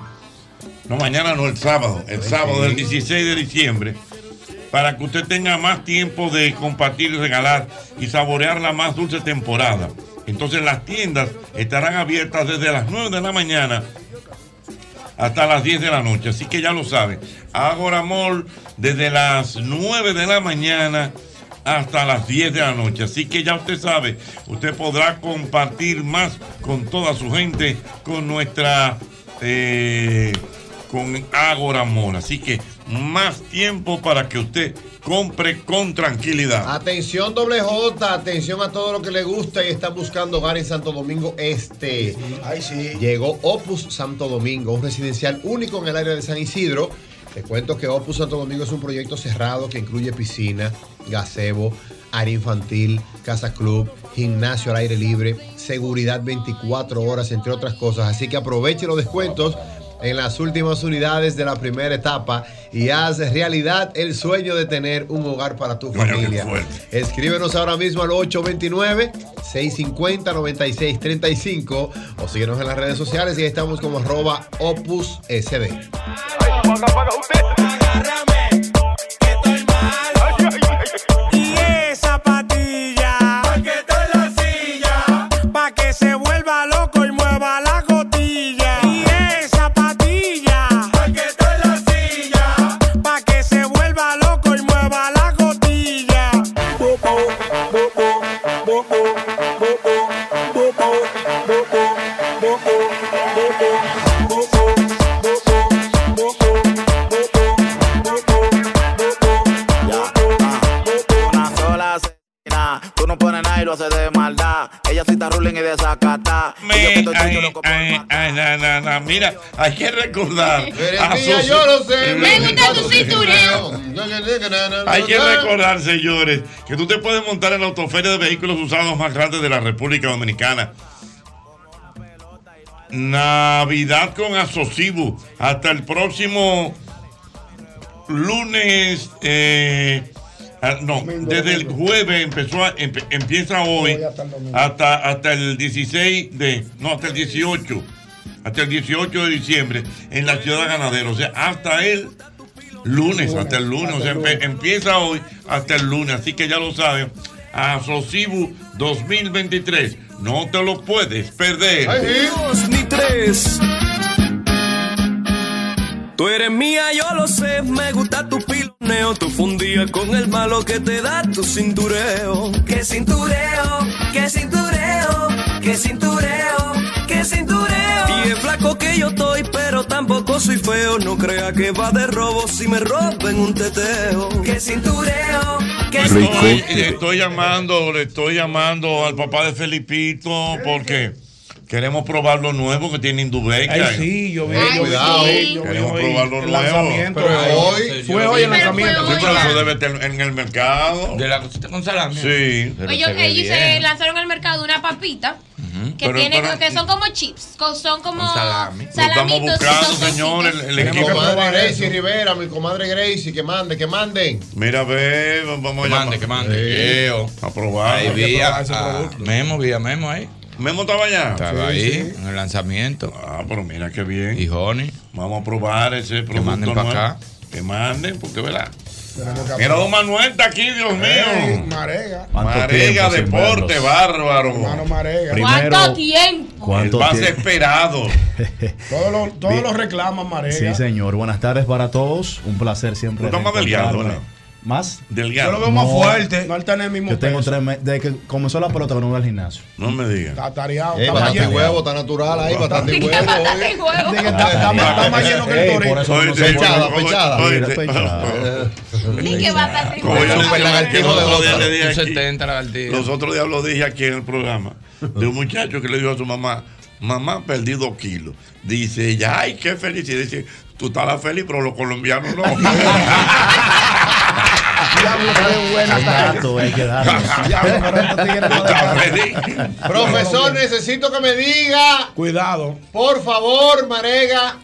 No, mañana no, el sábado. El sábado del 16 de diciembre. Para que usted tenga más tiempo de compartir y regalar y saborear la más dulce temporada. Entonces las tiendas estarán abiertas desde las 9 de la mañana hasta las 10 de la noche. Así que ya lo saben. Agora Mall desde las 9 de la mañana hasta las 10 de la noche. Así que ya usted sabe, usted podrá compartir más con toda su gente con nuestra... eh, con Agora. Así que más tiempo para que usted compre con tranquilidad. Atención doble J, atención a todo lo que le gusta y está buscando hogar en Santo Domingo Este. Llegó Opus Santo Domingo, un residencial único en el área de San Isidro. Te cuento que Opus Santo Domingo es un proyecto cerrado que incluye piscina, gazebo, área infantil, casa club, gimnasio al aire libre, seguridad 24 horas, entre otras cosas. Así que aproveche los descuentos en las últimas unidades de la primera etapa y haz realidad el sueño de tener un hogar para tu familia. Escríbenos ahora mismo al 829-650-9635 o síguenos en las redes sociales y ahí estamos como arroba opus sd. Na, na. Mira, hay que recordar. a sus- yo lo sé, Me gusta tu cintureo. Hay que recordar, señores, que tú te puedes montar en la autoferia de vehículos usados más grande de la República Dominicana. Navidad con Asocibu. Hasta el próximo lunes. eh, ah, no, desde el jueves empezó a- empe- empieza hoy hasta, hasta el 16 de. No, hasta el 18. Hasta el 18 de diciembre en la ciudad ganadera. O sea, hasta el lunes, hasta el lunes. O sea, empieza hoy hasta el lunes. Así que ya lo saben. Asocibu 2023. No te lo puedes perder. Dos ni tres. Tú eres mía, yo lo sé. Me gusta tu piloneo. Tu fundía con el malo que te da tu cintureo. Que cintureo, que cintureo, que cintureo, que cintureo. Y es flaco que yo estoy, pero tampoco soy feo. No crea que va de robo si me roben un teteo. Que cintureo, que Estoy, le estoy llamando, le estoy llamando al papá de Felipito porque queremos probar lo nuevo que tiene Indubeca. Ay, sí, yo vi, Ay, yo cuidado. vi, yo Queremos hoy probar lo el nuevo. lanzamiento. Pero hoy, fue hoy el lanzamiento. Sí, pero eso debe estar en el mercado. De la cosita con salami. Sí. Ellos, ellos se lanzaron al mercado una papita que Pero- tiene pero- que son como chips, son como Con salami. Estamos buscando, tostoncitos. señor, el- el Mi equipo. comadre Gracie Rivera, mi comadre Gracie, que mande, que manden. Mira, ve, vamos Que a mande, que mande. A probar. Ahí que vi a, probar ese a producto. Memo, vi a Memo ahí. Memo estaba allá. Estaba Sí, ahí, sí. en el lanzamiento. Ah, pero mira qué bien. Y Honey. Vamos a probar ese producto manden pa' nuevo. acá. Que manden, porque que Mira, don Manuel está aquí, Dios mío. Marega. Marega, deporte, bárbaro. Hermano Marega. ¿Cuánto tiempo? ¿Cuánto El más tiempo? esperado. Todos los todos los reclaman Marega. Sí, señor. Buenas tardes para todos. Un placer siempre. Tú estás más delgado. Yo lo veo más fuerte. No él en el mismo Yo tengo peso. tres meses. Desde que comenzó la pelota, no voy al gimnasio. No me digas. Está tareado. Ey, Está bastante huevo, está natural ahí, bastante huevo. Bastante huevo. Que está- está más- está más lleno que el torito. por eso no Pechada, oye, pechada. oye, Mira, oye, pechada. Ni que va a estar lagartijo los de otros días otra. le dije Un aquí, 70 lagartijo. Los otros días lo dije aquí en el programa. De un muchacho que le dijo a su mamá, mamá, perdí dos kilos. Dice ella, ay, qué felicidad. Dice, tú estabas feliz, pero los colombianos no. Diablo, qué buena hay que darle. Profesor, necesito que me diga, Cuidado. por favor, Marega,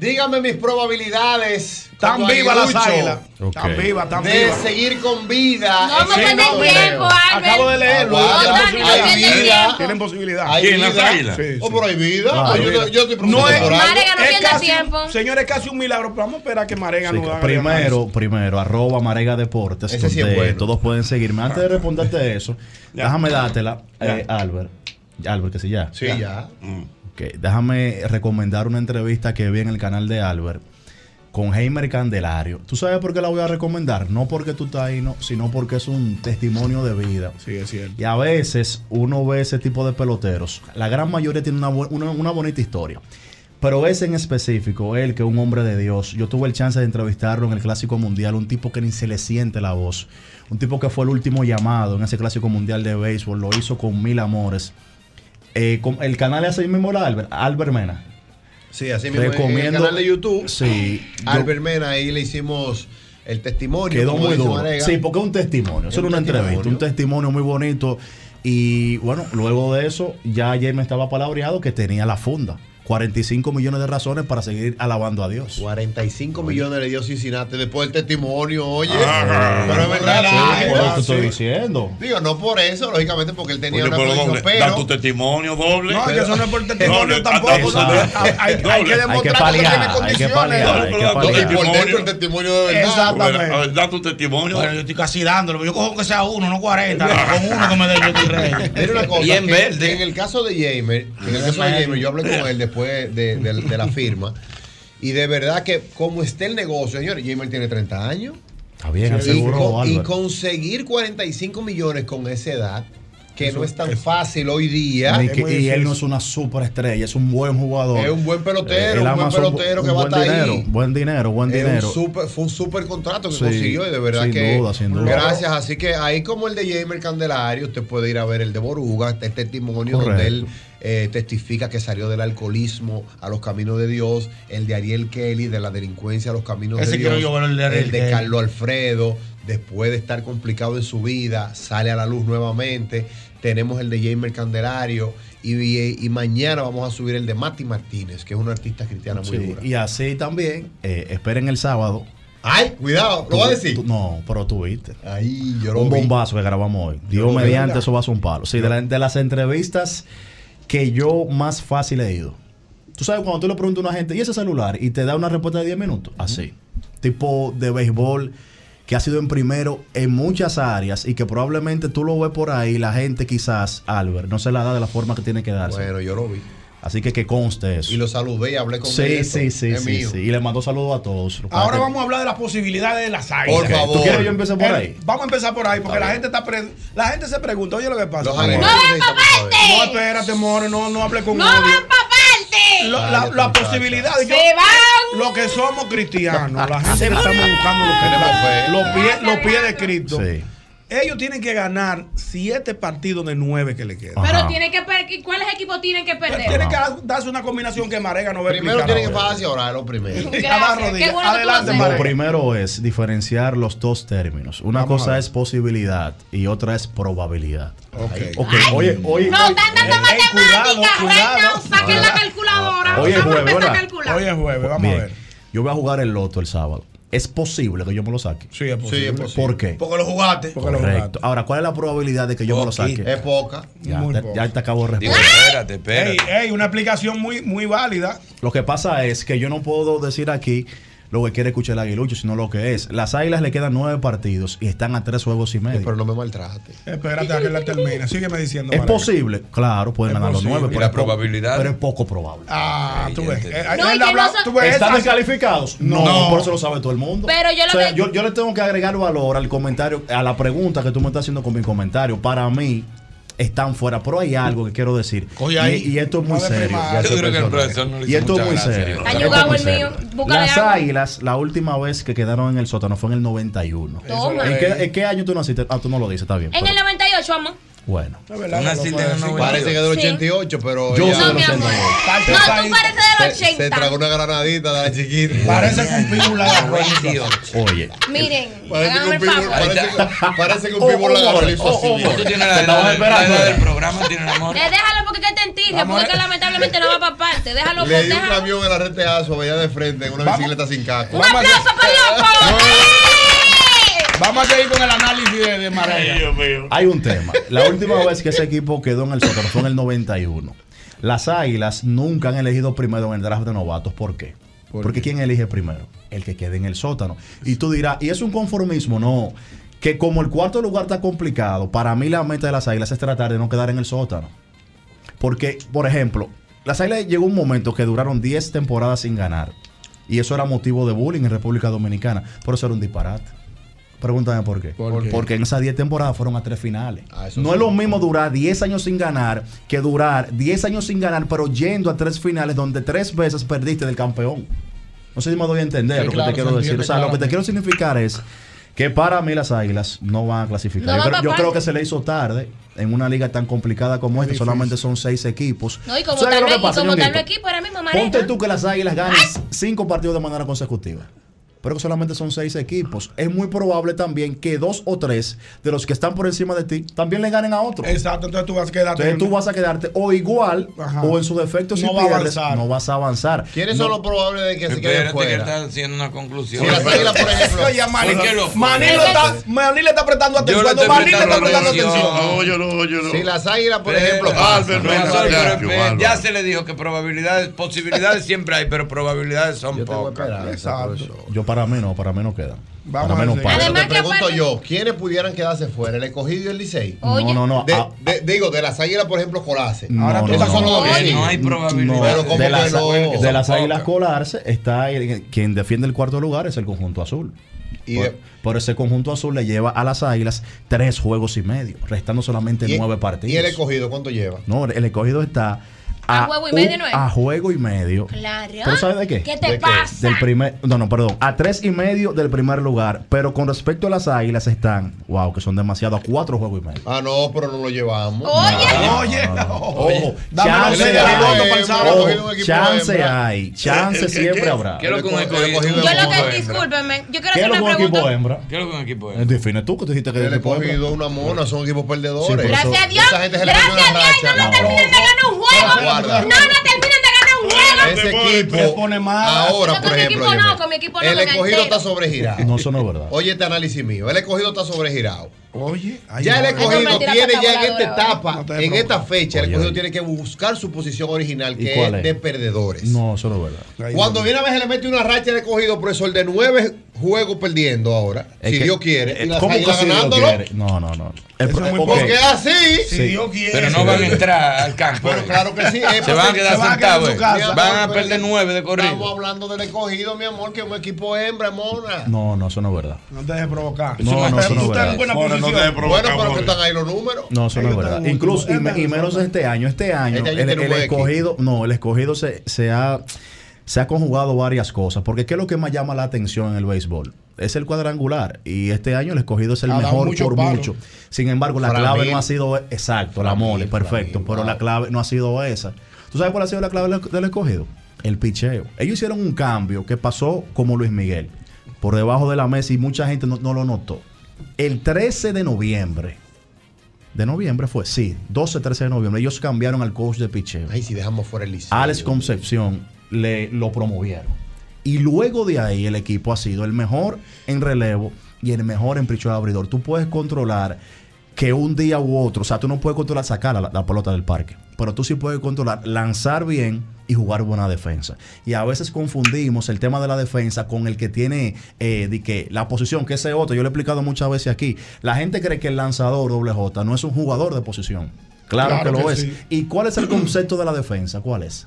Dígame mis probabilidades. Tan viva las águilas. Tan viva, tan de viva. seguir con vida. No vamos a en el perder torneo. tiempo, Albert. Acabo de leerlo. Aguanta, tienen hay posibilidad. vida. Tienen posibilidad. Hay ¿Quién, las vida. águilas? Sí, Oh, sí. pero hay vida. Claro. Yo, yo, yo estoy No preocupado es, por. Marega, no casi, tiempo. Señor, es casi un milagro, pero vamos a esperar que Marega Sí, nos haga primero, primero, arroba Marega Deportes, Ese sí es donde bueno. todos pueden seguirme. Antes de responderte eso, déjame dártela, eh, Albert. Albert, que sí ya. Sí, ya. Déjame recomendar una entrevista que vi en el canal de Albert con Heimer Candelario. ¿Tú sabes por qué la voy a recomendar? No porque tú estás ahí, no, sino porque es un testimonio de vida. Sí, es cierto. Y a veces uno ve ese tipo de peloteros. La gran mayoría tiene una, una- una bonita historia. Pero ese en específico, él que es un hombre de Dios, yo tuve el chance de entrevistarlo en el Clásico Mundial, un tipo que ni se le siente la voz, un tipo que fue el último llamado en ese Clásico Mundial de béisbol, lo hizo con mil amores. Eh, el canal es así mismo, la Albert, Albert Mena. Sí, así mismo. En el Recomiendo- canal de YouTube. Sí, yo- Albert Mena, ahí le hicimos el testimonio. Quedó muy duro. Marega. Sí, porque es un testimonio. Es Eso era un una entrevista, un testimonio muy bonito. Y bueno, luego de eso, ya ayer me estaba palabreado que tenía la funda. 45 millones de razones para seguir alabando a Dios. 45 millones le dio Cincinnati después del testimonio, oye. Ah, pero es verdad. sí, por eso te estoy diciendo. Digo, no por eso, lógicamente, porque él tenía Coño, una pero posición, doble, da pero. tu testimonio doble. No, que eso no es por testimonio Doble, tampoco. Hay, hay- hay que demostrar que paliar, tiene hay que condiciones. paliar, hay que Pero, paliar. pero, Y por dentro el testimonio. de verdad. Exactamente. A ver, Da tu testimonio. Bueno, yo estoy casi dándolo. Yo cojo que sea uno, no 40. con uno que me dé yo estoy rey. Mira una cosa, Y en verde. en el caso de Jamer, en el caso de Jamer, yo hablé con él después de, de- de la firma. Y de verdad que como esté el negocio, señores, Jamer tiene 30 años. Está bien, y, aseguró, con- y conseguir 45 millones con esa edad, que no es tan fácil hoy Y, día. que- y él no es una superestrella, es un buen jugador. Es un buen pelotero, Él un buen su- pelotero que un va a estar dinero, ahí. Buen dinero, buen Es un dinero. super- fue un super contrato que Sí, consiguió y de verdad sin que duda, sin duda. gracias así que ahí como el de Jamer Candelario usted puede ir a ver el de Boruga este testimonio Correcto. donde él eh, testifica que salió del alcoholismo a los caminos de Dios el de Ariel Kelly de la delincuencia a los caminos Ese de Dios yo ver, el de Ariel Kelly. Carlos Alfredo después de estar complicado en su vida sale a la luz nuevamente tenemos el de Jamer Candelario y, mañana vamos a subir el de Mati Martínez que es una artista cristiana muy Sí, dura y así también, eh, esperen el sábado. ay cuidado lo va a decir Tú- no, pero tú viste. Ahí yo lo un vi. bombazo que grabamos hoy. Dios vi, mediante, eso va a ser un palo. Sí, de, la- de las entrevistas que yo más fácil he ido. Tú sabes, cuando tú le preguntas a una gente, ¿y ese celular? Y te da una respuesta de 10 minutos. Así. Tipo de béisbol que ha sido en primero en muchas áreas y que probablemente tú lo ves por ahí, la gente quizás, Albert, no se la da de la forma que tiene que darse. Bueno, yo lo vi. Así que que conste eso. Y lo saludé y hablé con sí, él. sí, sí, Es sí, mío. sí. Y le mando saludos a todos. Ahora Para que- vamos a hablar de las posibilidades de las águilas. Por favor. ¿Tú quieres que yo empiece por El- ahí? Vamos a empezar por ahí, porque Está la bien. gente está pre- la gente se pregunta, oye lo que pasa. Los No, ángeles. no, espérate, more, no, no hable con No odio. van pa' parte. Lo- la, posibilidad de Se van. lo que somos cristianos, la gente que estamos buscando lo que- Tenemos fe. los pies, los pies de Cristo. Sí. Ellos tienen que ganar siete partidos de nueve que le quedan. Pero tiene que ¿cuáles equipos tienen que perder? Tienen que darse una combinación que Marega no ve Primero tienen que bajarse ahora, lo primero. Gracias. Qué bueno Adelante. Lo primero es diferenciar los dos términos. Una Vamos a cosa es posibilidad y otra es probabilidad. Ok. Ok, oye, oye, No, están dando matemáticas, cuidado, cuidado. Reina, saquen la calculadora. Oye, Vamos a jueves, a. Hoy es jueves, vamos bien. a ver. Yo voy a jugar el loto el sábado. ¿Es posible que yo me lo saque? Sí, es posible. Sí, es posible. ¿Por qué? Porque lo jugaste. Porque lo Correcto. jugaste. Ahora, ¿cuál es la probabilidad de que yo me lo saque? Es poca. Ya, Muy te, poco. ya te acabo de Digo, responder. espérate, espérate. Ey, ey, una explicación muy, muy válida. Lo que pasa es que yo no puedo decir aquí lo que quiere escuchar el aguilucho, sino lo que es. Las águilas le quedan nueve partidos y están a tres juegos y medio. Pero no me maltrate. Espérate a que la termine. Sígueme diciendo. ¿Es posible? Claro, pueden ganar los nueve. ¿Y pero la probabilidad? Pero es poco probable. Ah, tú ves. entendí. Eh, No, él que habla- no son- tú ves, ¿Están descalificados? No, No. por eso lo sabe todo el mundo. Pero yo lo O sea, que- yo, yo le tengo que agregar valor al comentario, a la pregunta que tú me estás haciendo con mi comentario. Para mí, están fuera. Pero hay algo que quiero decir. Y, esto es muy serio. Yo soy creo que el personal. profesor no le Y esto es muy serio. Muy Las águilas, la última vez que quedaron en el sótano fue en el 91. Toma. ¿En qué, en qué año tú naciste? Ah, tú no lo dices, está bien. En pero- el 98, vamos. Bueno. Una no el decir. 90. Parece que es del Sí. 88, pero Yo soy No, de amor. 88. Parte No, tú pareces del se, se 80. tragó una granadita de la chiquita. Parece que un pitbull la agarró. Oye. Miren, Parece que un el un Oh, la oh, agarró oh, mira. oh. Tú tienes la edad, la del programa, tienes amor. Eh, déjalo porque que te birria, porque lamentablemente no va para parte. Déjalo, Le di un camión en la reteazo, veía de frente en una bicicleta sin casco. Un aplauso para loco. Vamos a seguir con el análisis de, de Marea. Hay un tema. La última vez que ese equipo quedó en el sótano fue en el 91. Las Águilas nunca han elegido primero en el draft de novatos. ¿Por qué? Porque ¿quién elige primero? El que quede en el sótano. Y tú dirás, ¿y es un conformismo? No. Que como el cuarto lugar está complicado, para mí la meta de las Águilas es tratar de no quedar en el sótano. Porque, por ejemplo, las Águilas llegó un momento que duraron 10 temporadas sin ganar. Y eso era motivo de bullying en República Dominicana. Por eso era un disparate. Pregúntame por qué. ¿Por qué? Porque en esas 10 temporadas fueron a tres finales. eso no sí. es lo mismo durar 10 años sin ganar que durar 10 años sin ganar, pero yendo a tres finales donde tres veces perdiste del campeón. No sé si me doy a entender Sí, lo que claro, te quiero decir. entiende O sea, lo que te quiero significar es que para mí las águilas no van a clasificar. No yo creo, yo que se le hizo tarde en una liga tan complicada como esta. Solamente son seis equipos. No, y como equipo ahora mismo, Marea. Ponte tú que las águilas ganen cinco partidos de manera consecutiva. Pero que solamente son seis equipos. Es muy probable también que dos o tres de los que están por encima de ti también le ganen a otro. Exacto, entonces tú vas a quedarte. Entonces tú vas a quedarte o igual Ajá. o en su defecto si No va a pierdes, avanzar. no vas a avanzar. ¿Quiénes No- son los probables de que se queden Espérate que él fuera? está haciendo una conclusión. Si las águilas, por ejemplo. Oye, Manny, ¿Por qué lo fue? Manny lo está, Manny le está prestando Yo atención. Cuando está prestando atención. atención. Óyelo, óyelo. Si las águilas, por ejemplo, ya se le dijo que probabilidades, posibilidades siempre hay, pero probabilidades son Yo pocas. Exacto. Yo para mí no, para mí no queda. Vamos para a mí no seguir. pasa. Pero Además te pregunto yo, ¿quiénes pudieran quedarse fuera? ¿El escogido y el Licey? No, no, no. De- ah, de- digo, de las águilas, por ejemplo, colarse. Ahora no, tú no, estás no. siguen. No hay probabilidad. Pero ¿cómo de las, no? de Son las águilas colarse está el- quien defiende el cuarto lugar es el conjunto azul. Y por, de- por ese conjunto azul le lleva a las águilas tres juegos y medio, restando solamente y- nueve partidos. ¿Y el escogido cuánto lleva? No, el escogido está A juego y medio, un- ¿no es? A juego y medio. Claro. ¿Pero sabes de qué? ¿Qué te ¿De qué? pasa? Del primer, no, no, perdón, a tres y medio del primer lugar. Pero con respecto a las águilas están, wow, que son demasiado, a cuatro juegos y medio. Ah, no, pero no lo llevamos. Oye, Oye, chance hay. sábado. Ojo, Cogido un equipo chance hembra. hay, chance siempre habrá. ¿Qué es lo que un El escogido? escogido yo lo que, equipo discúlpeme, yo quiero ¿Qué hacer una que un equipo pregunta. hembra? ¿Qué es lo que un equipo Eh, es? Define tú que tú dijiste que El equipo hembra. una mona, son equipos perdedores. Gracias a Dios, gracias a una Dios, no me de ganar un juego. Guarda. No, no terminan de ganar un juego. Ese equipo, te pone mal. ahora, por con mi ejemplo, equipo no, con mi equipo no, el escogido está sobregirado. No, eso no es verdad. Oye, este análisis mío. El escogido está sobregirado. Oye, Ya el escogido tiene ya en esta etapa, No en esta fecha, el escogido tiene que buscar su posición original, ¿Y que es es? de perdedores. No, eso no es verdad. Cuando viene a ver, le mete una racha de escogido, profesor, de nueve juegos perdiendo ahora, Es si que- Dios quiere, eh, y ¿Cómo que si ganándolo. No, no, no. Es muy. Porque es así. Si. Dios quiere. Pero no van a entrar al campo. Pero claro que sí. es Se van a porque- quedar se van a quedar en sentados. su eh. casa. Van a perder nueve de Estamos corrido. hablando del escogido, mi amor, que es un equipo hembra, mona. No, no, eso no es verdad. No te dejes provocar. No, no, eso no es verdad. No te Bueno, pero que están ahí los números. No, eso no es verdad. Incluso, y, menos este año. Este año, Este año el, escogido, no, el escogido se, se ha se ha conjugado varias cosas. Porque ¿qué es lo que más llama la atención en el béisbol? Es el cuadrangular. Y este año el escogido es el Ha mejor mucho por mucho. Sin embargo, la clave no ha sido exacto, la mole, perfecto. Pero wow. la clave no ha sido esa. ¿Tú sabes cuál ha sido la clave del, del escogido? El picheo. Ellos hicieron un cambio que pasó como Luis Miguel. Por debajo de la mesa y mucha gente no, no lo notó. El 13 de noviembre. De noviembre fue, sí, 12, 13 de noviembre. Ellos cambiaron al coach de picheo. Ay, si dejamos fuera el liceo. Alex Concepción le lo promovieron. Y luego de ahí el equipo ha sido el mejor en relevo y el mejor en picheo de abridor. Tú puedes controlar que un día u otro, o sea, tú no puedes controlar sacar la, la pelota del parque, pero tú sí puedes controlar lanzar bien y jugar buena defensa. Y a veces confundimos el tema de la defensa con el que tiene eh, de que la posición, que ese otro, yo lo he explicado muchas veces aquí. La gente cree que el lanzador doble J no es un jugador de posición. Claro, Claro que lo que es. sí. ¿Y cuál es el concepto de la defensa? ¿Cuál es?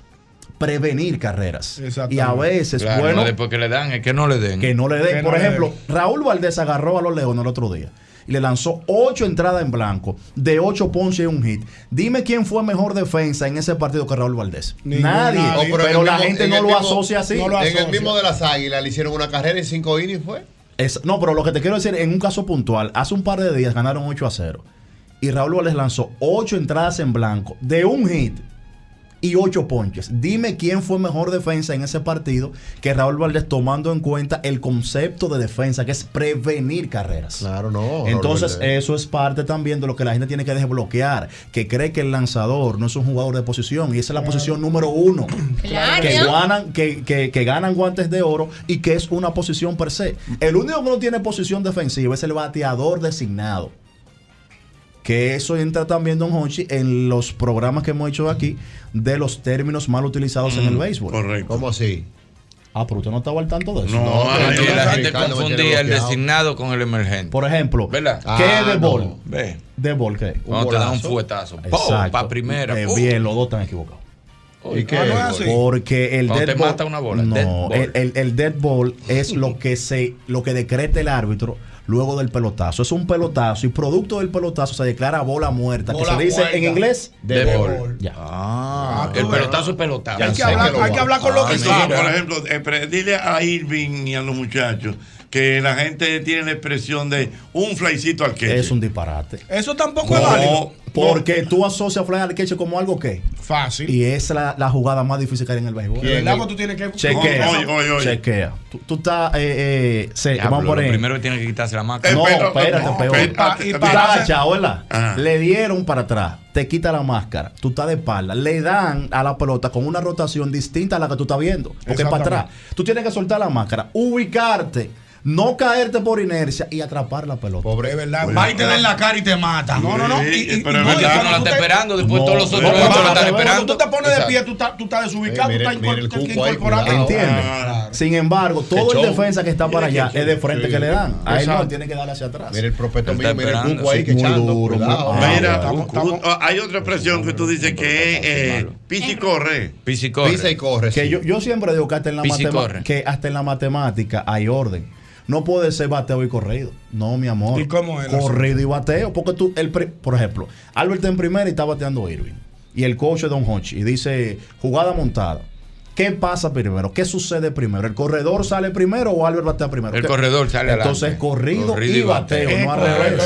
Prevenir carreras. Exactamente. Y a veces, Claro, bueno, no después que le dan, es que no le den. que no le den. Por ejemplo, Raúl Valdés agarró a los Leones el otro día y le lanzó ocho entradas en blanco, de ocho ponches y un hit. Dime quién fue mejor defensa en ese partido que Raúl Valdés. Nadie. nadie. Pero, la mismo- gente en no lo mismo- asocia así. no lo En el mismo de las águilas le hicieron una carrera en cinco innings, fue. Es- no, pero lo que te quiero decir, en un caso puntual, hace un par de días ganaron 8 a 0. Y Raúl Valdés lanzó 8 entradas en blanco de un hit y 8 ponches. Dime quién fue mejor defensa en ese partido que Raúl Valdés tomando en cuenta el concepto de defensa que es prevenir carreras. Claro, no. Entonces eso es parte también de lo que la gente tiene que desbloquear, que cree que el lanzador no es un jugador de posición y esa es la posición número uno. Claro. Que, ganan, que, ganan guantes de oro y que es una posición per se. El único que no tiene posición defensiva es el bateador designado que eso entra también, don Honchi, en los programas que hemos hecho aquí de los términos mal utilizados en el mm, béisbol. Correcto. ¿Cómo así? Ah, pero usted no estaba al tanto de eso. No, la, gente confundía el designado con el emergente. Por ejemplo, ¿verdad? ¿qué es ah, de bol? Ve. ¿De bol qué? Un Cuando bolazo. te dan un fuetazo. Exacto. Para primera. Eh, uh. Bien, los dos están equivocados. ¿Y, qué ah, no es así? Porque el dead te mata una bola. No. El, el, el, dead ball es lo que se, lo que decreta el árbitro luego del pelotazo. Es un pelotazo y producto del pelotazo se declara bola muerta, que se dice en inglés de, bol. Ah, ah, el pelotazo es pelotazo. Hay que, hablar, con ah, lo que sabe. Por ejemplo, eh, dile a Irving y a los muchachos que la gente tiene la expresión de un flycito al queche. Es un disparate. Eso tampoco no, es válido. Porque tú asocias fly al queche como algo que. Fácil. Y es la, jugada más difícil que hay en el béisbol. ¿Quién? ¿Verdad? tú tienes que. Chequea. Chequea. Tú, tú estás. Eh, eh se, vamos a poner. Lo primero que tiene que quitarse la máscara. Eh, no, espérate, eh, peor. Espérate, y para chaola. Le dieron para atrás. Te quita la máscara. Tú estás de espalda. Le dan a la pelota con una rotación distinta a la que tú estás viendo. Porque es para atrás. Tú tienes que soltar la máscara. Ubicarte no caerte por inercia y atrapar la pelota. Pobre, verdad. Va y te da la cara y te mata. No, no, no. Pero no, no la está esperando, después todos los otros la están esperando. Tú te pones de pie, tú estás desubicado, tú estás incorporado. ¿Entiendes? Sin embargo, todo el defensa que está para allá es de frente que le dan. A él no, tiene que darle hacia atrás. Mira el prospecto mío, mira el cuco ahí que echando. Mira, hay otra expresión que tú dices que es eh, pisa y corre. Pisa y corre. Que yo siempre digo que hasta en la matemática hay orden. No puede ser bateo y corrido. No, mi amor. ¿Y cómo es? Corrido y bateo. Porque tú, el, pre, por ejemplo, Albert en primera y está bateando Irving. Y el coach es Don Hodge. Y dice, jugada montada. ¿Qué pasa primero? ¿Qué sucede primero? ¿El corredor sale primero o Albert batea primero? El corredor sale primero. Entonces, corrido, y bateo, y bateo no al revés.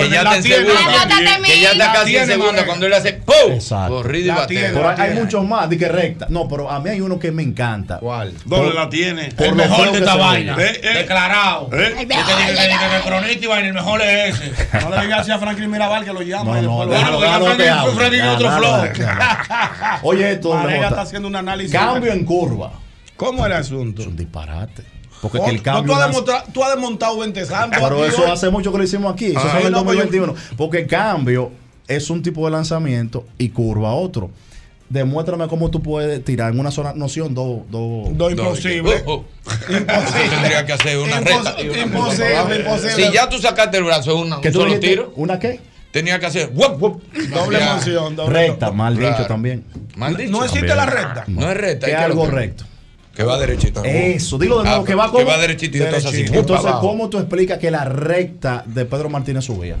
Que ya está casi en segunda cuando él hace ¡pum! Exacto. Corrido y bateo. Pero hay, hay muchos más, de que recta. No, pero a mí hay uno que me encanta. ¿Cuál? ¿Dónde la tiene? Por el mejor de esta vaina. Eh, eh, eh. Declarado. Eh. Este el mejor. El cronista y vaina, el mejor es ese. No le digas así a Franklin Mirabal que lo llama. No, no, no. Freddy otro flow. Oye, esto. Marega está haciendo un análisis cambio en curva. ¿Cómo el asunto? Es un disparate. Porque el cambio. No, tú, has desmontado 20 santos. Pero eso hace mucho que lo hicimos aquí. Eso ah, es el 2021. Porque el cambio es un tipo de lanzamiento y curva otro. Demuéstrame cómo tú puedes tirar en una sola noción dos. Do, do, do, imposible. Tendría que hacer una reta. Imposible. Si ya tú sacaste el brazo en un, un solo dijiste, ¿Una qué? tenía que hacer wup, wup, doble ya. emoción, doble recta, doble. mal dicho también. Mal dicho. No existe la recta. No, es recta, es algo recto. Que va derechita. Eso, dilo de nuevo, ah, que va como. Que va derechita y entonces así. Entonces, ¿cómo tú explicas que la recta de Pedro Martínez subía?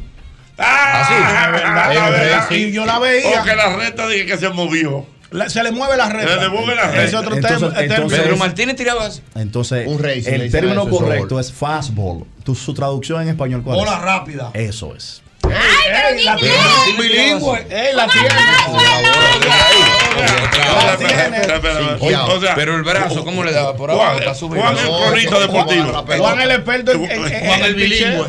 Ah, así. Ah, la verdad. Y yo la veía. Porque la recta dije que se movió. Se le mueve la recta. Se le mueve la recta. Ese otro entonces, Pedro Martínez tiraba así. Entonces, un race, el término correcto es fastball. Su traducción en español, ¿cuál Bola rápida. Eso es. ¡Ay, pero quién bilingüe! ¡Ey, la tiene! Pero el brazo, ¿cómo le daba? Por abajo está. Juan el cronista deportivo. Juan el experto en Juan el bilingüe.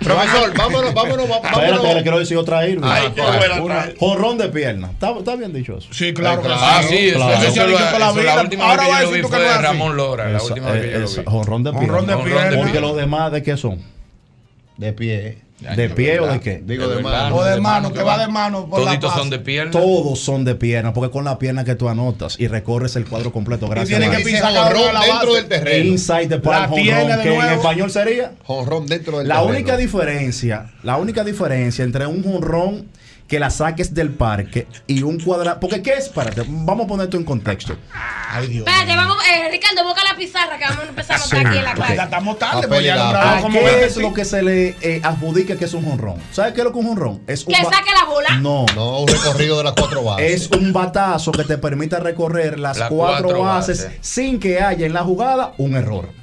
Profesor, vámonos, vámonos, vámonos. Espérate, le quiero decir otra irma. Jorrón de pierna. ¿Está bien dicho eso? Sí, claro. Ah, sí, eso la vida. Ahora va a decir que no Ramón Lora, la última vez que yo lo vi. Jorrón de pierna. Porque los demás, ¿de qué son? De pie, ¿De pie o de qué? Digo de, mano. O de, mano, que va de mano. Por Toditos son de pierna. Todos son de pierna, porque con la pierna que tú anotas y recorres el cuadro completo. Gracias. Y tiene que pisar jonrón dentro del terreno. Inside the park, jonrón, que en español sería. Jonrón dentro del terreno. La única diferencia, la única diferencia entre un jonrón que la saques del parque y un cuadrado. Porque, ¿qué es? Espérate, vamos a poner esto en contexto. Ay, Dios. Espérate, vamos, eh, Ricardo, busca la pizarra que vamos a empezar a montar aquí en la okay. clase. Estamos tarde, pues ya ¿Qué es lo que se le eh, adjudica que es un jonrón? ¿Sabes qué es lo que es un jonrón? Es ¿Que saque la bola? No. No, un recorrido de las cuatro bases. Es un batazo que te permite recorrer las cuatro, bases sin que haya en la jugada un error.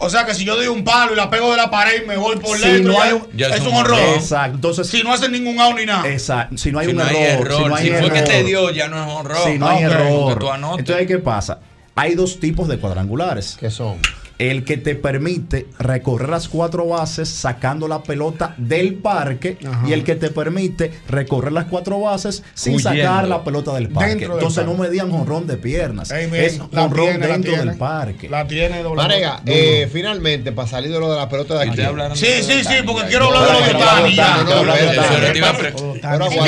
O sea que si yo doy un palo y la pego de la pared y me voy por dentro, es un error. Exacto. Entonces, si no hacen ningún out ni nada. Exacto. Si no hay un error, hay Si, no hay si fue que te dio, ya no es un error. Si no, hay ah, okay. error. Entonces, ¿qué pasa? Hay dos tipos de cuadrangulares. ¿Qué son? el que te permite recorrer las cuatro bases sacando la pelota del parque Ajá. y el que te permite recorrer las cuatro bases sin Huyendo. sacar la pelota del parque. Entonces parque. no me digan jonrón de piernas. Hey, es jonrón dentro del parque. La tiene doble. Marega, eh, finalmente, para salir de lo de la pelota de aquí. Sí, sí, sí, porque quiero hablar de lo de Yo no sé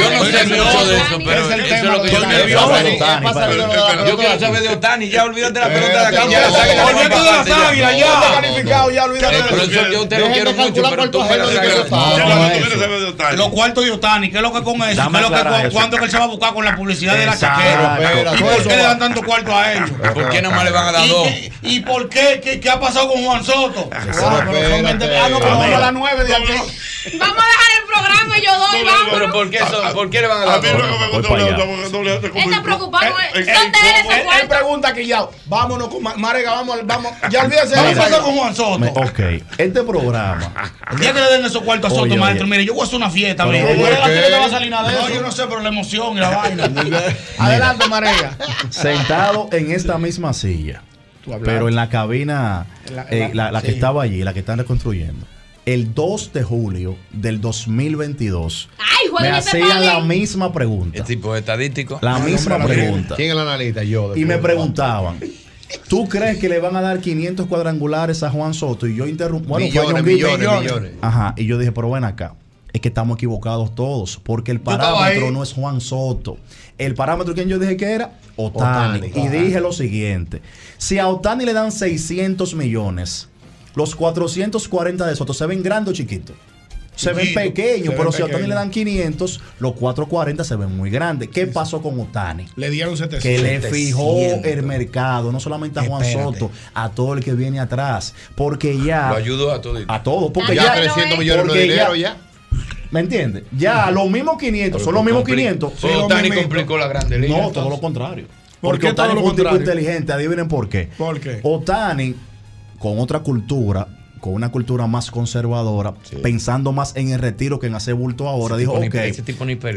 mucho de eso, pero que yo. Yo quiero saber de Otani, ya olvídate la pelota de acá. Olvídate de la Mira, ya está calificado, ya olvídate de eso. Yo usted lo quiero mucho, pero tú Los cuartos de Otani, ¿qué es lo que con eso? ¿Qué es lo que cuándo que él se va a buscar con la publicidad de la chaquera? ¿Y por qué le dan tanto cuarto a ellos? ¿Por qué nomás le van a dar dos? ¿Y por qué? ¿Qué ha pasado con Juan Soto? Vamos ah, a las 9 de aquí. Vamos a dejar el programa, y yo doy, vamos. ¿por qué, ¿por qué le van a dar? A mí no me gusta Él está preocupado. ¿eh? Él pregunta que ya, vámonos con Marega, vamos, vamos. Ya olvídese a con Juan Soto. Ok, este programa. El día le den esos cuartos a Soto, oye, maestro, mire, yo voy a hacer una fiesta, mire. No, va a salir nada de yo no sé, pero la emoción y la vaina. Adelante, Marea. Sentado en esta misma silla, pero en la cabina, eh, la, que estaba allí, la que están reconstruyendo el 2 de julio del 2022 Ay, me hacían la misma pregunta. El tipo estadístico. La misma pregunta. ¿Quién es el analista? Yo. Y me preguntaban, ¿Tú crees que le van a dar 500 cuadrangulares a Juan Soto? Y yo interrumpí. Bueno, millones, millones, millones, millones, Ajá. Y yo dije, pero ven acá. Es que estamos equivocados todos, porque el parámetro no es Juan Soto. El parámetro que yo dije que era Otani. Otani. Y dije lo siguiente: si a Otani le dan 600 millones, los 440 de Soto se ven grandes o chiquitos se ven pequeños, pero si a Otani le dan 500, los 440 se ven muy grandes. ¿Qué pasó con Otani? Le dieron 700. Que le fijó el mercado, no solamente a Juan Soto, a todo el que viene atrás, porque ya... Lo ayudó a todo, A todos, porque ya... ya 300 millones de dinero ya. ¿Me entiendes? Ya, los mismos 500, son los mismos 500. Sí, Otani complicó la grande liga. No, todo lo contrario. Porque Otani todo fue un tipo inteligente, adivinen por qué. ¿Por qué? Otani, con otra cultura, con una cultura más conservadora, pensando más en el retiro que en hacer bulto ahora, dijo, ok,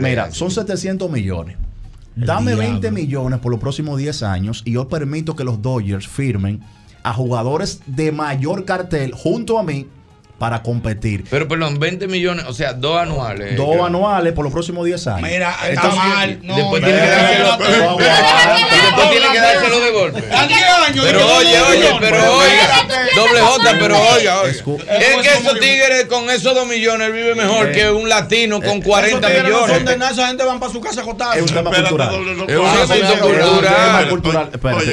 mira, son 700 millones. Dame diablo. 20 millones por los próximos 10 años y yo permito que los Dodgers firmen a jugadores de mayor cartel junto a mí para competir. Pero perdón, 20 millones, o sea, dos anuales. Dos anuales por los próximos 10 años. Mira, está mal. No, después tiene que dárselo. Después tiene que dárselo de golpe. Pero oye, oye, pero oiga. Doble J, pero oiga. Es que esos tigres con esos dos millones vive mejor que un latino con eh, 40 millones. Son de esa gente van para su casa Es un tema cultural. Es un tema cultural.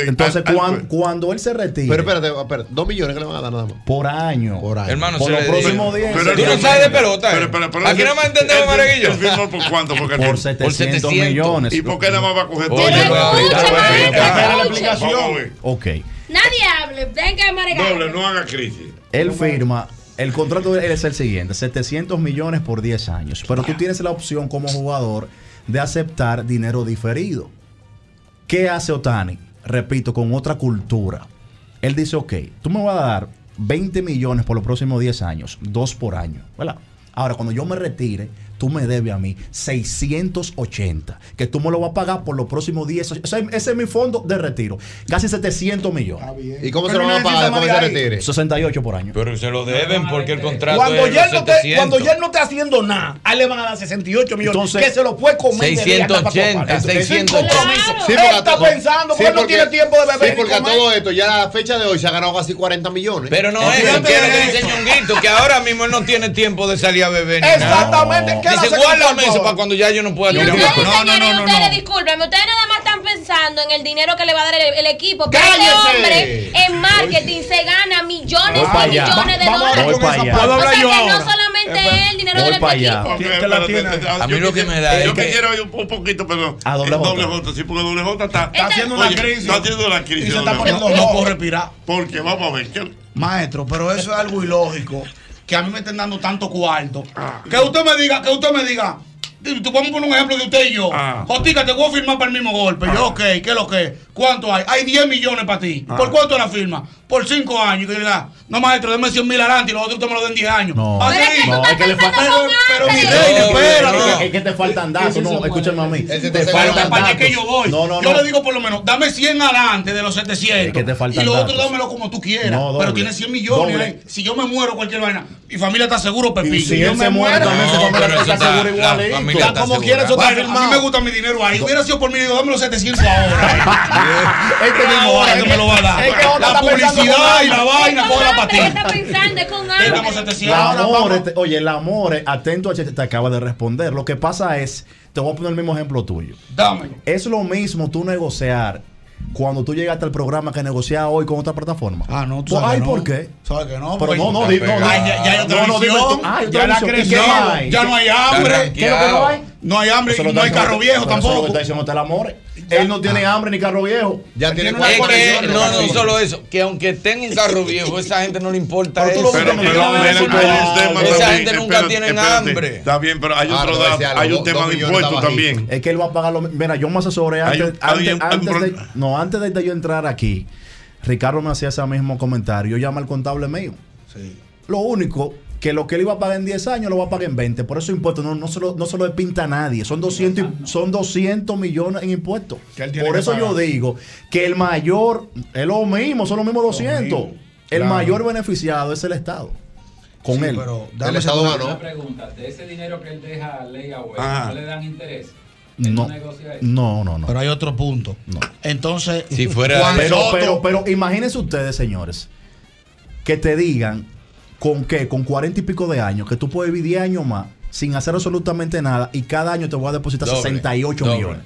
Entonces, cuando él se retira, Pero espérate, 2 millones que le van a dar nada más. Por año. Por año. Hermano, se próximo 10. Pero, tú no sabes de pelota. Pero, pero, pero, Aquí no más entendemos, Maraguillo. firmó por cuánto? Porque por, 700 millones. ¿Y por qué nada más va a coger todo? la explicación. Ok. Nadie hable. Venga, Maraguillo. Doble, no haga crisis. Él firma el contrato es el siguiente, 700 millones por 10 años. Pero tú tienes la opción como jugador de aceptar dinero diferido. ¿Qué hace Otani? Repito, con otra cultura. Él dice, ok, tú me vas a dar 20 millones por los próximos 10 años, dos por año. ¿verdad? Ahora, cuando yo me retire, tú me debes a mí 680, que tú me lo vas a pagar por los próximos 10. Ese es mi fondo de retiro. Casi 700 millones. ¿Y cómo se lo van a pagar? ¿Cómo se retire? 68 por año. Pero se lo deben porque el contrato. Cuando, es ya, no te, cuando ya no está haciendo nada, a él le van a dar 68 millones. Entonces, que se lo puede comer. 680, 680. Sí, él está pensando, sí, porque no tiene tiempo de beber. Sí, porque a todo esto, ya a la fecha de hoy se ha ganado casi 40 millones. Pero no es, que que ahora mismo él no tiene tiempo de salir a beber. Exactamente dice, guarda meses para cuando ya yo no pueda no, no, no, no, ustedes, discúlpenme, ustedes nada más están pensando en el dinero que le va a dar el, equipo. Pero ese hombre en marketing se gana millones y millones de dólares. O sea que no solamente es el dinero del equipo. A mí lo que me da Yo que quiero un poquito, pero A doble J, sí, porque doble J está haciendo una crisis. Está haciendo una crisis. No puedo respirar. Porque vamos a ver. Maestro, pero eso es algo ilógico que a mí me estén dando tanto cuarto. Ah. Que usted me diga, que usted me diga, tú vamos poner un ejemplo de usted y yo. Ah. Jotica, te voy a firmar para el mismo golpe. Ah. Yo, ok, ¿qué es lo que? ¿Cuánto hay? Hay 10 millones para ti. Ah. ¿Por cuánto la firma? Por 5 años. Que no maestro, denme 100 mil adelante y los otros te me lo den 10 años. No, Así. no, es que le falta. Pero, pero mi rey, no, espérate. no, Es que te faltan datos. No, escúchame a mí. Te Para faltan España datos. que yo voy. No, no, yo no. le digo por lo menos, dame 100 adelante de los 700. Es que te faltan y los otros dámelo como tú quieras. Pero tienes 100 millones. Doble. ahí. Si yo me muero, cualquier vaina, mi familia está seguro, Pepillo. Y si yo él me se muere, también su familia pero está igualito. familia Ya como quiera, eso está Bueno, A firmado. mí me gusta mi dinero ahí. Hubiera sido por mí, digo, dame los 700 ahora. Este mismo ahora que me lo va a dar. Es que otra la publicidad y la vaina, la ¿Qué patina. está pensando? Es con Tengamos hambre. 700. La Ahora amor, vamos. este- oye, el amor, eh, atento a que te acaba de responder. Lo que pasa es, te voy a poner el mismo ejemplo tuyo. Dámelo. Es lo mismo tú negociar cuando tú llegaste al programa que negociar hoy con otra plataforma. Ah, no, tú Pues, sabes ay, que no. ¿por qué? ¿Sabes que no? Pero Porque no, no, di- no. Ay, ya, ya hay otra No, no, dime visión. tú. Hay ya la visión. ¿Y creció. Ya no hay hambre. ¿Qué es lo que no hay? No hay hambre no hay carro viejo pero eso es lo que tampoco. está diciendo el amor. Él no tiene hambre ni carro viejo. Ya tiene Es que, no, no, solo eso, que aunque tenga un carro viejo, esa gente no le importa Pero tú eso. lo Pero, pero, Mira, mira, eso hay un no, tema esa también, gente nunca espérate. hambre. Está bien, pero hay Ah, otro te voy a dato, decir algo, hay un tema de impuestos también. Es que él va a pagar lo Mira, yo me asesoré antes, de, no, antes de yo entrar aquí. Ricardo me hacía ese mismo comentario. Yo llamo al contable mío. Lo único que lo que él iba a pagar en 10 años lo va a pagar en 20. Por eso impuestos no, no, se lo, no se lo pinta a nadie. Son 200, y- son 200 millones en impuestos. Por eso yo digo que el mayor es lo mismo, son los mismos 200. El Claro. mayor beneficiado es el Estado. Con Sí, él. pero el Estado Una ganó. pregunta, de ese dinero que él deja a ley a. ¿no le dan interés? ¿Él No, no, no, no. Pero hay otro punto. Entonces, Si fuera pero, Soto- pero, pero imagínense ustedes, señores, que te digan con qué, con cuarenta y pico de años, que tú puedes vivir 10 años más sin hacer absolutamente nada y cada año te voy a depositar Doble, 68 doble. millones.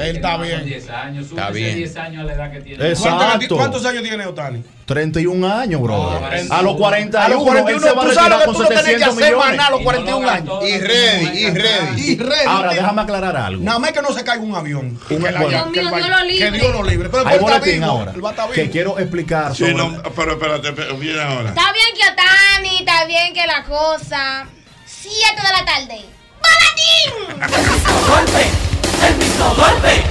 Él está bien. 10 años, Está bien. 10 años a la edad que tiene. Exacto. ¿Cuántos años tiene Otani? 31 años, bro. No, a los 41, a los 41, él se va a tú sabes retirar que con tú no tenés que 700 hacer más millones. nada a los 41 años. Y ready, y ready. Y ready. Ahora, déjame aclarar algo. Nada más que no se caiga un avión. Que, la- que Dios el- lo libre. que Dios lo libre. Pero Hay boletín vivo, ahora. Que quiero explicar Sí, sobre. no, pero espérate, pero viene ahora. Está bien que Otani, está bien que la cosa. 7 de la tarde. ¡Balatín! golpe, mismo golpe.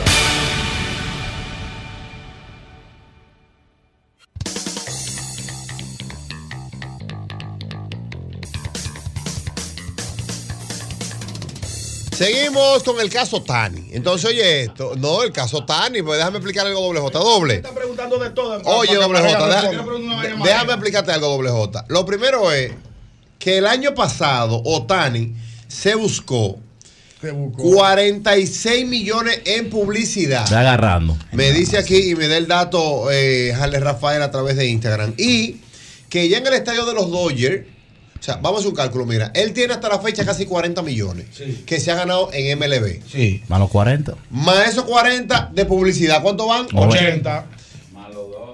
Seguimos con el caso Tani. Entonces, oye esto. No, el caso Tani. Pues déjame explicar algo, doble J. Doble. Está preguntando de todo. Oye, doble J. más. déjame explicarte algo, doble J. Lo primero es que el año pasado, Otani Se buscó. 46 millones en publicidad. Ve agarrando. Me dice aquí y me da el dato eh, Harley Rafael a través de Instagram. Y que ya en el estadio de los Dodgers, o sea, vamos a hacer un cálculo, mira, él tiene hasta la fecha casi 40 millones que se ha ganado en MLB. Sí. A los 40. Más esos 40 de publicidad, ¿cuánto van? 80.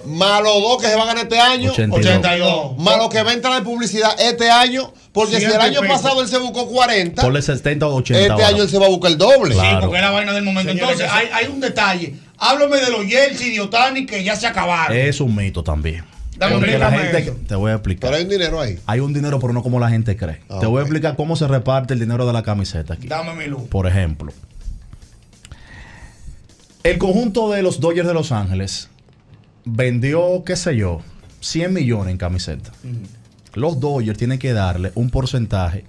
Más los dos que se van a ganar este año. 82. 82. Más los que va a entrar de publicidad este año. Porque si el y año pasado él se buscó 40, Ponle 70 o 80. este ahora. año él se va a buscar el doble. Sí, porque es la vaina del momento. Señores, Entonces, hay, hay un detalle. Háblame de los Jersey de Otani que ya se acabaron. Es un mito también. Dame, Porque la gente, te voy a explicar. Pero hay un dinero ahí. Hay un dinero, pero no como la gente cree. Ah, te voy a explicar cómo se reparte el dinero de la camiseta aquí. Dame mi luz. Por ejemplo, el conjunto de los Dodgers de Los Ángeles vendió, qué sé yo, 100 millones en camiseta. Los Dodgers tienen que darle un porcentaje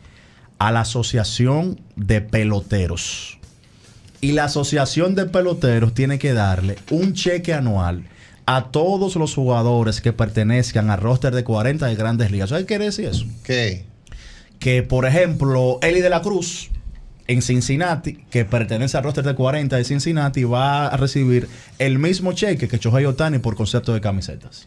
a la asociación de peloteros. Y la asociación de peloteros tiene que darle un cheque anual a todos los jugadores que pertenezcan al roster de 40 de grandes ligas. ¿Sabes qué quiere decir eso? ¿Qué? que, por ejemplo, Eli de la Cruz en Cincinnati, que pertenece al roster de 40 de Cincinnati, va a recibir el mismo cheque que Shohei Otani por concepto de camisetas.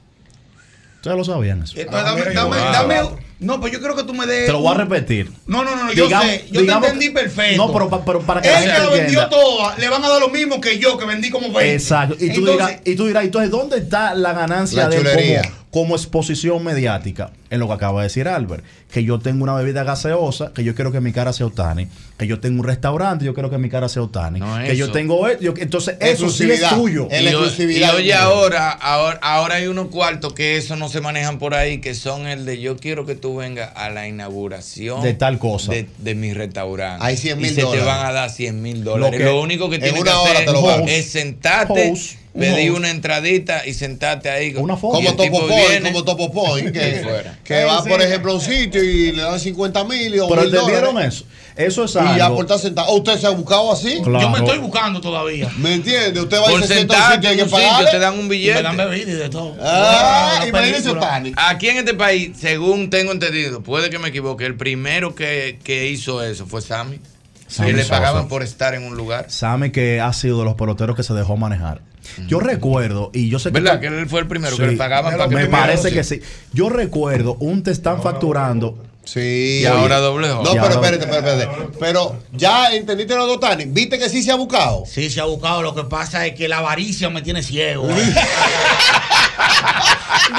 Ustedes lo sabían eso. Entonces, Ah, dame, dame, dame- No, pues yo creo que tú me des. Te lo voy a repetir. No, no, no, no, yo Digamos- sé. Yo digamos te entendí perfecto. No, pero, pa- pero para que Él la que lo vendió todo, le van a dar lo mismo que yo, que vendí como 20. Exacto. Y tú, Entonces, dirás, y tú dirás, entonces, ¿dónde está la ganancia La de como, como exposición mediática? En lo que acaba de decir Albert. Que yo tengo una bebida gaseosa, que yo quiero que mi cara sea Otani. Que yo tengo un restaurante, yo quiero que mi cara sea Otani. que yo tengo... yo- entonces, eso sí es Exclusividad. tuyo. Y, y oye, ahora, ahora, ahora hay unos cuartos que eso no se manejan por ahí, que son el de yo quiero que tú vengas a la inauguración De tal cosa. de, de mi restaurante. Hay 100 Y mil se te dólares. van a dar 100 mil dólares. Lo único que en tienes que hacer es sentarte, Host. Host. una entradita y sentarte ahí. Una foto. Como tipo Topo Point, viene como Topo Point, y que, fuera. Que va, por ejemplo, a un sitio y le dan 50 mil y o Pero ¿entendieron eso? Eso es Y ya algo- por estar sentado. ¿O ¿Usted se ha buscado así? Claro. Yo me estoy buscando todavía. ¿Me entiende? Usted va Por y se sienta a un sitio y hay que pagarle. te dan un billete. Me dan bebida y de todo. Ah, imagínese. Aquí en este país, según tengo entendido, puede que me equivoque, el primero que, que hizo eso fue Sammy. Sammy que le Sosa. pagaban por estar en un lugar. Sammy que ha sido de los peloteros que se dejó manejar. Yo recuerdo, y yo sé que... ¿Verdad? Que él fue el primero que le pagaban para que Me parece que sí. Yo recuerdo, un te están facturando... Sí. Y ahora doble J. No, pero espérate, espérate, espérate. Pero ya entendiste lo de Otani. ¿Viste que sí se ha buscado? Sí, se ha buscado. Lo que pasa es que la avaricia me tiene ciego. Ni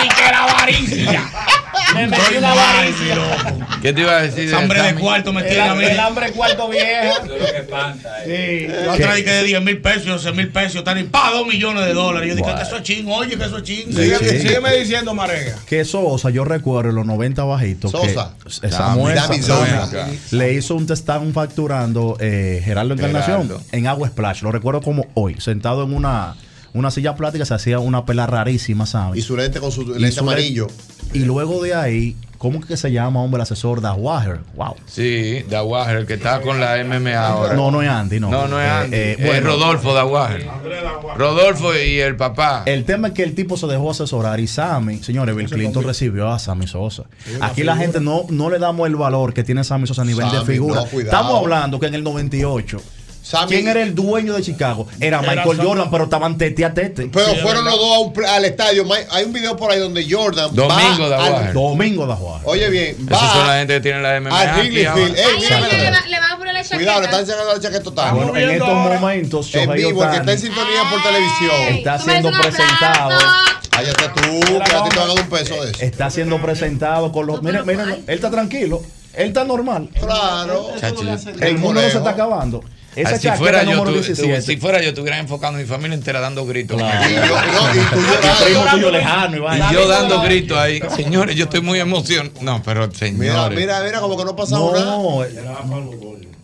que la avaricia. Me metí una avaricia. ¿Qué te iba a decir? de Hambre de cuarto me tiene a mí. El hambre de cuarto vieja. Sí, la otra que de 10 mil pesos, 11 mil pesos, están y pa, 2 millones de dólares. Yo dije que eso es chingo, oye, que eso es sí. Sígueme diciendo, Marega. Que Sosa, yo recuerdo en los 90 bajitos. Sosa. Samuel le hizo un están facturando eh, Gerardo Encarnación Gerardo. en Agua Splash. Lo recuerdo como hoy, sentado en una, una silla plástica, se hacía una pela rarísima, ¿sabes? Y su lente con su Y lente su amarillo. Y luego de ahí, ¿cómo que se llama, hombre, el asesor Dawager? Wow. Sí, Dawager, el que está con la MMA ahora. No, no es Andy, no. No, no es Eh, Andy. eh, es bueno. Rodolfo Dawager. Rodolfo y el papá. El tema es que el tipo se dejó asesorar y Sammy, señores, Bill Clinton recibió a Sammy Sosa. Aquí la gente no, no le damos el valor que tiene Sammy Sosa a nivel de figura. no. Estamos hablando que en el 98, Sammy- ¿quién era el dueño de Chicago? Era Era Michael Sammy. Jordan, pero estaban tete a tete. Pero fueron los dos un al estadio. Hay un video por ahí donde Jordan Domingo va Dawager. al- Domingo Dawager. Oye bien, Esa son la va gente que tiene la MMA. al Wrigley. Field. Mira, mira, le, mira. va- le van a poner la chaqueta. Cuidado, le están sacando la chaqueta total. Bueno, en estos momentos, En vivo, el que está en sintonía por televisión. está siendo presentado. Cállate tú, que a ti te van a dar un peso de eso. Está siendo presentado con los. Miren, miren, él está tranquilo. Él está normal. Claro. El mundo no se está acabando. Esa si fuera, yo, número tu- tu- 17. si fuera yo, estuviera enfocando a mi familia entera dando gritos. Claro. Y yo- no, y tú llorando. primo tuyo lejano, y. Y yo dando gritos ahí. Señores, yo estoy muy emocionado. No, pero Mira, señores. mira, mira, como que no ha pasado nada. No,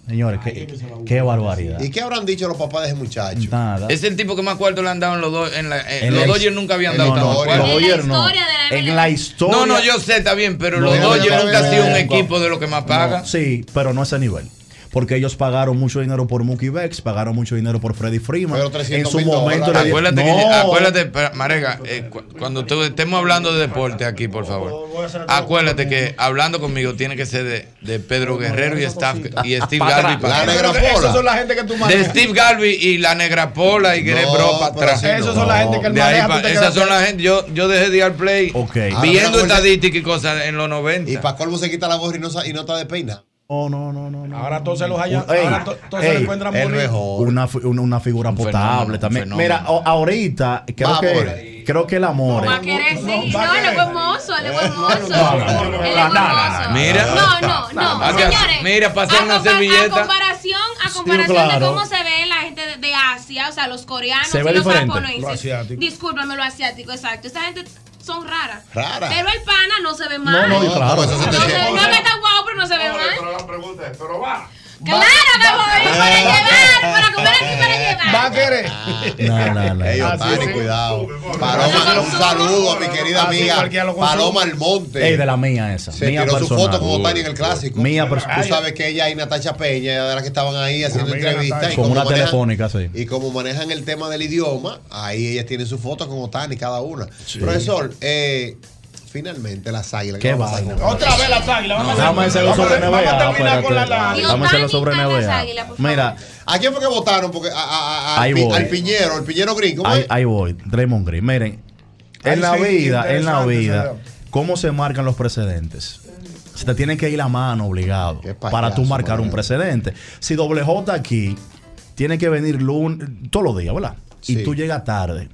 señores, qué, qué barbaridad. ¿Y qué habrán dicho los papás de ese muchacho? Nada. Es el tipo que más cuarto le han dado en los dos. En la, eh, En los la Dodgers nunca habían en dado la tanto historia. cuarto. Los Dodgers no. En la historia. No, no, yo sé, está bien, pero No, los mira, Dodgers mira, nunca mira, han sido un mira, equipo de lo que más paga. No, sí, pero no a ese nivel. Porque ellos pagaron mucho dinero por Mookie Bex, pagaron mucho dinero por Freddy Freeman. Pero en 300 su mil momento le Acuérdate, no, que, acuérdate, Marega, eh, cu- cuando tú- estemos hablando de deporte aquí, por favor, acuérdate que hablando conmigo tiene que ser de, de Pedro Guerrero y, Staff, y Steve Pa' Garvey. para La negra pola. Esas son la gente que tú De manejas. Steve Garvey y la Negra Pola y Greg No, Bro para atrás. Esas son la gente que él De maneja. esas son la gente. Yo, yo dejé de ir al play Ok. viendo Ahora, estadísticas y cosas en los 90. Y para colmo se quita la gorra y no, sa- y no está de peina. No, no, no, no. no. Ahora todos se los hallan. Ey, Ahora to- todos se ey, lo encuentran el mejor. Una, una, una figura potable fenómeno, un también. Mira, o- ahorita creo Vamos. que creo que el amor. Va a querer, sí. No, él es buen mozo, él es buen mozo. No, no. No, no, no. Señores, mira, pasar a una A servilleta. comparación, a comparación claro. de cómo se ve la gente de, de Asia, o sea, los coreanos Se y los diferente. japoneses. Lo asiático. Discúlpame, lo asiático, exacto. Esa gente son raras. Rara. Pero el pana no se ve mal. No, no, claro. eso se te No, se- siente. no no se ve mal. Pero la pregunta es, ¿pero va? Claro que voy para llevar, para comer aquí para llevar. Va a querer. No, no, no. Ey, Otani, cuidado. Paloma, un saludo a mi querida amiga. Paloma Almonte. Ey, de la mía esa. Se mía tiró su personal. foto con Otani en el clásico. Mía personal. Tú sabes que ella y Natacha Peña, de las que estaban ahí haciendo entrevistas. Con una telefónica, sí. Y como manejan el tema del idioma, ahí ellas tienen su foto con Otani, cada una. Profesor, eh, finalmente las águilas. Qué vamos a hacer vaina. con- Otra vez las águilas. Vamos a hacerlo sobre vamos a- vamos a NBA. terminar con hacerlo sobre NBA. Mira, ¿A quién fue que votaron? Porque a- a- a- Ahí al, pi- voy. al Piñero, el Piñero Green. ¿cómo ahí, es? ahí voy. Draymond Green. Miren, en Ay, la sí, vida, en la vida, ¿cómo se marcan los precedentes? Se te tienen que ir la mano obligado payaso, para tú marcar un precedente. Si doble J aquí tiene que venir lunes, todos los días, ¿verdad? Sí. Y tú llegas tarde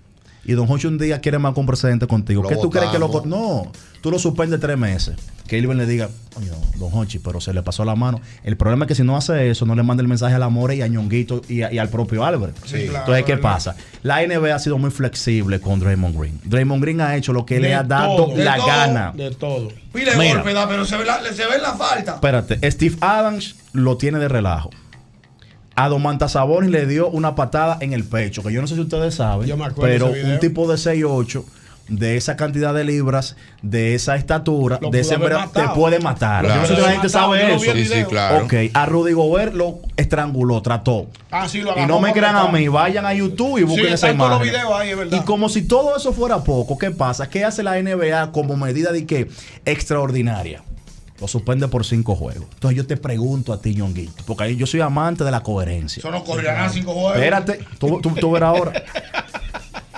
y Don Hochi un día quiere más un precedente contigo, lo ¿qué tú crees que lo.? No, tú lo suspendes tres meses. Que Irving le diga, oye, Don Hochi, pero se le pasó la mano. El problema es que si no hace eso, no le manda el mensaje al Amore y a Ñonguito y, al propio Albert. Sí, Entonces, ¿qué pasa? La NBA ha sido muy flexible con Draymond Green. Draymond Green ha hecho lo que le ha dado la gana. Todo, de todo. Mira, golpe, pero se ve, la, se ve la falta. Espérate, Steve Adams lo tiene de relajo a Don Mantasabonis le dio una patada en el pecho, que yo no sé si ustedes saben, pero un tipo de 6'8 de esa cantidad de libras, de esa estatura, de ese te puede matar. Yo no sé si la gente sabe eso. Sí, sí, claro. Ok, a Rudy Gobert lo estranguló, trató. Ah, sí, lo y no me crean a mí, vayan a YouTube y busquen esa imagen. Y como si todo eso fuera poco, ¿qué pasa? ¿Qué hace la NBA como medida de qué extraordinaria? Lo suspende por cinco juegos. Entonces yo te pregunto a ti, Ñonguito, porque yo soy amante de la coherencia. Eso no correrán ah, cinco juegos. Espérate, tú, tú, tú verás ahora.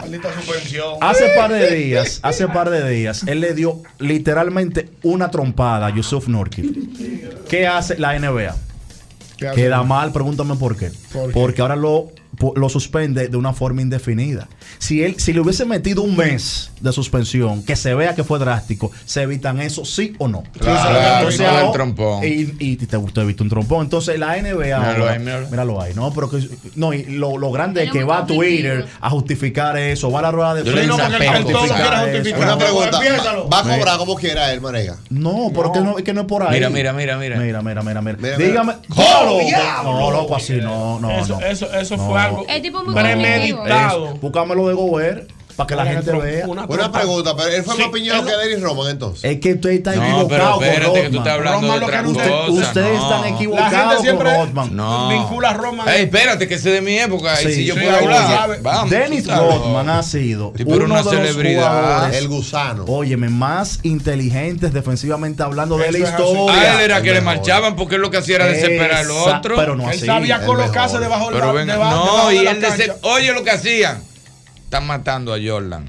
Suspensión. Hace par de días, hace par de días, él le dio literalmente una trompada a Yusuf Nurkic. ¿Qué hace la NBA? Queda mal, pregúntame ¿Por qué? Porque ahora lo lo suspende de una forma indefinida. Si él, si le hubiese metido un mes de suspensión, que se vea que fue drástico, ¿se evitan eso sí o no? Ah, y, y te gustó evita un trompón. Entonces la NBA. Míralo ahí, míralo. míralo ahí. No, pero que, no, y lo, grande es que va a Twitter a justificar eso, va a la rueda de prensa. ¿Va a cobrar como quiera él, Marega? No, pero que no, que no es por ahí. Mira, mira, mira, mira. Mira, mira, mira, mira. Dígame. No, loco, así, no, no, no. Eso fue algo es tipo muy premeditado. Buscámelo de Gober para que la gente vea. Una, pregunta, pero él fue más piñero que Derry Roman entonces. Es que usted está equivocado. No, pero espérate, que tú estás hablando Roman, de otra cosa. Usted, ustedes están equivocados la gente siempre Vincula a Roman. Espérate, que ese de mi época. Y si yo puedo hablar. Vamos, Dennis Rodman ha sido pero uno una de celebridad. Los el gusano. Óyeme, más inteligentes defensivamente hablando de la historia. A él era que le marchaban porque él lo que hacía era desesperar al otro. Pero no así. Él sabía colocarse debajo del No, y él Oye lo que hacían. Están matando a Jordan.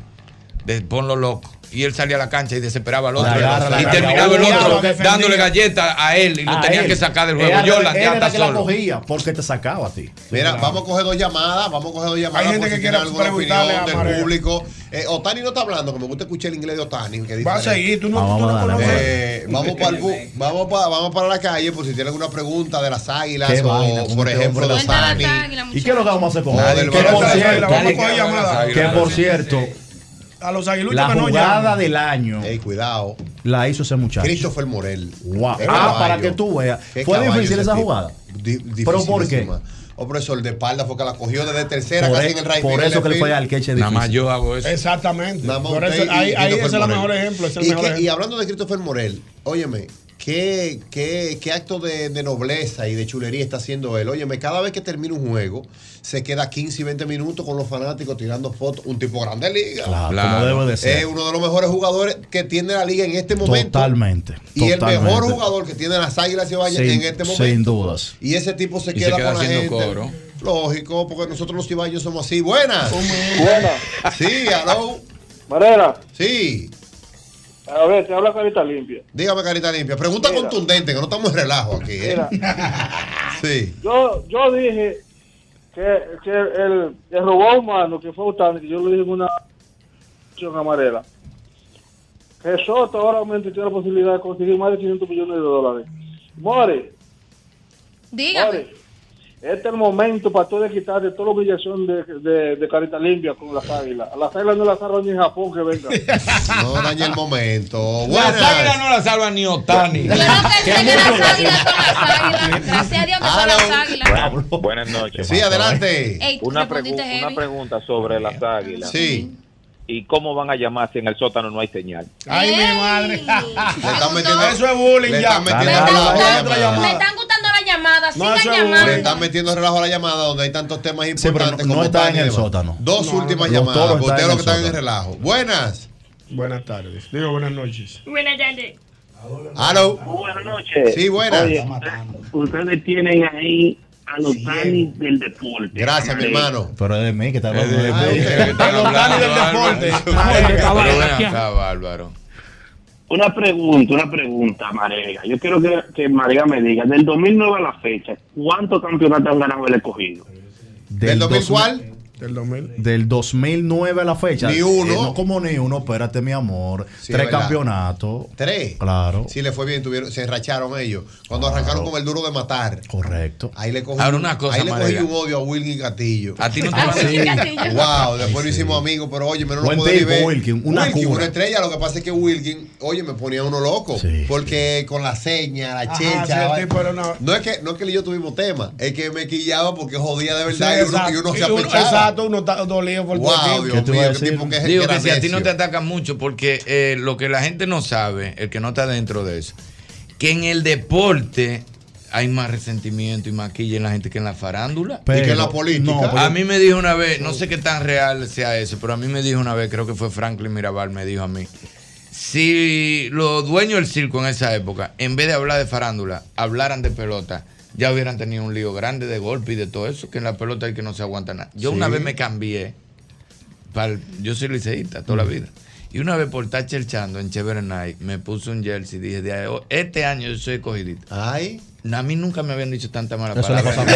De, ponlo loco y él salía a la cancha y desesperaba al pues otro. Y terminaba el otro dándole galletas a él y lo tenían que sacar del juego. Yo la era que la cogía porque te sacaba a ti. Mira, vamos a coger dos llamadas, vamos a coger dos llamadas. Hay gente que quiere alguna opinión del público. Eh, Otani no está hablando, que me gusta escuchar el inglés de Otani. Va a seguir, tú no, eh, vamos, para la calle por si tiene alguna pregunta de las águilas o, por ejemplo, de Otani. ¿Y qué es lo que vamos a hacer con Que por cierto, a los aguiluchos la no jugada del año. Ey, cuidado. La hizo ese muchacho. Christopher Morel. Wow. Ah, para que tú veas. Fue difícil esa jugada. Di ¿Pero por qué? O oh, profesor, de espalda fue que la cogió desde tercera, por casi e- en el right Por eso que le fue al queche Nada más yo hago eso. Exactamente. Por eso, ahí, ahí ese es el mejor ejemplo. y hablando de Christopher Morel, óyeme, ¿Qué, qué, qué, acto de, nobleza y de chulería está haciendo él. Óyeme, cada vez que termina un juego, se queda 15 y 20 minutos con los fanáticos tirando fotos. Un tipo grande de liga. Claro, claro. Como debe de ser. Es uno de los mejores jugadores que tiene la liga en este momento. Totalmente. Y el mejor jugador que tiene las Águilas y Valles en este momento. Sin dudas. Y ese tipo se, queda, se queda, con la gente. Cobro. Lógico, porque nosotros los ciballos somos así. Buenas. Buenas. Sí, hello. Marena. Sí. A ver, te habla carita limpia. Dígame carita limpia. Pregunta contundente, que no estamos en relajo aquí. ¿eh? sí. Yo, yo dije que, que el, el, robot humano que fue Utani, que yo lo dije en una amarela, que Soto ahora mismo tiene la posibilidad de conseguir más de 500 millones de dólares. More. Dígame. Este es el momento para tú de quitarte toda la obligación de, carita limpia con las águilas. Las águilas no las salvan ni en Japón, que venga. No dañe el momento. Las águilas no las salvan ni Otani. Gracias a Dios que son las águilas. Buenas, noches. Sí, adelante. Una, pregunta sobre las águilas. Sí. ¿Y cómo van a llamar si en el sótano no hay señal? ¡Ay, mi madre! Le están metiendo, eso es bullying ya. Me están, metiendo no sigan. Le están metiendo relajo a la llamada donde hay tantos temas importantes. En el sótano. Dos últimas llamadas. Ustedes que están en el relajo. Buenas. Buenas tardes. Buenas noches. Buenas Sí, buenas. Ustedes tienen ahí a los Dani del deporte. Gracias, mi hermano. Pero es de mí que está hablando. A los Dani del deporte. Bárbaro. Una pregunta, una pregunta, Marega. Yo quiero que, que Marega me diga, del 2009 a la fecha, ¿cuántos campeonatos han ganado el escogido? ¿Del, ¿Del 2000 cuál? Del 2000. Del 2009 a la fecha. Ni uno. Eh, no como ni uno, espérate, mi amor. Sí, Tres verdad. campeonatos. Tres. Claro. Sí, le fue bien, tuvieron, se enracharon ellos. Cuando arrancaron con el duro de matar. Correcto. Ahí le cogí, Ahora un- una cosa, ahí le cogí un odio a Wilkin Castillo. A ti no te Ah, sí. Wow, después sí. hicimos amigos, pero oye, me no lo Buen puedo ni tipo, ver. Wilkin, una Wilkin, cura. una estrella. Lo que pasa es que Wilkin, oye, me ponía uno loco. Porque con la seña, la Ajá, checha. una- No es que no es que él y yo tuvimos tema, es que me quillaba porque jodía de verdad y, uno, y uno se apechaba. Exacto, uno está dolido por Wow. Dios mío, qué tipo que, Digo que si a ti no te atacan mucho, porque eh, lo que la gente no sabe, el que no está dentro de eso, que en el deporte hay más resentimiento y maquilla en la gente que en la farándula. Y que en la política. no, pero- a mí me dijo una vez, no sé qué tan real sea eso, pero a mí me dijo una vez, creo que fue Franklin Mirabal, me dijo a mí, si los dueños del circo en esa época, en vez de hablar de farándula, hablaran de pelota, ya hubieran tenido un lío grande de golpe y de todo eso, que en la pelota hay que no se aguanta nada. Yo una vez me cambié, para el- yo soy liceísta toda la Mm. vida. Y una vez por estar cherchando en Chevrolet Night, me puse un jersey y dije, de ahí- este año yo soy escogidita. Ay. A mí nunca me habían dicho tanta mala Eso le palabra.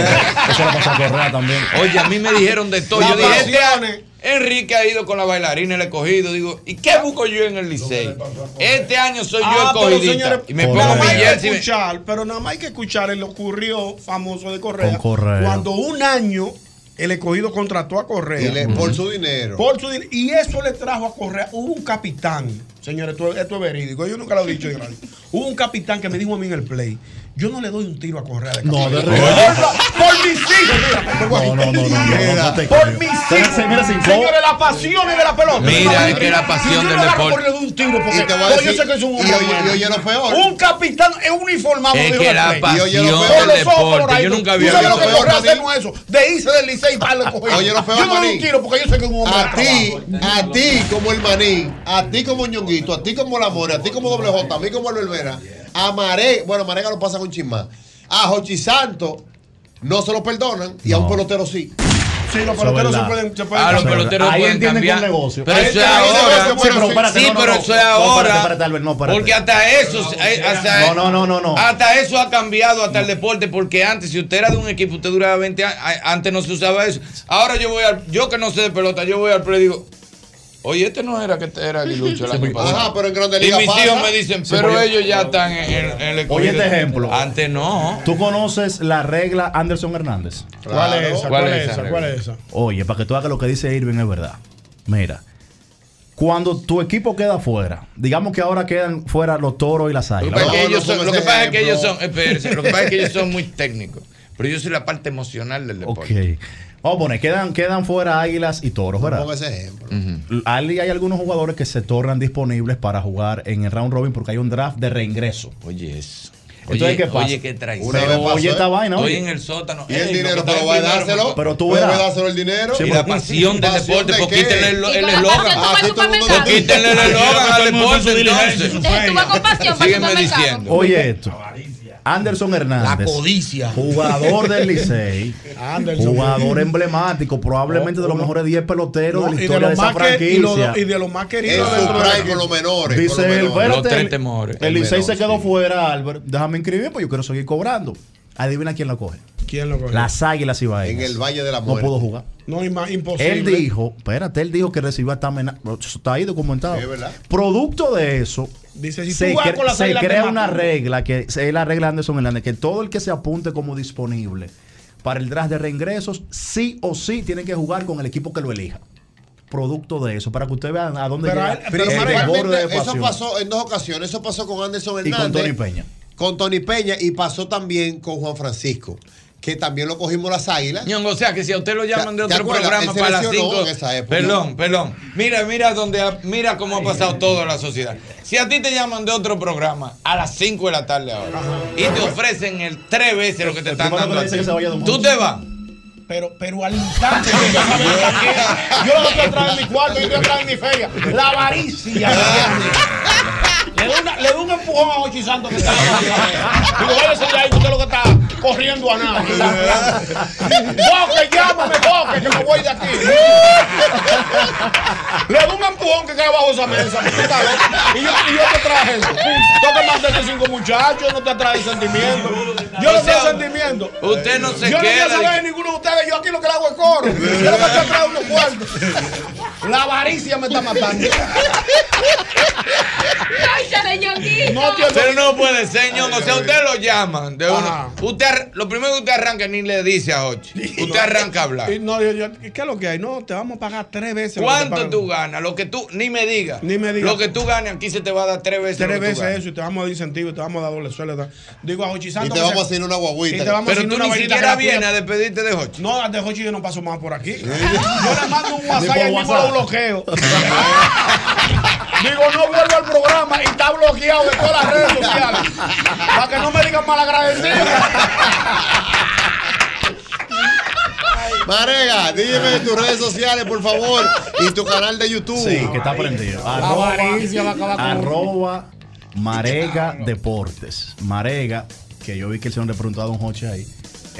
Eso le pasa a Correa también. Oye, a mí me dijeron de todo. Yo dije, este Enrique ha ido con la bailarina, el escogido. Digo, ¿y qué busco yo en el liceo? Este año soy yo Ah, pero, escogidita. señores, y me pongo mi hay que jersey. escuchar, pero nada más hay que escuchar el ocurrió famoso de Correa. Con Correa. Cuando un año el escogido contrató a Correa. Y le- por su dinero. Por su din- y eso le trajo a Correa. Hubo un capitán, señores, esto, esto es verídico. Yo nunca lo he dicho. Hubo un capitán que me dijo a mí en el play. Yo no le doy un tiro a Correa de No, de verdad. Por mis hijos, mira. No, no, no, no, no, no te Por mis hijos. Señores, la pasión es de la pelota. Mira, es que la pasión Yo no del deporte. por le doy un tiro porque Y te voy a no, decir- yo sé que es un hombre y oye lo peor. Un capitán es uniformado. Es que la pasión Y oye lo peor. Con del deporte. Yo nunca ¿Tú había sabes lo visto que Correa Maní? hace no es eso. De irse del liceo y darle cogido. Oye, lo peor, Yo no le doy un tiro porque yo sé que es un hombre A ti, a ti como el maní, a ti como ñonguito, a ti como la more, a ti como doble J, a mí como el Olvera, a Mare, bueno, Marega lo pasa con chismán, a Jochi Santo no se lo perdonan y a un pelotero sí. Sí, los peloteros es se pueden, se pueden Ah, los peloteros Ahí pueden entienden cambiar. con negocio. Pero eso es ahora. Sí, pero espérate, Sí, no, no, pero no. eso es No, ahora. no. Porque hasta eso, eh, hasta, No, no, no, no, no. hasta eso ha cambiado, hasta el deporte. Porque antes, si usted era de un equipo, usted duraba 20 años. Antes no se usaba eso. Ahora yo voy al. Yo que no sé de pelota, yo voy al play y digo. Oye, este no era que este era Aguilucho el año pasado. Ajá, pero en Grande Y Liga mis pasa. hijos me dicen, pero ellos ya están en, en- en el Oye, escogido". este ejemplo. Antes no. ¿Tú conoces la regla Anderson Hernández? ¿Cuál es esa? ¿Cuál ¿Cuál es es esa esa? ¿Cuál es esa? Oye, para que tú hagas lo que dice Irving es verdad. Mira, cuando tu equipo queda fuera, digamos que ahora quedan fuera los toros y las águilas. que ellos son- lo que pasa es que ellos son, espérense, lo que pasa es que ellos son muy técnicos. Pero yo soy la parte emocional del Ok. deporte. Vamos a poner, quedan, quedan fuera águilas y toros, ¿verdad? Ponga ese ejemplo. Ujú. Hay, hay algunos jugadores que se tornan disponibles para jugar en el round robin porque hay un draft de reingreso. Oye, eso. Entonces, Oye, ¿qué pasa? oye, qué traición. Oye ¿eh? esta vaina, Estoy oye. en el sótano. Y el Ey, dinero, pero va a dárselo. me- Pero tú verás. dárselo el dinero. Sí, Y la pasión del ¿Pasión deporte, qué? quítenle el eslogan. lo Quítenle el eslogan al deporte entonces. Eh, Tú vas con pasión para el Sígueme diciendo. Oye esto. Anderson Hernández. La codicia. Jugador del Licey. Jugador emblemático, probablemente de los mejores 10 peloteros No, de la y, de historia de los esa más que- y, lo- franquicia. y de los más queridos equipo. con los menores. con Dice los él, menores. espérate, Los tres el- temores. El Licey se quedó sí. fuera, Albert. Déjame inscribir, pues yo quiero seguir cobrando. Adivina quién lo coge. ¿Quién lo cogió? Las águilas ibaeñas. En el Valle de la No Muerte. pudo jugar. No, imposible. Él dijo, espérate, él dijo que recibió esta amenaza. Está ahí documentado. Sí, es verdad. Producto de eso, Dice, si se, tú vas cre- con las se crea una regla, que es la regla de Anderson Hernández, que todo el que se apunte como disponible para el draft de reingresos, sí o sí tiene que jugar con el equipo que lo elija. Producto de eso, para que ustedes vean a dónde Pero llega el pero de eso pasó en dos ocasiones. Eso pasó con Anderson Y Hernández. con Tony Peña. Con Tony Peña y pasó también con Juan Francisco, que también lo cogimos las águilas. Ñongo, o sea que si a usted lo llaman de ¿Te otro programa para las lesionó 5. en esa época. Perdón, perdón. Mira, mira dónde ha- mira cómo ha pasado toda la sociedad. Si a ti te llaman de otro programa a las 5 de la tarde ahora y te ofrecen el tres veces lo que te están dando a ti, de tú te vas. Pero, pero al instante. yo que estoy atrás en mi cuarto, yo estoy atrás en mi feria. La avaricia. Le doy, una- le doy un empujón a Ochi Santos que está Digo, váyase de ahí, usted lo que está corriendo a nada. Boque, llámame, Boque, que me voy de aquí. Le doy un empujón que cae bajo esa mesa. Y yo, y yo te traje eso. Tengo que mantener cinco muchachos, no te trae sentimiento. Yo no O sea, tengo sentimiento. Usted no se Yo no quiero queda. saber de ninguno de ustedes. Yo aquí lo que le hago es coro. Yo lo que atrás de unos cuartos. La avaricia me está matando. No Pero no puede ser, ñongo. O sea, usted lo llaman. De uno, usted, lo primero que usted arranca ni le dice a Hochi. Usted arranca a hablar. Y no, yo- yo- ¿Qué es lo que hay? No, te vamos a pagar tres veces. te ¿Cuánto tú ganas? Lo que tú, ni me digas. Ni me digas. Lo que tú ganes aquí se te va a dar tres veces. Tres veces eso y te vamos a dar incentivo y te vamos a dar doble sueldo. Digo a Hochi Y Santos. te que vamos a hacer una guaguita. y te vamos a Pero hacer tú una ni siquiera vienes a despedirte de Hochi. No, de Hochi yo no paso más por aquí. Yo le mando un WhatsApp y bloqueo. Digo, no vuelvo al programa y está bloqueado de todas las redes sociales. Para que no me digan mal agradecido. Marega, dígame tus redes sociales, por favor, y tu canal de YouTube. Sí, que está prendido. La avaricia va a acabar con- arroba Marega Deportes. Marega, que yo vi que el señor le preguntó a Don Joche ahí.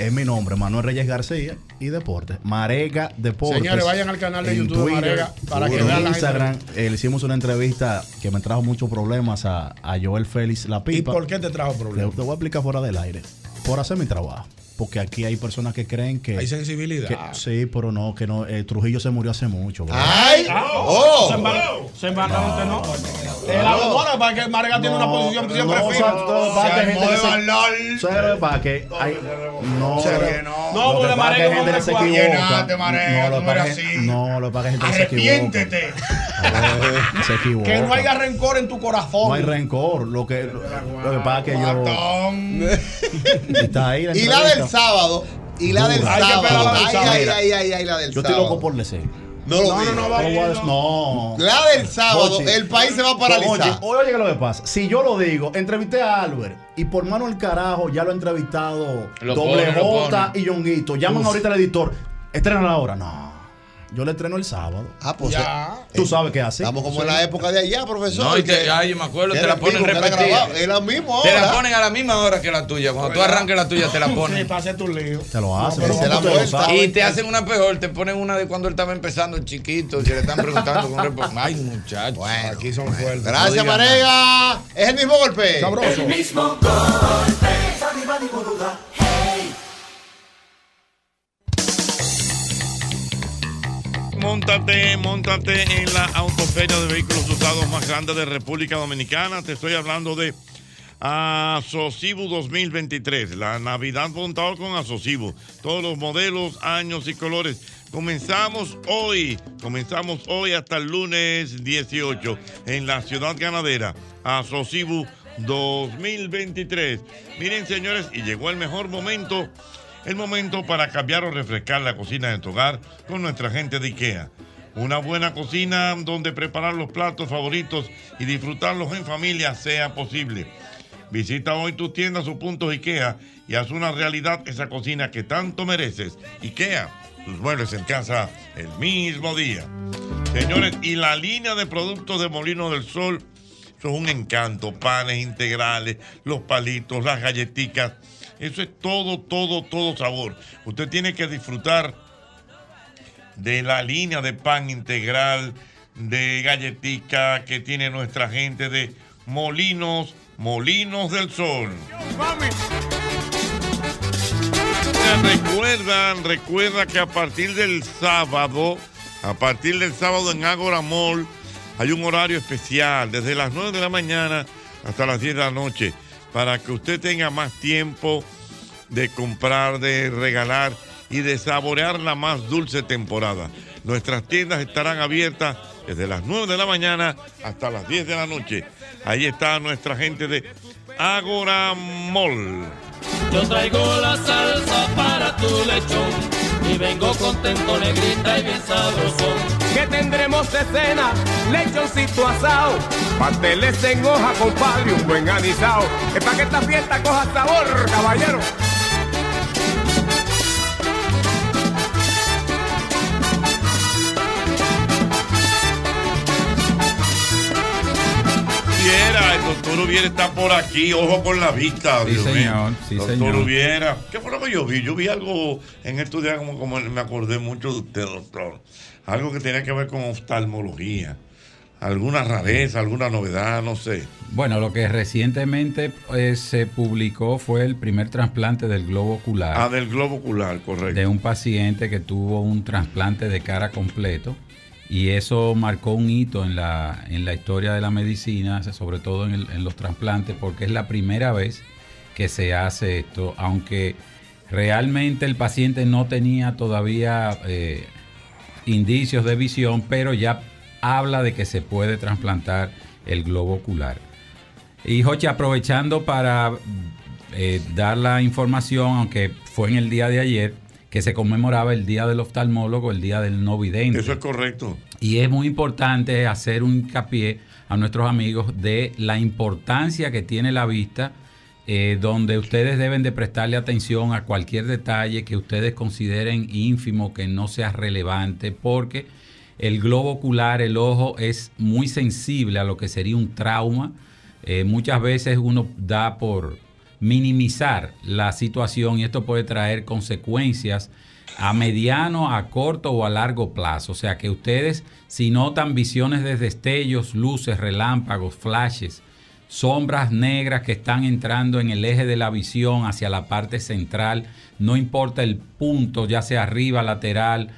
Es mi nombre, Manuel Reyes García y Deportes. Marega Deportes. Señores, vayan al canal de En YouTube Twitter, Marega para que en vean la Instagram. eh, le hicimos una entrevista que me trajo muchos problemas a, a Joel Félix La ¿Y Pipa. por qué te trajo Te, problemas? te voy a explicar fuera del aire. Por hacer mi trabajo. Porque aquí hay personas que creen que. Hay sensibilidad. que- sí, pero no, que no. eh, Trujillo se murió hace mucho. ¡Ay! Se ¡Oh! embarró. Se embarró usted, no. El abogado, para que Marega tiene una posición siempre no, firme. o sea, todo va a que Se se- no, Se- no, porque Marega es gente que se hombre equivoca. No, lo que pasa eres es que- no, gente se equivoca. Arrepiéntete. Se equivoca. Que no haya rencor en tu corazón. No hay rencor. Lo que, lo, que pasa es que yo. Está ahí la Y la del sábado. Y la del que sábado. la del Ay, sábado. ay, ay, ay, ay, la del Yo estoy sábado. loco por decir. No lo No, no, no, No, va lo voy a- bien, no. La del sábado, Oye, el país se va a paralizar. Oye, oye, ¿qué es lo que pasa? Si yo lo digo, entrevisté a Albert y por mano el carajo ya lo ha entrevistado Lo Doble pone, J y Yonguito. Llaman Uf. ahorita al editor. Estrena ahora. No. Yo le estreno el sábado. Ah, pues Ya. Tú sabes qué hace. estamos como en la época de allá, profesor. No, y te, que ay, yo me acuerdo, te la en ponen repetida. Es la misma Te la hora. ponen a la misma hora que la tuya. Cuando tú arranques la tuya, te la ponen. hacer tu lío. Te lo hacen. Y te hacen una peor, te ponen una de cuando él estaba empezando chiquito, y le están preguntando con un. Ay, muchacho. Bueno, Aquí son fuertes. gracias, Marega. Es el mismo golpe. Sabroso. Móntate, móntate en la autoferia de vehículos usados más grande de República Dominicana. Te estoy hablando de Asocibu 2023. La Navidad montado con Asocibu. Todos los modelos, años y colores. Comenzamos hoy, comenzamos hoy hasta el lunes 18 en la ciudad ganadera. Asocibu 2023. Miren, señores, y llegó el mejor momento el momento para cambiar o refrescar la cocina de tu hogar con nuestra gente de IKEA. Una buena cocina donde preparar los platos favoritos y disfrutarlos en familia sea posible. Visita hoy tus tiendas o puntos IKEA y haz una realidad esa cocina que tanto mereces. IKEA, tus muebles en casa el mismo día. Señores, y la línea de productos de Molino del Sol, es un encanto. Panes integrales, los palitos, las galletitas. Eso es todo, todo, todo sabor. Usted tiene que disfrutar de la línea de pan integral, de galletica que tiene nuestra gente de Molinos, Molinos del Sol. Recuerdan, recuerda que a partir del sábado, a partir del sábado en Agora Mall, hay un horario especial desde las 9 de la mañana hasta las 10 de la noche para que usted tenga más tiempo de comprar, de regalar y de saborear la más dulce temporada. Nuestras tiendas estarán abiertas desde las 9 de la mañana hasta las 10 de la noche. Ahí está nuestra gente de Agora Mall. Yo traigo la salsa para tu lechón y vengo contento, negrita y bien sabroso. Que tendremos de cena, lechoncito asado, pasteles en hoja, compadre, un buen anisao. Es para que esta fiesta coja sabor, caballero. El doctor Ubiera está por aquí, ojo con la vista. Sí, Dios mío. señor, sí, doctor señor. ¿Qué fue lo que yo vi? Yo vi algo en estos días como, como me acordé mucho de usted, doctor. Algo que tenía que ver con oftalmología. alguna rareza, alguna novedad, no sé. Bueno, lo que recientemente eh, se publicó fue el primer trasplante del globo ocular. Ah, del globo ocular, correcto. De un paciente que tuvo un trasplante de cara completo. Y eso marcó un hito en la, en la historia de la medicina, sobre todo en, el- en los trasplantes, porque es la primera vez que se hace esto, aunque realmente el paciente no tenía todavía eh, indicios de visión, pero ya habla de que se puede trasplantar el globo ocular. Y Jochi, aprovechando para eh, dar la información, aunque fue en el día de ayer, que se conmemoraba el Día del Oftalmólogo, el Día del No Vidente. Eso es correcto. Y es muy importante hacer un hincapié a nuestros amigos de la importancia que tiene la vista, eh, donde ustedes deben de prestarle atención a cualquier detalle que ustedes consideren ínfimo, que no sea relevante, porque el globo ocular, el ojo, es muy sensible a lo que sería un trauma. Eh, muchas veces uno da por minimizar la situación y esto puede traer consecuencias a mediano, a corto o a largo plazo. O sea que ustedes, si notan visiones de destellos, luces, relámpagos, flashes, sombras negras que están entrando en el eje de la visión hacia la parte central, no importa el punto, ya sea arriba, lateral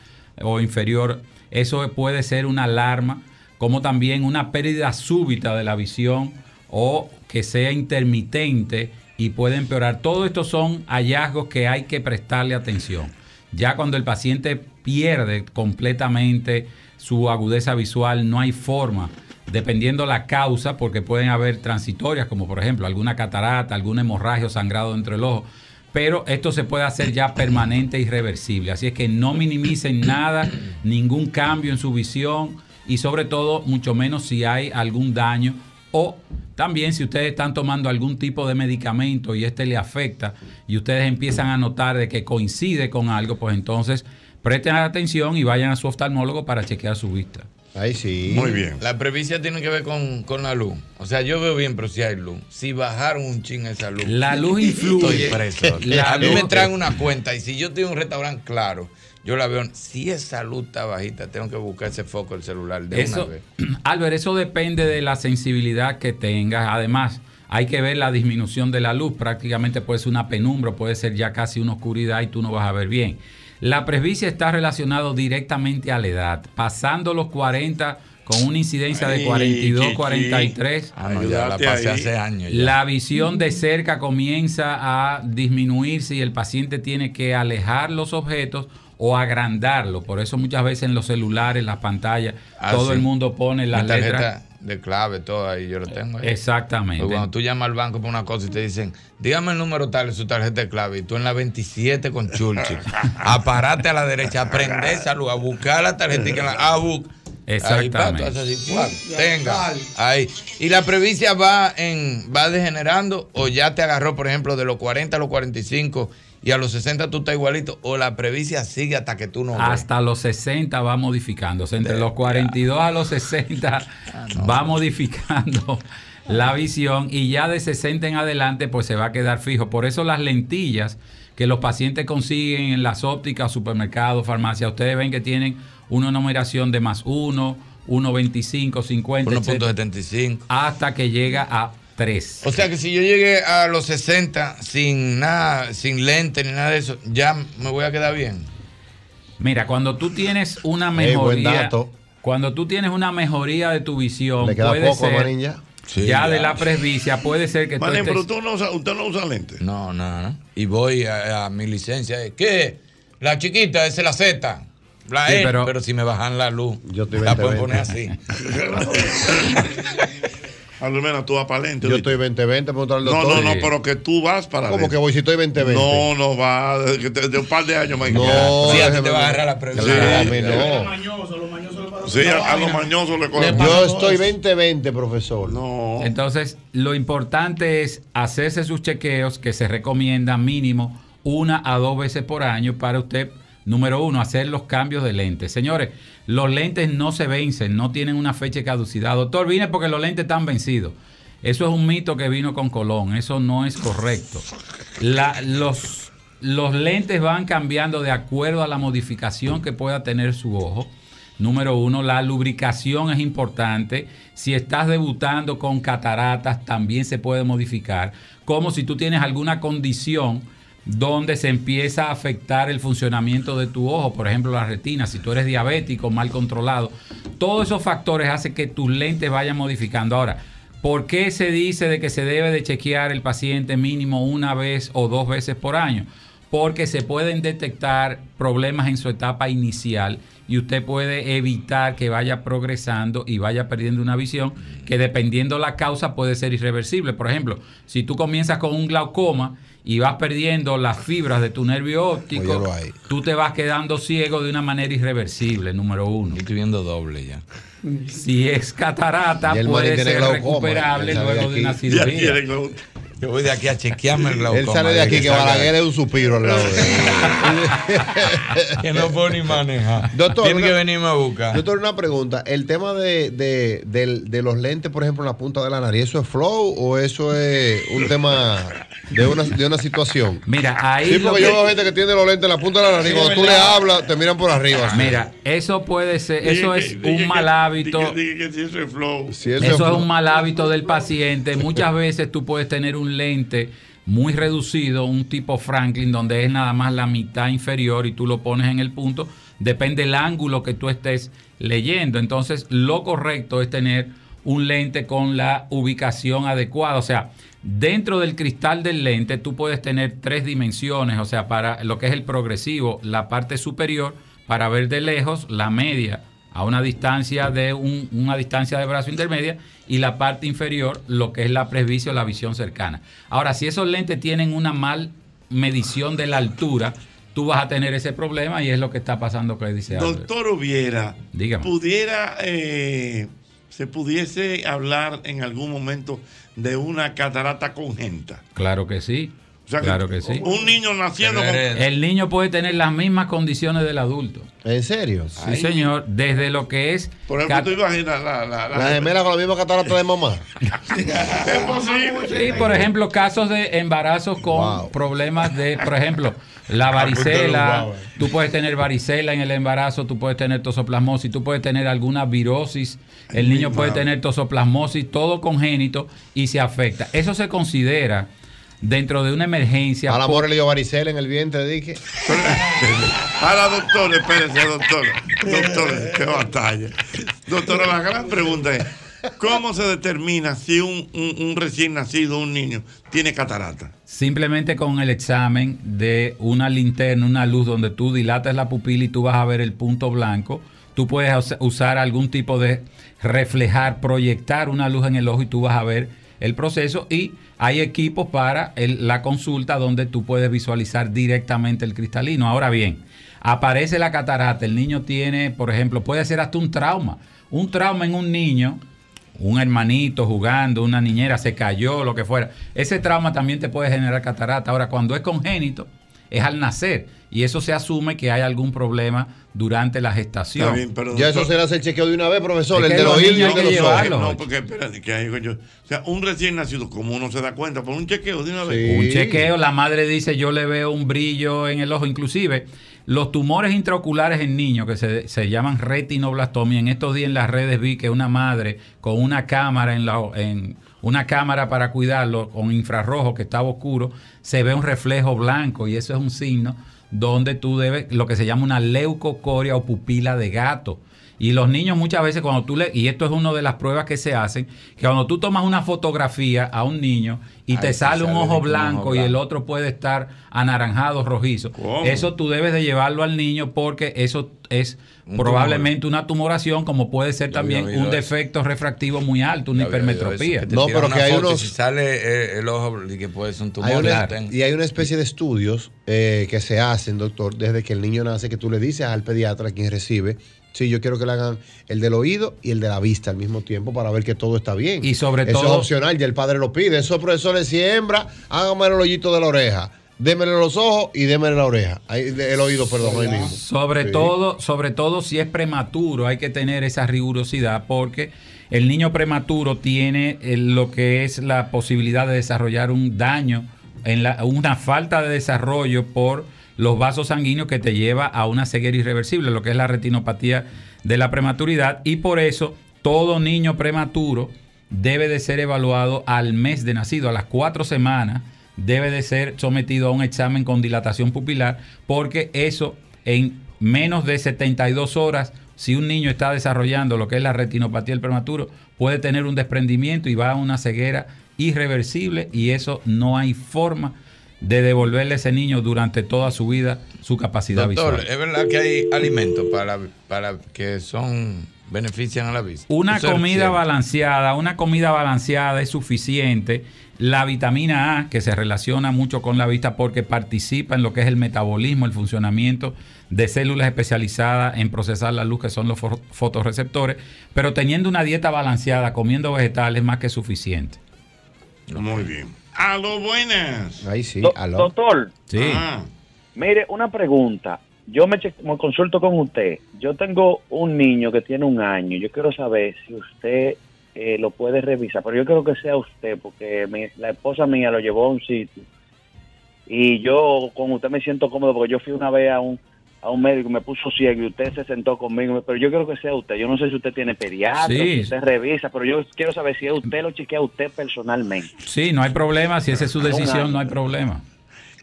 o inferior, eso puede ser una alarma, como también una pérdida súbita de la visión o que sea intermitente y puede empeorar. Todo esto son hallazgos que hay que prestarle atención. Ya cuando el paciente pierde completamente su agudeza visual, no hay forma, dependiendo la causa, porque pueden haber transitorias, como por ejemplo alguna catarata, algún hemorragia o sangrado dentro del ojo, pero esto se puede hacer ya permanente e irreversible. Así es que no minimicen nada, ningún cambio en su visión y sobre todo mucho menos si hay algún daño o también si ustedes están tomando algún tipo de medicamento y este le afecta y ustedes empiezan a notar de que coincide con algo, pues entonces presten atención y vayan a su oftalmólogo para chequear su vista. Ahí sí. Muy bien. La previcia tiene que ver con, con la luz. O sea, yo veo bien, pero si hay luz. Si bajaron un chin esa luz. La luz influye. Estoy preso. La a mí luz- me traen una cuenta y si yo tengo un restaurante claro, yo la veo. Si esa luz está bajita, tengo que buscar ese foco del celular de Eso, una vez. Albert, eso depende de la sensibilidad que tengas. Además, hay que ver la disminución de la luz. Prácticamente puede ser una penumbra, puede ser ya casi una oscuridad y tú no vas a ver bien. La presbicia está relacionado directamente a la edad. Pasando los 40 con una incidencia de Ay, 42, chiqui. 43. Ah, no, ya la pasé hace años. ya. La visión de cerca comienza a disminuirse y el paciente tiene que alejar los objetos o agrandarlo. Por eso muchas veces en los celulares, las pantallas, Ah, todo sí. el mundo pone las Mi tarjeta letras. De clave, todo ahí, yo lo tengo. ahí. Exactamente. Porque cuando tú llamas al banco por una cosa y te dicen, dígame el número tal de su tarjeta de clave, y tú en la 27 con Churchill, aparate a la derecha, aprende esa luz, a buscar la tarjeta y que la, a bu- Ahí, pa, tú haces así, tenga, ahí. Y la previcia va en va degenerando o ya te agarró, por ejemplo, de los 40 a los 45 y a los 60 tú estás igualito o la previcia sigue hasta que tú no ves. Hasta los 60 va modificándose. Entre los 42 a los 60 Ah, va modificando la visión y ya de 60 en adelante pues se va a quedar fijo. Por eso las lentillas que los pacientes consiguen en las ópticas, supermercados, farmacias, ustedes ven que tienen una numeración de más 1, 1.25, 50, 1.75 hasta que llega a 3. O sea que si yo llegué a los 60 sin nada, sin lente ni nada de eso, ya me voy a quedar bien. Mira, cuando tú tienes una mejoría, dato. cuando tú tienes una mejoría de tu visión, Le queda puede poco ser ya. Sí, ya ya. de la presbicia, puede ser que tú estés- pero tú no usa- usted no usa lentes. No, no, no. Y voy a, a mi licencia. ¿Qué? La chiquita, esa es la Z. La Sí, E, pero, pero- si me bajan la luz, Yo estoy la 20, pueden poner 20. así. Almena, tú vas para lente. Yo estoy 20-20, preguntar al No, doctor. no, no, pero que tú vas para ¿Cómo que voy si estoy 20-20? No, no va. De, de- un par de años más. No, Sí, a ti te va a agarrar la presión. Claro, a mí no. Sí, a, a los mañosos le cogen. Yo estoy 20-20, profesor. No. Entonces, lo importante es hacerse sus chequeos que se recomiendan mínimo una a dos veces por año para usted, número uno, hacer los cambios de lentes. Señores, los lentes no se vencen, no tienen una fecha de caducidad. Doctor, vine porque los lentes están vencidos. Eso es un mito que vino con Colón, eso no es correcto. Los lentes van cambiando de acuerdo a la modificación que pueda tener su ojo. Número uno, la lubricación es importante. Si estás debutando con cataratas, también se puede modificar. Como si tú tienes alguna condición donde se empieza a afectar el funcionamiento de tu ojo, por ejemplo la retina, si tú eres diabético, mal controlado, todos esos factores hacen que tus lentes vayan modificando. Ahora, ¿por qué se dice de que se debe de chequear el paciente mínimo una vez o dos veces por año? Porque se pueden detectar problemas en su etapa inicial y usted puede evitar que vaya progresando y vaya perdiendo una visión que dependiendo la causa puede ser irreversible. Por ejemplo, si tú comienzas con un glaucoma y vas perdiendo las fibras de tu nervio óptico, tú te vas quedando ciego de una manera irreversible, número uno. Estoy viendo doble ya. Si es catarata, puede ser recuperable él luego de de una cirugía. Yo voy de aquí a chequearme el glaucoma. Él sale de aquí que Balaguer es un suspiro al lado de Que no puedo ni manejar. Doctor, Tiene una- que venirme a buscar. Doctor, una pregunta. El tema de, de, del- de los lentes, por ejemplo, en la punta de la nariz, ¿eso es flow o eso es un tema de una, de una situación? Mira, ahí Sí, porque que- yo veo gente que tiene los lentes en la punta de la nariz. Sí, Cuando tú le hablas, te miran por arriba. así. Mira, eso puede ser, eso Dije es un mal hábito. dije- dije que si eso es flow. Eso es un mal hábito del paciente. Muchas veces tú puedes tener un lente muy reducido, un tipo Franklin, donde es nada más la mitad inferior y tú lo pones en el punto. Depende del ángulo que tú estés leyendo. Entonces, lo correcto es tener un lente con la ubicación adecuada. O sea, dentro del cristal del lente tú puedes tener tres dimensiones. O sea, para lo que es el progresivo, la parte superior para ver de lejos, la media a una distancia de un- una distancia de brazo intermedia y la parte inferior lo que es la presbicio, la visión cercana. Ahora, si esos lentes tienen una mal medición de la altura, tú vas a tener ese problema y es lo que está pasando que dice. Doctor Hubiera, Dígame. pudiera, eh, se pudiese hablar en algún momento de una catarata congénita. Claro que sí. O sea que claro que sí. Un niño naciendo con... El niño puede tener las mismas condiciones del adulto. ¿En serio? Sí, señor. Desde lo que es. Por ejemplo, cat- tú imaginas la... la, la- La gemela con la misma catarata de mamá. es posible. Sí, por ejemplo, casos de embarazos con problemas de, por ejemplo, la varicela. Tú puedes tener varicela en el embarazo, tú puedes tener tosoplasmosis, tú puedes tener alguna virosis. El niño puede tener tosoplasmosis, todo congénito y se afecta. Eso se considera dentro de una emergencia. Por- amor le dio varicela en el vientre, dije. Ahora, doctor, espérese, doctor. Doctor, qué batalla. Doctora, la gran pregunta es, ¿cómo se determina si un, un- un recién nacido, un niño, tiene catarata? Simplemente con el examen de una linterna, una luz donde tú dilatas la pupila y tú vas a ver el punto blanco. Tú puedes us- usar algún tipo de reflejar, proyectar una luz en el ojo y tú vas a ver el proceso. Y hay equipos para la consulta donde tú puedes visualizar directamente el cristalino. Ahora bien, aparece la catarata, el niño tiene, por ejemplo, puede ser hasta un trauma. Un trauma en un niño un hermanito jugando, una niñera se cayó, lo que fuera. Ese trauma también te puede generar catarata. Ahora, cuando es congénito, es al nacer. Y eso se asume que hay algún problema durante la gestación. Está bien, pero Ya eso doctor- se le hace el chequeo de una vez, profesor. Es el de los y niños de hay que los ojos. No, porque espérate, que digo yo. O sea, un recién nacido, como uno se da cuenta, por un chequeo de una vez. Un chequeo, la madre dice yo le veo un brillo en el ojo. Inclusive los tumores intraoculares en niños que se, se llaman retinoblastomía. En estos días en las redes vi que una madre con una cámara en la en una cámara para cuidarlo con infrarrojo que estaba oscuro, se ve un reflejo blanco y eso es un signo donde tú debes lo que se llama una leucocoria o pupila de gato. Y los niños muchas veces cuando tú le, y esto es una de las pruebas que se hacen, que cuando tú tomas una fotografía a un niño y te sale un ojo blanco ojo y el otro puede estar anaranjado, rojizo. Eso tú debes de llevarlo al niño porque eso es Un probablemente una tumoración, como puede ser Yo también un eso. defecto refractivo muy alto, una eso, hipermetropía. que te tiran una foto y Si sale eh, el ojo, y que puede ser un tumor. Hay una- que y hay una especie de estudios eh, que se hacen, doctor, desde que el niño nace, que tú le dices al pediatra, quien recibe, sí, yo quiero que le hagan el del oído y el de la vista al mismo tiempo para ver que todo está bien. Y sobre Eso todo- es opcional, ya el padre lo pide. Eso, profesor, le siembra, hágame el hoyito de la oreja, démele los ojos y démele la oreja. El oído, perdón, ahí mismo. Sobre Sí. todo, sobre todo si es prematuro, hay que tener esa rigurosidad porque el niño prematuro tiene eh, lo que es la posibilidad de desarrollar un daño, en la, una falta de desarrollo por los vasos sanguíneos que te lleva a una ceguera irreversible, lo que es la retinopatía de la prematuridad y por eso todo niño prematuro debe de ser evaluado al mes de nacido, a las cuatro semanas debe de ser sometido a un examen con dilatación pupilar porque eso en menos de 72 horas, si un niño está desarrollando lo que es la retinopatía del prematuro, puede tener un desprendimiento y va a una ceguera irreversible y eso no hay forma de devolverle a ese niño durante toda su vida su capacidad Doctor, visual. es verdad que hay alimentos para, para que son benefician a la vista. Una comida cierto. balanceada, una comida balanceada es suficiente. La vitamina A, que se relaciona mucho con la vista porque participa en lo que es el metabolismo, el funcionamiento de células especializadas en procesar la luz, que son los fo- fotorreceptores, pero teniendo una dieta balanceada, comiendo vegetales, es más que suficiente. Muy bien. A lo buenas. Ahí sí, Do- aló. Doctor, Sí. Ah, mire, una pregunta. Yo me, me consulto con usted. Yo tengo un niño que tiene un año. Yo quiero saber si usted eh, lo puede revisar, pero yo creo que sea usted, porque mi- la esposa mía lo llevó a un sitio. Y yo con usted me siento cómodo, porque yo fui una vez a un, a un médico me puso ciego y usted se sentó conmigo. Pero yo creo que sea usted. Yo no sé si usted tiene pediatra, Sí. si usted revisa, pero yo quiero saber si es usted lo chequea usted personalmente. Sí, no hay problema. Si esa es su decisión, no hay problema.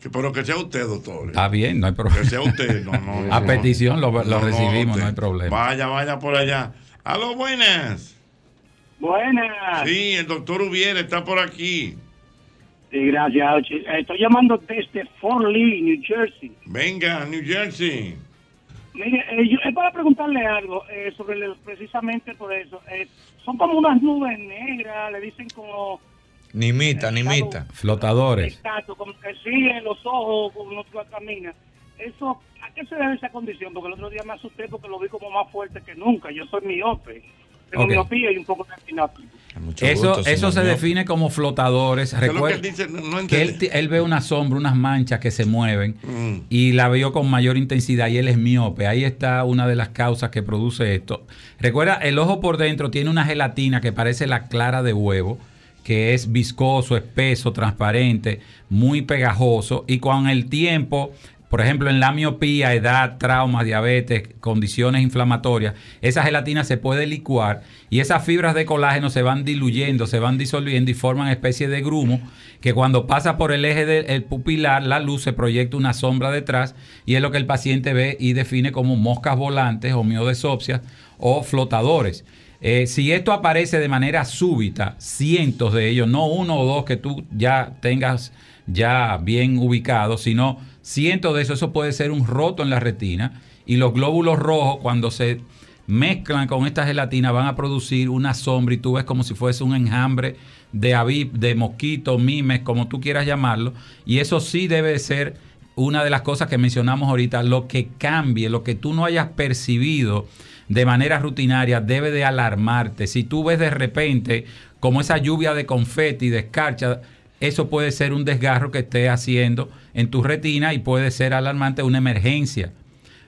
Que, pero que sea usted, doctor. Está bien, no hay problema. Que sea usted. No, no, A no. petición lo, lo No, no, recibimos, no hay problema. Vaya, vaya por allá. A lo buenas. Buenas. Sí, el doctor Ubiera está por aquí. Sí, gracias. Estoy llamando desde Fort Lee, New Jersey. Venga, New Jersey. Mire, eh, yo- es para preguntarle algo eh, sobre el- precisamente por eso. Eh, son como unas nubes negras, le dicen como Nimita, nimita. Flotadores. exacto, como que sí en los ojos cuando uno camina. Eso, ¿a qué se debe esa condición? Porque el otro día me asusté porque lo vi como más fuerte que nunca. Yo soy miope, tengo miopía y un poco de retinopatía. Eso, eso se define como flotadores. Que Recuerda él dice, no, no que él ve una sombra, unas manchas que se mueven Mm. y la vio con mayor intensidad y él es miope. Ahí está una de las causas que produce esto. Recuerda, el ojo por dentro tiene una gelatina que parece la clara de huevo, que es viscoso, espeso, transparente, muy pegajoso y con el tiempo... Por ejemplo, en la miopía, edad, trauma, diabetes, condiciones inflamatorias, esa gelatina se puede licuar y esas fibras de colágeno se van diluyendo, se van disolviendo y forman especie de grumo que cuando pasa por el eje del pupilar, la luz se proyecta una sombra detrás y es lo que el paciente ve y define como moscas volantes o miodesopsias o flotadores. Eh, si esto aparece de manera súbita, cientos de ellos, no uno o dos que tú ya tengas ya bien ubicados, sino cientos de eso, eso puede ser un roto en la retina y los glóbulos rojos cuando se mezclan con esta gelatina van a producir una sombra y tú ves como si fuese un enjambre de aviv, de mosquito, mimes, como tú quieras llamarlo, y eso sí debe ser una de las cosas que mencionamos ahorita, lo que cambie, lo que tú no hayas percibido de manera rutinaria debe de alarmarte. Si tú ves de repente como esa lluvia de confeti, de escarcha, eso puede ser un desgarro que esté haciendo en tu retina y puede ser alarmante una emergencia.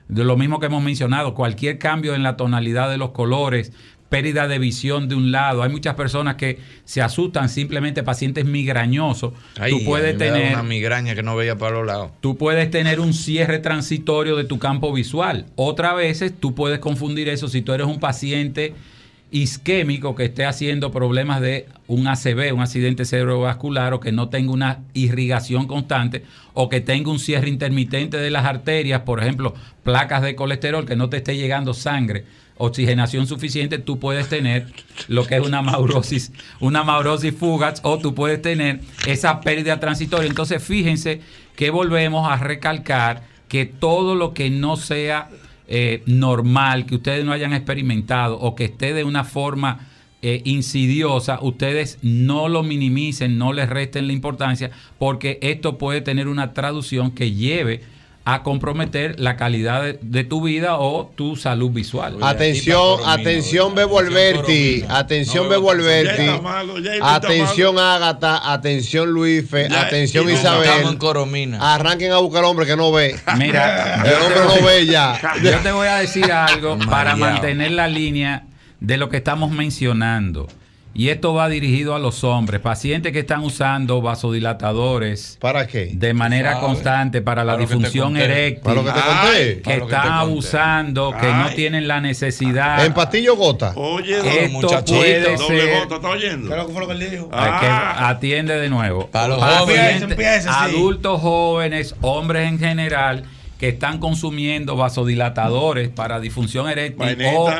De lo mismo que hemos mencionado, cualquier cambio en la tonalidad de los colores, pérdida de visión de un lado. Hay muchas personas que se asustan, simplemente pacientes migrañosos. Ay, tú puedes tener una migraña que no veía para los lados. Tú puedes tener un cierre transitorio de tu campo visual. Otras veces tú puedes confundir eso si tú eres un paciente isquémico que esté haciendo problemas de un ACV, un accidente cerebrovascular, o que no tenga una irrigación constante, o que tenga un cierre intermitente de las arterias, por ejemplo, placas de colesterol, que no te esté llegando sangre, oxigenación suficiente, tú puedes tener lo que es una maurosis, una maurosis fugaz, o tú puedes tener esa pérdida transitoria. Entonces, fíjense que volvemos a recalcar que todo lo que no sea eh, normal, que ustedes no hayan experimentado o que esté de una forma eh, insidiosa, ustedes no lo minimicen, no les resten la importancia, porque esto puede tener una traducción que lleve a comprometer la calidad de, de tu vida o tu salud visual. Atención, atención Bebo Alberti, atención Bebo Alberti, atención Ágata, atención Luife, atención Isabel. Arranquen a buscar al hombre que no ve. Mira, el hombre no ve ya. Yo te voy a decir algo para mantener la línea de lo que estamos mencionando. Y esto va dirigido a los hombres, pacientes que están usando vasodilatadores. ¿Para qué? De manera ¿Sabe? constante para la Para lo que te disfunción conté. eréctil. Para lo que te conté. Que que están abusando, que no tienen la necesidad. ¿En pastillo gota? Oye, Esto puede doble ser- J, ¿está oyendo? ¿Qué es lo que fue lo que él dijo? Hay que atiende de nuevo. Para los jóvenes. Empieza, empieza, sí. adultos jóvenes, hombres en general, que están consumiendo vasodilatadores para disfunción eréctil Vainita. o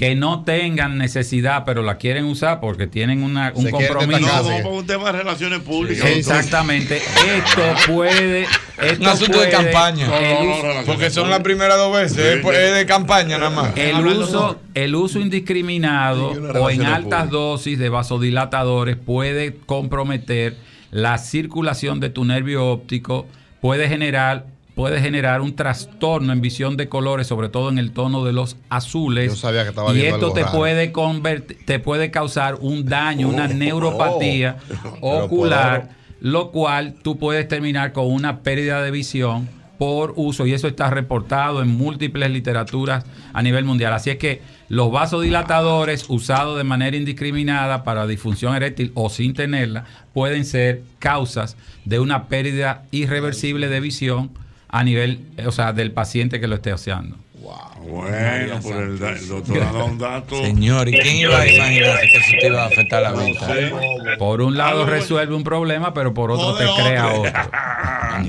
que no tengan necesidad, pero la quieren usar porque tienen una, un Se compromiso. No, por un tema de relaciones públicas. Sí, exactamente. Esto puede. Esto Un asunto de puede- campaña. el uso- Porque son las primeras dos veces. Es, es de campaña nada más. El uso, el uso indiscriminado una o en altas pública. dosis de vasodilatadores puede comprometer la circulación de tu nervio óptico, puede generar, puede generar un trastorno en visión de colores, sobre todo en el tono de los azules. Yo sabía que estaba y esto te raro. puede convertir, te puede causar un daño, una Oh, neuropatía oh. ocular, lo cual tú puedes terminar con una pérdida de visión por uso y eso está reportado en múltiples literaturas a nivel mundial. Así es que los vasodilatadores usados de manera indiscriminada para disfunción eréctil o sin tenerla pueden ser causas de una pérdida irreversible de visión a nivel, eh, o sea, del paciente que lo esté usando. Bueno, por el, da- el doctor ha dado un dato. Señor, ¿y quién iba a imaginarse que eso te iba a afectar la vista? Por un lado resuelve un problema, pero por otro te crea otro.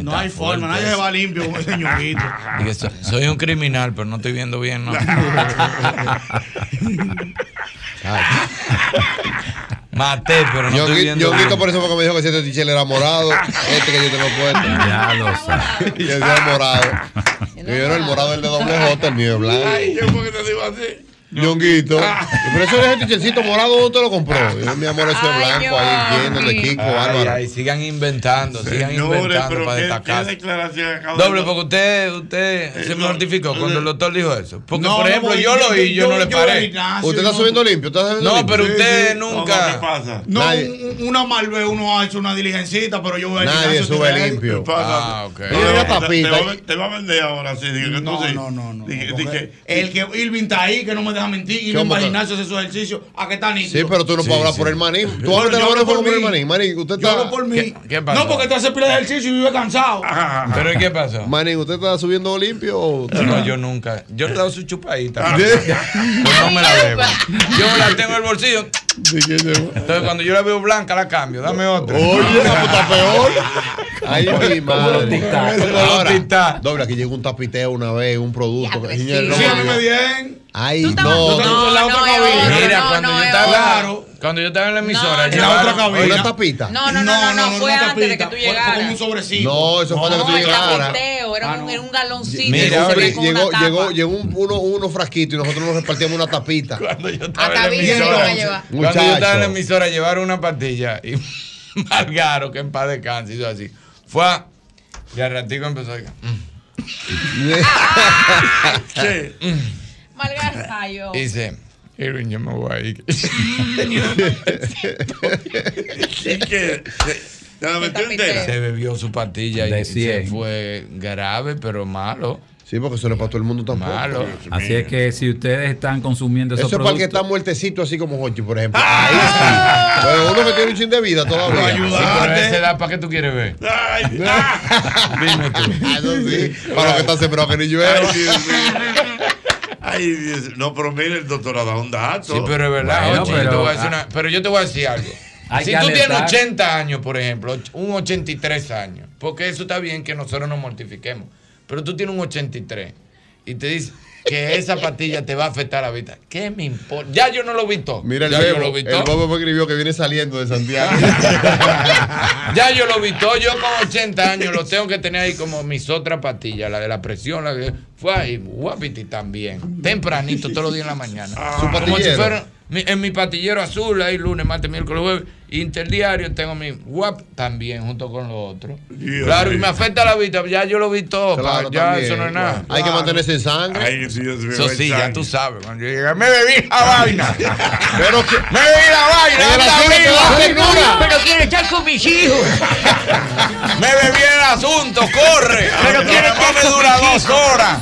No hay forma, nadie se va limpio con ese so- soy un criminal, pero no estoy viendo bien, ¿no? Maté, pero no estoy viendo Yo bien. quito por eso porque me dijo que si este tichel era morado, este que yo tengo puesto. Ya lo sabes. y ese era morado. Y yo no, el morado es el de doble J, el mío es blanco. Ay, yo porque te digo así. Ñonguito. Pero eso es el tichercito morado, ¿dónde te lo compró? Yo, mi amor, eso es blanco, ahí lleno de Kiko, Ay, Álvaro. ay, sigan inventando, sigan Señores, inventando pero para ¿qué, destacar. Doble, porque usted, usted se mortificó cuando el doctor dijo eso. Porque, No, por ejemplo, yo yo- lo oí y yo, yo- no le paré. gimnasio, ¿Usted está subiendo limpio? ¿Está subiendo No, limpio? pero usted sí. nunca. ¿Qué pasa? No, Nadie- una mal vez uno ha hecho una diligencita, pero yo voy al Nadie gimnasio sube limpio. Ah, ok. Te- va, a- te va a vender ahora, sí. No, no, no, el que Irving está ahí, que no me deja mentir, y no ¿Cómo va al que? gimnasio a hacer su ejercicio, a que está nítido. Sí, pero tú no puedes hablar por el maní. Tú hablas de la hora por por el maní. Maní, usted Yo hablo está. por mí. ¿Qué, qué pasó? No, porque tú haces pila de ejercicio y vive cansado. ¿Pero ¿y qué pasó? Maní, ¿usted está subiendo limpio o usted No, no? yo nunca. Yo le he dado su chupadita. Pues no me la bebo. Yo la tengo en el bolsillo. Entonces, cuando yo la veo blanca, la cambio. Dame otra. Oye, la puta peor. Ay, mi madre. Ahora, doble, aquí llegó un tapiteo una vez, un producto. señor, no, Síganme bien. Ay, no. no, la otra cabina. Mira, No, cuando, no, yo es estaba, claro. cuando yo estaba en la emisora, En la otra cabina. Una tapita. No, no, no, no, no, fue antes de que tú fue- fue llegaras. como un sobrecito. No, eso fue antes de que No, tú llegaras. Era, un, era un galoncito. Mira, llegó, llegó, llegó un, uno, uno frasquito y nosotros nos repartíamos una tapita. Cuando yo estaba en la emisora, iban a llevar. cuando yo estaba en la Muchacho. emisora, llevaron una pastilla y Margaro, que en paz descanse, hizo así. Fue a, y al ratico empezó a decir, mm. ¿Qué? Margarita, Y dice, Irving, yo me voy a ir. ¿Y qué? ¿Te la metió entera? Se bebió su pastilla y se 100. fue grave, pero malo. Sí, porque eso no es para todo el mundo tampoco. Malo. Así es que si ustedes están consumiendo esos Eso es para el que productos, está muertecito, así como Hochi, por ejemplo. Ahí sí. Pero uno que tiene un chin de vida todavía. Sí, pero a esa edad, ¿para qué tú quieres ver? Ay, ah. Dime tú. Ah, Eso sí. Para los que están sembrados que ni llueva. Ay, Dios mío. Ay, Dios. No, pero mire, el doctor ha dado un dato. Sí, pero es verdad, Bueno, Ochi, pero- yo te voy a decir una- pero yo te voy a decir algo. Hay si tú tienes alertar. 80 años, por ejemplo, un 83 años, porque eso está bien que nosotros nos mortifiquemos, pero tú tienes un 83 y te dice que esa pastilla te va a afectar la vista. ¿Qué me importa? Ya yo no lo vi todo. Mira el ya yo bebo. lo vi El todo. bobo me escribió que viene saliendo de Santiago. Ya yo lo vi todo. Yo con 80 años lo tengo que tener ahí como mis otras pastillas, la de la presión, la que fue ahí, guapiti también. Tempranito, todos los días en la mañana. Su Como si fuera mi- en mi patillero azul, ahí lunes, martes, miércoles, jueves. Interdiario tengo mi WAP también junto con los otros. Dios claro, y me afecta la vista, ya yo lo vi todo. Claro, pa, ya también, eso no es nada. Hay que mantenerse en sangre. Ay. Eso sí, ya sangre. tú sabes. Cuando yo llegué, me bebí la vaina. Pero que. me bebí la vaina. Viva. da ternura. Pero quiero estar con mis hijos. Me bebí el asunto, corre. Pero Pero quiere que me dura dos horas.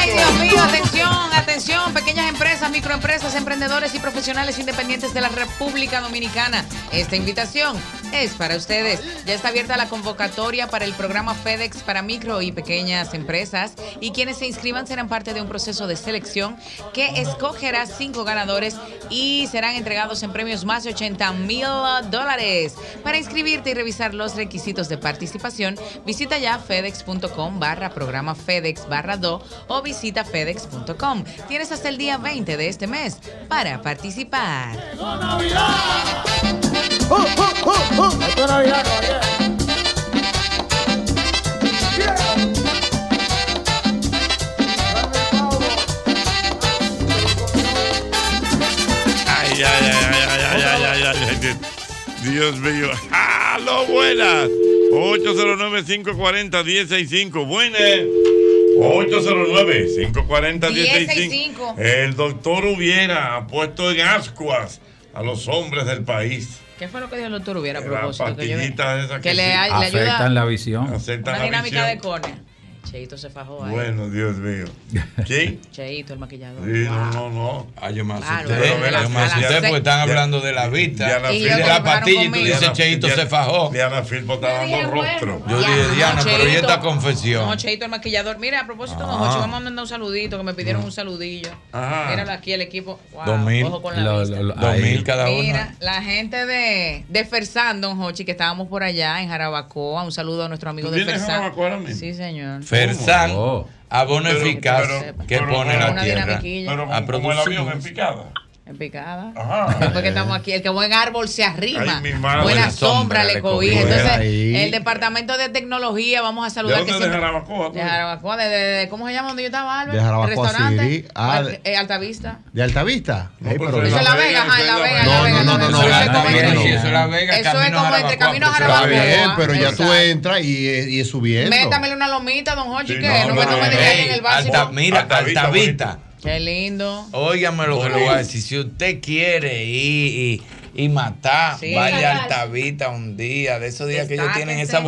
Ay, Dios mío, atención, atención, pequeñas empresas, microempresas, emprendedores y profesionales independientes de la República Dominicana. Esta invitación es para ustedes. Ya está abierta la convocatoria para el programa FedEx para micro y pequeñas empresas y quienes se inscriban serán parte de un proceso de selección que escogerá cinco ganadores y serán entregados en premios más de 80 mil dólares. Para inscribirte y revisar los requisitos de participación, visita ya fedex.com barra programa FedEx barra do o visita fedex.com. Tienes hasta el día 20 de este mes para participar. Ay, ay, ay, Dios mío. ¡Aló, buenas! 809-540-165. Buenas. 809-540-1065. El doctor hubiera puesto en ascuas a los hombres del país. ¿Qué fue lo que dijo el doctor Hubiera a propósito? Que, yo- que que le, sí. le ayuda Afectan la visión. Afectan una la dinámica visión. de córnea. Cheito se fajó ahí. Bueno, Dios mío. ¿Quién? Cheito, el maquillador. Sí, no, no, no. Ah, yo me asusté. Claro, yo me asusté porque están Ya- hablando de la vista Diana y Phil- de la pastilla y tú dices Diana- Cheito Diana- se fajó. Diana Filpo está dando rostro. Yo dije, Diana, pero ¿y esta No, confesión? Cheito, el maquillador. Mira, a propósito, don Ah. Jochi, vamos a mandar un saludito, que me pidieron un saludillo. Ajá. Míralo aquí, el equipo. Wow, Dos mil. ojo con la Lo- vista. lo- lo- Dos mil cada Mira, uno. la gente de, de Fersan, don Jochi, que estábamos por allá en Jarabacoa. Un saludo a nuestro amigo ¿Tú de mismo? Sí, señor. Versan oh. abono eficaz que pone la tierra a producir. Como el avión en picada. En picada. Ajá. Después que estamos aquí, el que buen árbol se arrima. Ay, madre. Buena sombra sombra le cobija. Entonces, Ahí. el departamento de tecnología, vamos a ¿De saludar dónde que de Jarabacoa? De Jarabacoa, de, de- de- ¿cómo se llama donde yo estaba, Albert? De Jarabacoa Restaurante. Ah, Al- de- eh, Altavista. ¿De Altavista? No, Ey, pues pero Eso es La Vega, ajá, en La Vega, La No, Vega. no, no, no, Eso no, es no, como no, entre- no. Sí, eso es la Vega, Eso es camino como a Jarabacoa. bien, pero ya tú entras y, y es subiendo. Métamele una lomita, don Jochi, que no, no, me de hay en el mira, Altavista, Altavista. Qué lindo. Óigame lo que le voy a decir. Si usted quiere ir y, y matar, Sí. vaya a Altavita un día, de esos días que ellos tienen esa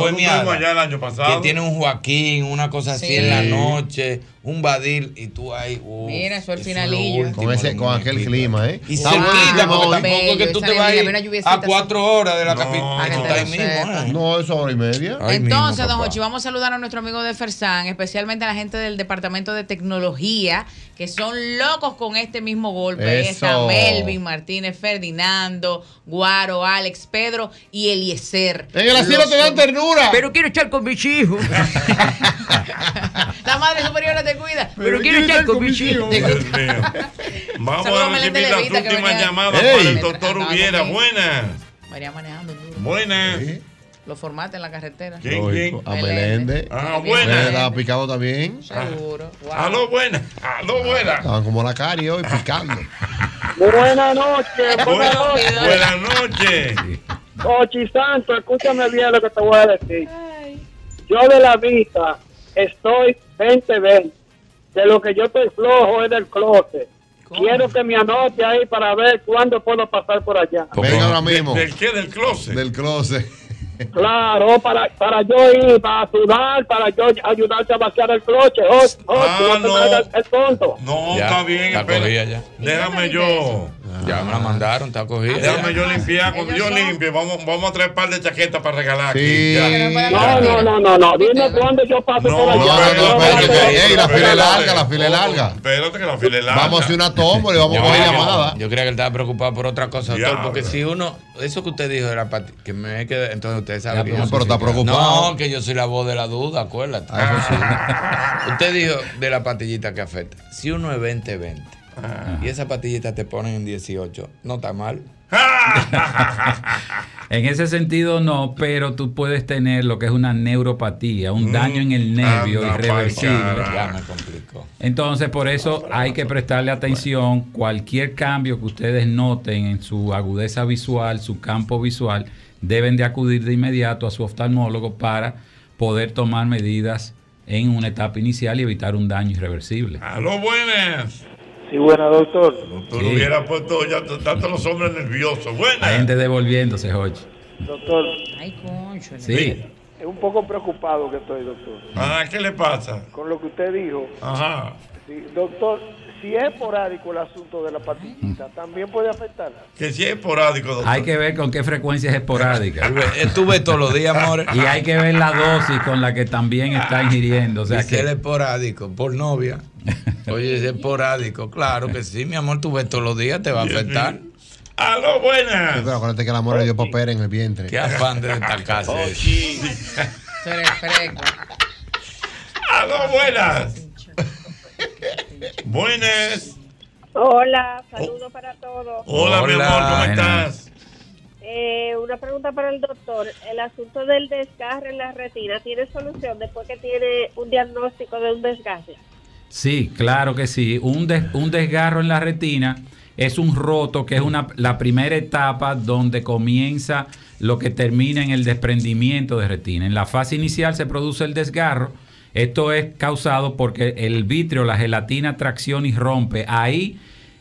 pasado. Que tiene un Joaquín, una cosa así Sí. en la noche, un Badil, y tú ahí. uf, Mira, eso es el es lo finalillo. último, Con, ese, con aquel clima, ¿eh? Y clima porque tampoco es que tú te vas a cuatro horas de la No, capital. mismo, sepas. ¿eh? No, es hora y media. Ahí mismo, Entonces, don. Jochi, vamos a saludar a nuestro amigo de Fersan, especialmente a la gente del Departamento de Tecnología, que son locos con este mismo golpe. Ahí está. Melvin, Martínez, Ferdinando, Guaro, Alex, Pedro y Eliezer. En el asilo te dan ternura. Pero quiero echar con mis hijos. la madre superiora te cuida. Pero, quiero echar con mío. Vamos Saludos a recibir las últimas llamadas para el doctor Hubiera. Buenas. María manejando duro. Buenas. Lo formaste en la carretera. ¿Quién, quién? A Meléndez. Ah. Estaba picado también. Seguro. Wow. Aló, buenas. Aló, buenas. Estaban como la cari hoy picando. Buenas noches, buenas Buenas noches. buenas noches. Ochi Santo, escúchame bien lo que te voy a decir. Yo de la vista estoy 20-20. De lo que yo estoy flojo es del closet. Quiero que me anote ahí para ver cuándo puedo pasar por allá. Venga ahora mismo. ¿Del qué? ¿Del closet? Del closet. Claro, para, para yo ir, para sudar, para yo ayudarte a vaciar el cloche. Oh, oh, Ah, no no. el tonto. No, Ya, está bien. está espera. Déjame yo. Ya me la mandaron, está cogida. Déjame yo limpiar. Cuando yo limpie, vamos, vamos a traer un par de chaquetas para regalar Sí. No, no, no, no, no. Dime cuándo yo paso No, por No, allá. no, no, espérate, la fila es larga, la fila es larga. Espérate que la fila es larga. Vamos a hacer una tómbola y vamos a coger llamada. yo creía que él estaba preocupado por otra cosa, doctor, porque si uno, eso que usted dijo era para que me quedé, entonces usted sabe que pero yo soy está preocupado. No, que yo soy la voz de la duda, acuérdate. Ah, Usted dijo de la pastillita que afecta. Si uno es 20-20 Y esa pastillita te ponen en 18, no está mal. En ese sentido no, pero tú puedes tener lo que es una neuropatía, un Mm, daño en el nervio irreversible. Ya me complicó. Entonces, por eso hay que prestarle atención. Cualquier cambio que ustedes noten en su agudeza visual, su campo visual, deben de acudir de inmediato a su oftalmólogo para poder tomar medidas en una etapa inicial y evitar un daño irreversible. Aló, buenas. Sí, buena, doctor. Tú Sí. lo hubieras puesto ya tanto los hombres nerviosos. Hay Buenas. gente devolviéndose, Jorge. Doctor, Ay, concho. Sí. Es un poco preocupado que estoy, doctor. Ah, ¿qué le pasa? Con lo que usted dijo. Ajá. Sí, doctor, si es esporádico el asunto de la pastillita, ¿también puede afectarla? Que si es esporádico, doctor. Hay que ver con qué frecuencia es esporádica. Estuve todos los días, amor. Y hay que ver la dosis con la que también está ingiriendo. O sea Y si él es que esporádico, por novia. Oye, es esporádico. Claro que sí, mi amor, tú ves todos los días, te va a afectar. ¡Aló, buenas! Sí, pero acuérdate que el amor le dio papel en el vientre. Qué afán de destacarse. ¡Aló, buenas! Buenas. Hola, saludos para todos. Hola, mi amor, ¿cómo estás? Eh, una pregunta para el doctor. El asunto del desgarre en la retina tiene solución después que tiene un diagnóstico de un desgarre. sí, claro que sí. Un, des- un desgarro en la retina es un roto que es una, la primera etapa donde comienza lo que termina en el desprendimiento de retina. En la fase inicial se produce el desgarro. Esto es causado porque el vitrio, la gelatina, tracciona y rompe. Ahí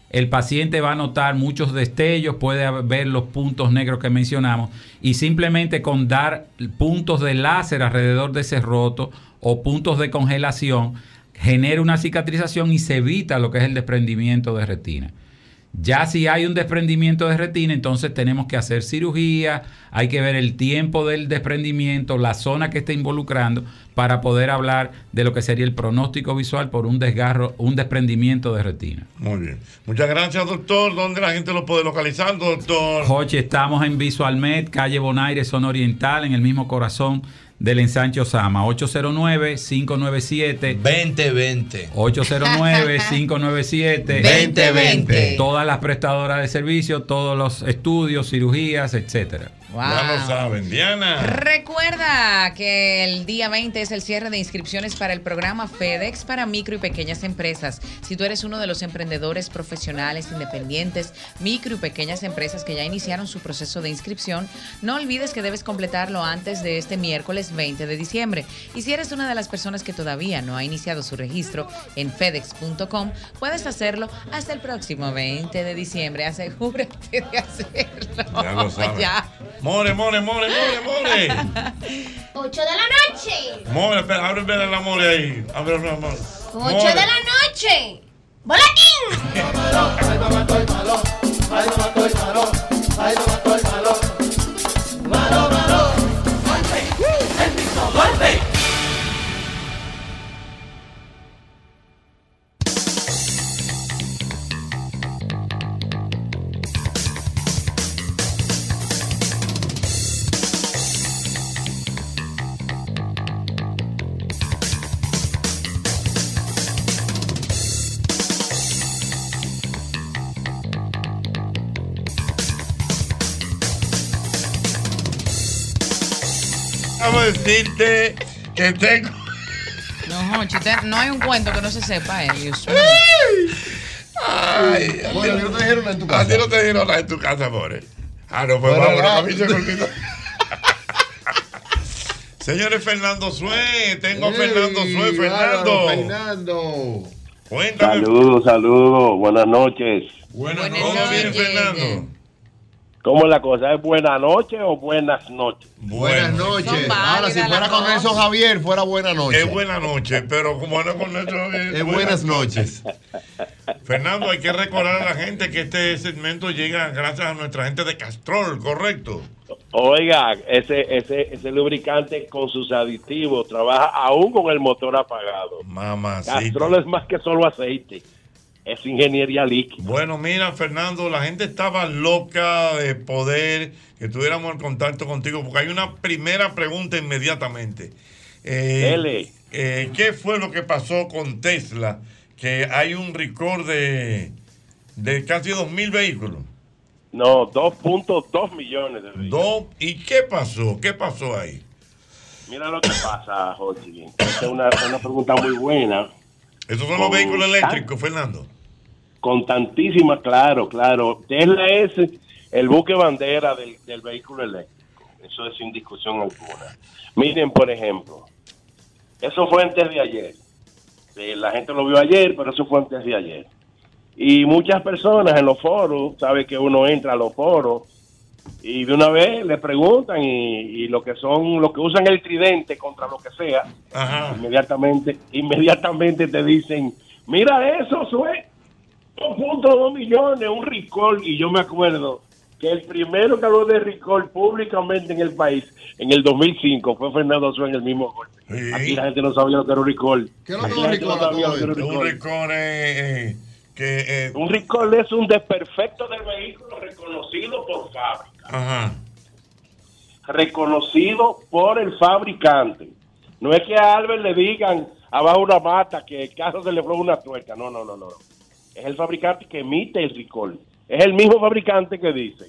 el paciente va a notar muchos destellos, puede ver los puntos negros que mencionamos y simplemente con dar puntos de láser alrededor de ese roto o puntos de congelación genera una cicatrización y se evita lo que es el desprendimiento de retina. Ya si hay un desprendimiento de retina, entonces tenemos que hacer cirugía, hay que ver el tiempo del desprendimiento, la zona que está involucrando para poder hablar de lo que sería el pronóstico visual por un desgarro, un desprendimiento de retina. Muy bien. Muchas gracias, doctor. ¿Dónde la gente lo puede localizar, doctor? Joche, estamos en Visualmed, calle Bonaire, zona oriental, en el mismo corazón del ensanche Osama. 809-597. 2020. 809-597. 2020. Todas las prestadoras de servicios, todos los estudios, cirugías, etcétera. Ya lo saben. Diana. Recuerda que el día 20 es el cierre de inscripciones para el programa FedEx para micro y pequeñas empresas. Si tú eres uno de los emprendedores profesionales, independientes, micro y pequeñas empresas que ya iniciaron su proceso de inscripción, no olvides que debes completarlo antes de este miércoles 20 de diciembre. Y si eres una de las personas que todavía no ha iniciado su registro en fedex.com, puedes hacerlo hasta el próximo 20 de diciembre. Asegúrate de hacerlo. Ya lo saben. Ya. More, more, more, more, more. 8 de la noche. More, espera, abre la more ahí. Abre la more. 8 de la noche. ¡Boletín! Vamos a decirte que tengo. No, Jochi, te- no hay un cuento que no se sepa, eh, Dios mío. Ay, Bueno, ¿qué no te dijeron en tu A casa? ti no te dijeron nada en tu casa, amores. Ah, no, pues vamos, a mí se me olvidó. Señores, Fernando Sue, tengo a Fernando Sue, Fernando. Fernando. Cuéntame. Saludos, saludos, buenas noches. Buenas noches. ¿Cómo viene Fernando? ¿Cómo es la cosa? ¿Es buena noche o buenas noches? Buenas noches. Ahora, si fuera con Nelson Javier, fuera buena noche. Es buena noche, pero como no es con Nelson Javier, Es buenas noches. Fernando, hay que recordar a la gente que este segmento llega gracias a nuestra gente de Castrol, ¿correcto? Oiga, ese, ese, ese lubricante con sus aditivos trabaja aún con el motor apagado. Mamacita. Castrol es más que solo aceite. Es ingeniería líquida. Bueno, mira, Fernando, la gente estaba loca de poder que tuviéramos el contacto contigo, porque hay una primera pregunta inmediatamente. Eh, Dele. eh, ¿Qué fue lo que pasó con Tesla? Que hay un récord de, de casi 2.000 vehículos. No, 2.2 millones de vehículos. ¿Y qué pasó? ¿Qué pasó ahí? Mira lo que pasa, Jorge. Esta es una, una pregunta muy buena. Esos son los vehículos eléctricos, Fernando. Con tantísimas, claro, claro. Tesla es el buque bandera del, del vehículo eléctrico. Eso es sin discusión alguna. Miren, por ejemplo, eso fue antes de ayer. Eh, La gente lo vio ayer, pero eso fue antes de ayer. Y muchas personas en los foros, sabe que uno entra a los foros y de una vez le preguntan y, y lo que son, los que usan el tridente contra lo que sea, inmediatamente, inmediatamente te dicen, mira eso, sue, 2.2 millones, un recall, y yo me acuerdo que el primero que habló de recall públicamente en el país en el 2005 fue Fernando Sue en el mismo golpe. Aquí la gente no sabía lo que era un recall. ¿Qué es lo que un recall eh, que... eh, Un recall es un desperfecto del vehículo reconocido por fábrica. Ajá. reconocido por el fabricante. No es que a Albert le digan abajo una mata que el carro se le fue una tuerca. No, no, no, no. Es el fabricante que emite el recall. Es el mismo fabricante que dice,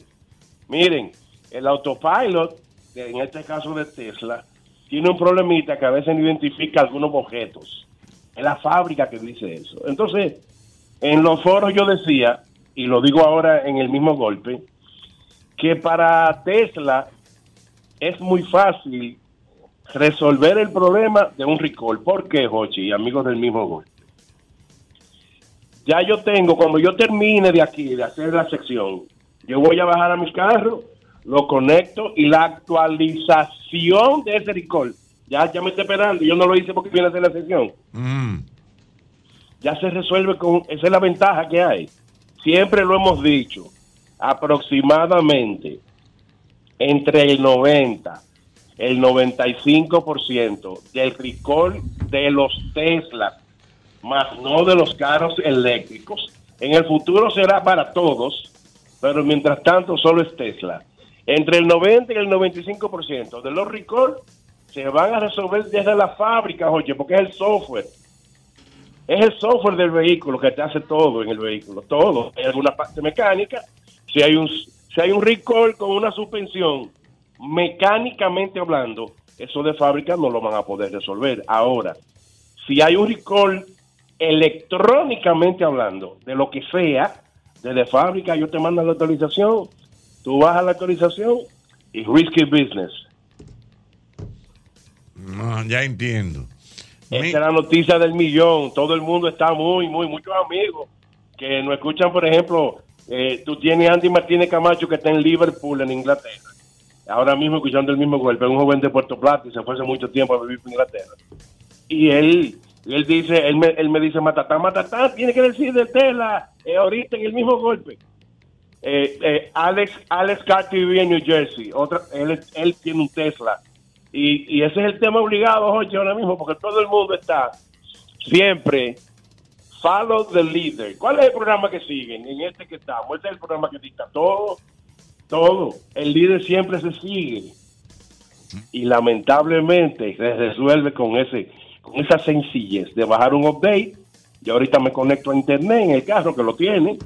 miren, el autopilot, en este caso de Tesla, tiene un problemita que a veces no identifica algunos objetos. Es la fábrica que dice eso. Entonces, en los foros yo decía, y lo digo ahora en el mismo golpe, que para Tesla es muy fácil resolver el problema de un recall. ¿Por qué, Jochi y amigos del mismo golpe? Ya yo tengo, cuando yo termine de aquí, de hacer la sección, yo voy a bajar a mi carro, lo conecto y la actualización de ese recall, ya, ya me está esperando, yo no lo hice porque viene a hacer la sección, ya se resuelve con, esa es la ventaja que hay. Siempre lo hemos dicho, aproximadamente entre el 90, el 95% del recall de los Tesla, más no de los carros eléctricos. En el futuro será para todos, pero mientras tanto solo es Tesla. Entre el 90 y el 95% de los recall se van a resolver desde la fábrica, oye, porque es el software. Es el software del vehículo que te hace todo en el vehículo, todo. Hay alguna parte mecánica, si hay un si hay un recall con una suspensión, mecánicamente hablando, eso de fábrica no lo van a poder resolver. Ahora, si hay un recall electrónicamente hablando, de lo que sea, desde fábrica, yo te mando la actualización, tú bajas la actualización y risky business. No, ya entiendo. Esta es la noticia del millón. Todo el mundo está muy, muy, muchos amigos que nos escuchan, por ejemplo, eh, tú tienes a Andy Martínez Camacho que está en Liverpool, en Inglaterra. Ahora mismo escuchando el mismo golpe, un joven de Puerto Plata y se fue hace mucho tiempo a vivir en Inglaterra. Y él, él dice, él me, él me dice, Matatá, Matatá, tiene que decir de Tela, eh, ahorita en el mismo golpe. Eh, eh, Alex, Alex Carter vive en New Jersey, otra, él, él tiene un Tesla. Y, y ese es el tema obligado, Jorge, ahora mismo, porque todo el mundo está siempre follow the leader. ¿Cuál es el programa que siguen? En este que estamos, este es el programa que dicta todo, todo. El líder siempre se sigue. Y lamentablemente se resuelve con ese con esa sencillez de bajar un update. Yo ahorita me conecto a internet en el carro que lo tiene,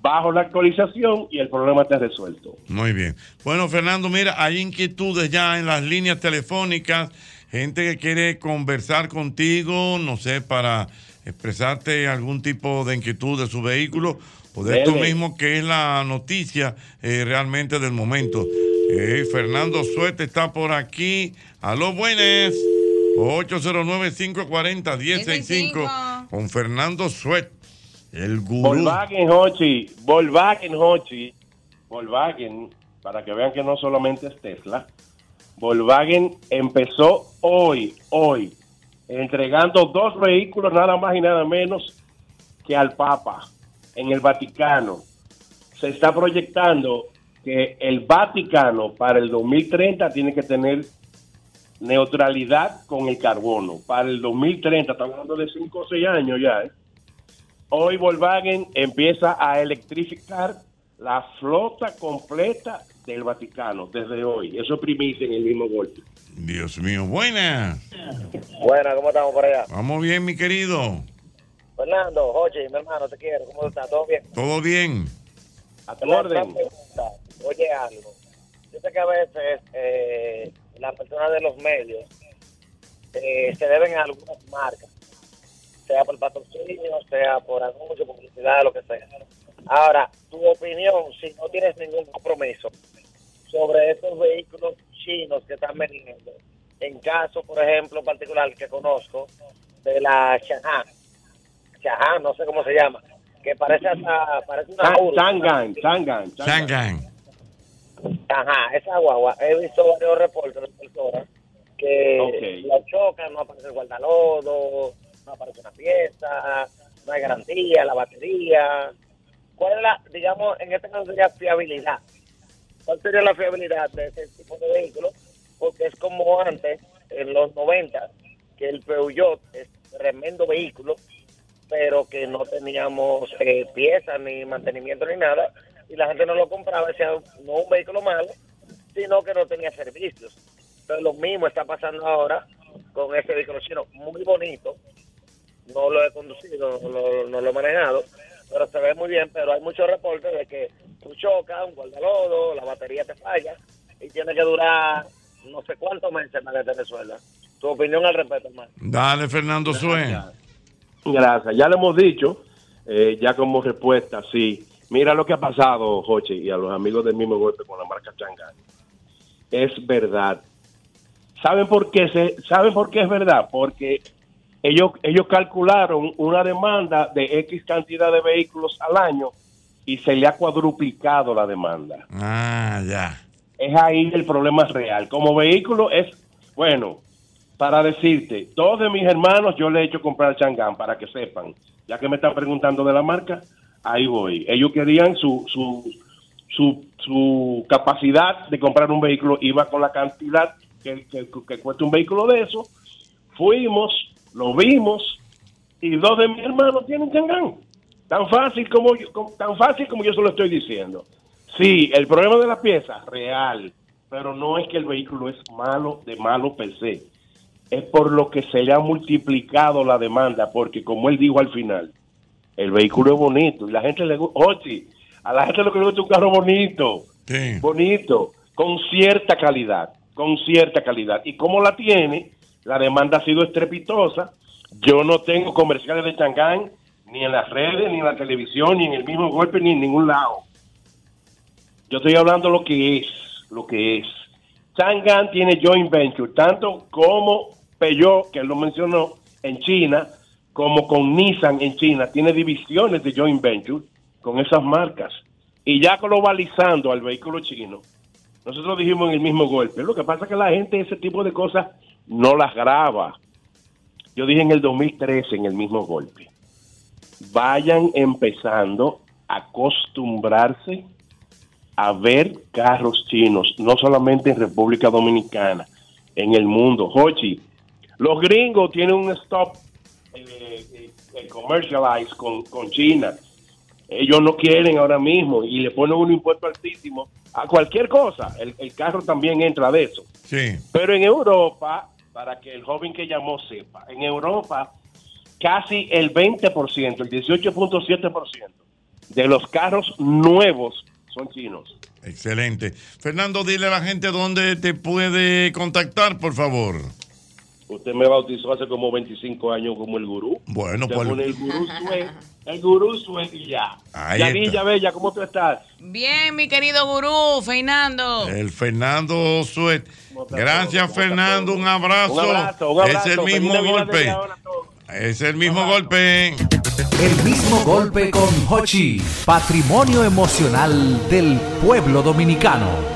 bajo la actualización y el problema está resuelto. Muy bien. Bueno, Fernando, mira, hay inquietudes ya en las líneas telefónicas, gente que quiere conversar contigo, no sé, para expresarte algún tipo de inquietud de su vehículo o de esto Dele. mismo que es la noticia eh, realmente del momento. Eh, Fernando Suete está por aquí. Aló, buenas. 809-540-1065 con Fernando Suet, el gurú. Volkswagen Hochi, Volkswagen Hochi, Volkswagen, para que vean que no solamente es Tesla, Volkswagen empezó hoy, hoy, entregando dos vehículos nada más y nada menos que al Papa en el Vaticano. Se está proyectando que el Vaticano para el 2030 tiene que tener neutralidad con el carbono. Para el 2030, estamos hablando de 5 o 6 años ya. ¿eh? Hoy Volkswagen empieza a electrificar la flota completa del Vaticano desde hoy. Eso es primicia en el mismo golpe. Dios mío, buenas. Buena, ¿cómo estamos por allá? Vamos bien, mi querido. Fernando, oye, mi hermano, te quiero. ¿Cómo estás? ¿Todo bien? Todo bien. A tu orden. Oye, algo. Yo sé que a veces eh, las personas de los medios eh, se deben a algunas marcas, sea por patrocinio, sea por anuncio, publicidad, lo que sea. Ahora, tu opinión, si no tienes ningún compromiso sobre estos vehículos chinos que están vendiendo, en caso, por ejemplo, particular que conozco, de la Shanghai, Shanghai, no sé cómo se llama, que parece hasta, parece una. Sangan, Sangan, Sangan. Ajá, esa guagua, he visto varios reportes de personas que la chocan, no aparece el guardalodo, no aparece una pieza, no hay garantía, la batería. ¿Cuál es la, digamos, en este caso sería fiabilidad? ¿Cuál sería la fiabilidad de ese tipo de vehículo? Porque es como antes, en los 90, que el Peugeot es tremendo vehículo, pero que no teníamos eh, piezas ni mantenimiento ni nada, y la gente no lo compraba, decía, no un vehículo malo, sino que no tenía servicios. Entonces lo mismo está pasando ahora con este vehículo chino, muy bonito, no lo he conducido, no lo, no lo he manejado, pero se ve muy bien, pero hay muchos reportes de que tú chocas, un guardalodo, la batería te falla, y tiene que durar no sé cuántos meses para que te resuelva. Tu opinión al respecto, hermano. Dale, Fernando Sue. Gracias. Ya lo hemos dicho, eh, ya como respuesta, sí. Mira lo que ha pasado, Joche, y a los amigos del mismo golpe con la marca Changán. Es verdad. ¿Saben por qué? Se, ¿Saben por qué es verdad? Porque ellos, ellos calcularon una demanda de X cantidad de vehículos al año y se le ha cuadruplicado la demanda. Ah, ya. Es ahí el problema real. Como vehículo es, bueno, para decirte, dos de mis hermanos yo le he hecho comprar Changán para que sepan. Ya que me están preguntando de la marca, ahí voy. Ellos querían su, su, su, su capacidad de comprar un vehículo, iba con la cantidad que, que, cuesta un vehículo de eso. Fuimos, lo vimos, y dos de mis hermanos tienen Changán. Tan fácil como yo, tan fácil como yo se lo estoy diciendo. Sí, el problema de la pieza, real, pero no es que el vehículo es malo, de malo per se. Es por lo que se le ha multiplicado la demanda, porque como él dijo al final, el vehículo es bonito y la gente le gusta, oye, a la gente lo que le gusta es un carro bonito, bonito, con cierta calidad, con cierta calidad. Y como la tiene, la demanda ha sido estrepitosa. Yo no tengo comerciales de Changán ni en las redes, ni en la televisión, ni en el mismo golpe, ni en ningún lado. Yo estoy hablando lo que es, lo que es. Chang'an tiene joint venture, tanto como Peugeot, que él lo mencionó, en China, como con Nissan en China. Tiene divisiones de joint venture con esas marcas. Y ya globalizando al vehículo chino, nosotros dijimos en el mismo golpe. Lo que pasa es que la gente ese tipo de cosas no las graba. Yo dije en el 2013 en el mismo golpe. Vayan empezando a acostumbrarse a ver carros chinos, no solamente en República Dominicana, en el mundo. Hochi, los gringos tienen un stop eh, eh, con, con China. Ellos no quieren ahora mismo y le ponen un impuesto altísimo a cualquier cosa. El, el carro también entra de eso. Sí. Pero en Europa, para que el joven que llamó sepa, en Europa casi el 20%, el 18.7% de los carros nuevos son chinos. Excelente. Fernando, dile a la gente dónde te puede contactar, por favor. Usted me bautizó hace como 25 años como el gurú. Bueno, Usted pues- el gurú sue, el gurú sue y ya. Está. Bella, ¿cómo tú estás? Bien, mi querido gurú, Fernando. El Fernando Suet. Gracias, Fernando. Un abrazo. Un abrazo, un abrazo. Es el mismo golpe. Es el mismo golpe. El mismo golpe con Hochi, patrimonio emocional del pueblo dominicano.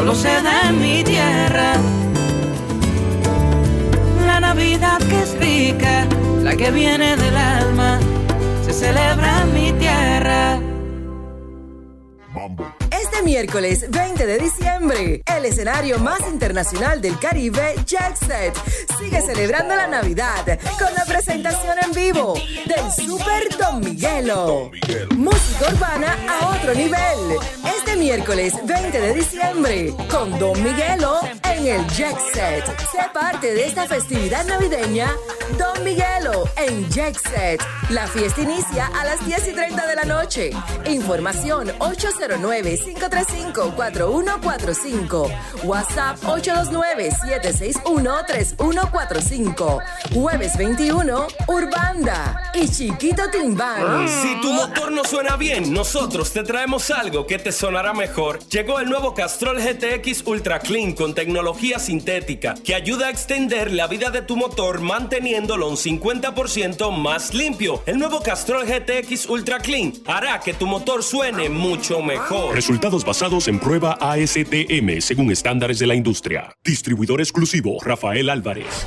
solo se da en mi tierra. La Navidad que es rica, la que viene del alma, se celebra en mi tierra. Este miércoles 20 de diciembre, el escenario más internacional del Caribe, Jet Set, sigue celebrando la Navidad con la presentación en vivo del Super Don Miguelo. Música urbana a otro nivel. Este miércoles 20 de diciembre con Don Miguelo en el Jet Set. Sé parte de esta festividad navideña. Don Miguelo en Jet Set. La fiesta inicia a las 10 y 30 de la noche. Información 809-535-4145. WhatsApp 829-761-3145. Jueves 21, Urbanda y Chiquito Timbán. Si tu motor no suena bien, nosotros te traemos algo que te sonará mejor. Llegó el nuevo Castrol GTX Ultra Clean con tecnología sintética que ayuda a extender la vida de tu motor manteniéndolo un 50% más limpio. El nuevo Castrol GTX Ultra Clean hará que tu motor suene mucho mejor. Resultados basados en prueba ASTM según estándares de la industria. Distribuidor exclusivo Rafael Álvarez.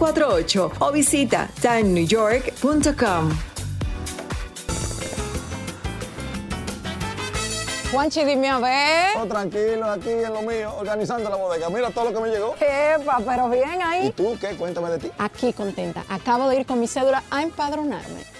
917-388-2248 o visita timenewyork.com. Juanchi, dime a ver. Oh, tranquilo, aquí en lo mío, organizando la bodega. Mira todo lo que me llegó. Epa, pero bien ahí. ¿Y tú qué? Cuéntame de ti. Aquí contenta. Acabo de ir con mi cédula a empadronarme.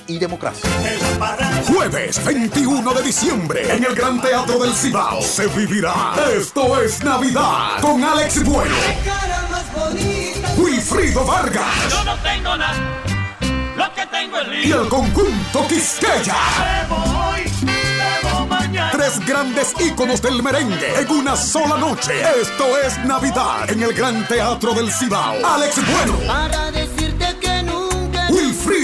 y democracia. Jueves 21 de diciembre en el Gran Teatro del Cibao se vivirá Esto es Navidad con Alex Bueno, Wilfrido Vargas Yo no tengo nada, lo que tengo es y el conjunto Quisqueya. Tres grandes íconos del merengue en una sola noche. Esto es Navidad en el Gran Teatro del Cibao. Alex Bueno,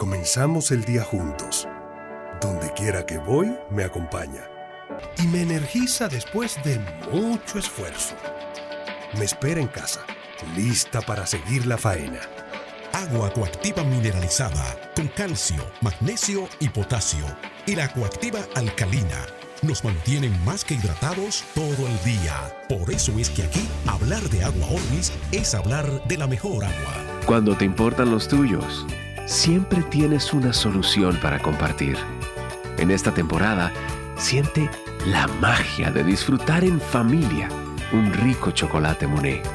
Comenzamos el día juntos. Donde quiera que voy, me acompaña. Y me energiza después de mucho esfuerzo. Me espera en casa, lista para seguir la faena. Agua coactiva mineralizada con calcio, magnesio y potasio. Y la coactiva alcalina nos mantienen más que hidratados todo el día. Por eso es que aquí hablar de agua Orvis es hablar de la mejor agua. Cuando te importan los tuyos, siempre tienes una solución para compartir. En esta temporada, siente la magia de disfrutar en familia un rico chocolate Monet.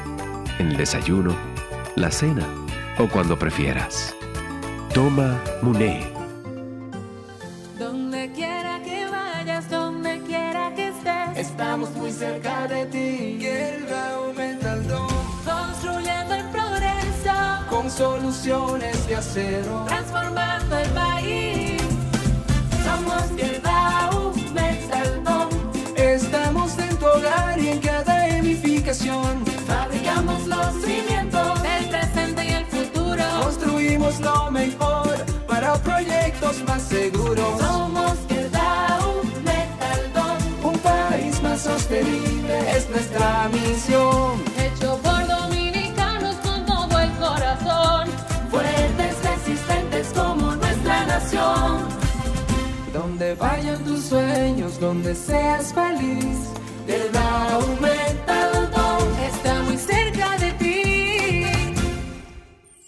En el desayuno, la cena o cuando prefieras. Toma Monet. Donde quiera que vayas, donde quiera que estés, estamos muy cerca de ti. Hierba Aumental construyendo el progreso con soluciones transformando el país. Somos Hierba Aumental Estamos en tu hogar y en cada edificación. Fabricamos los cimientos del presente y el futuro. Construimos lo mejor para proyectos más seguros. Somos Quedao Metal Un país más sostenible es nuestra misión. Donde vayan tus sueños, donde seas feliz, el Aumental está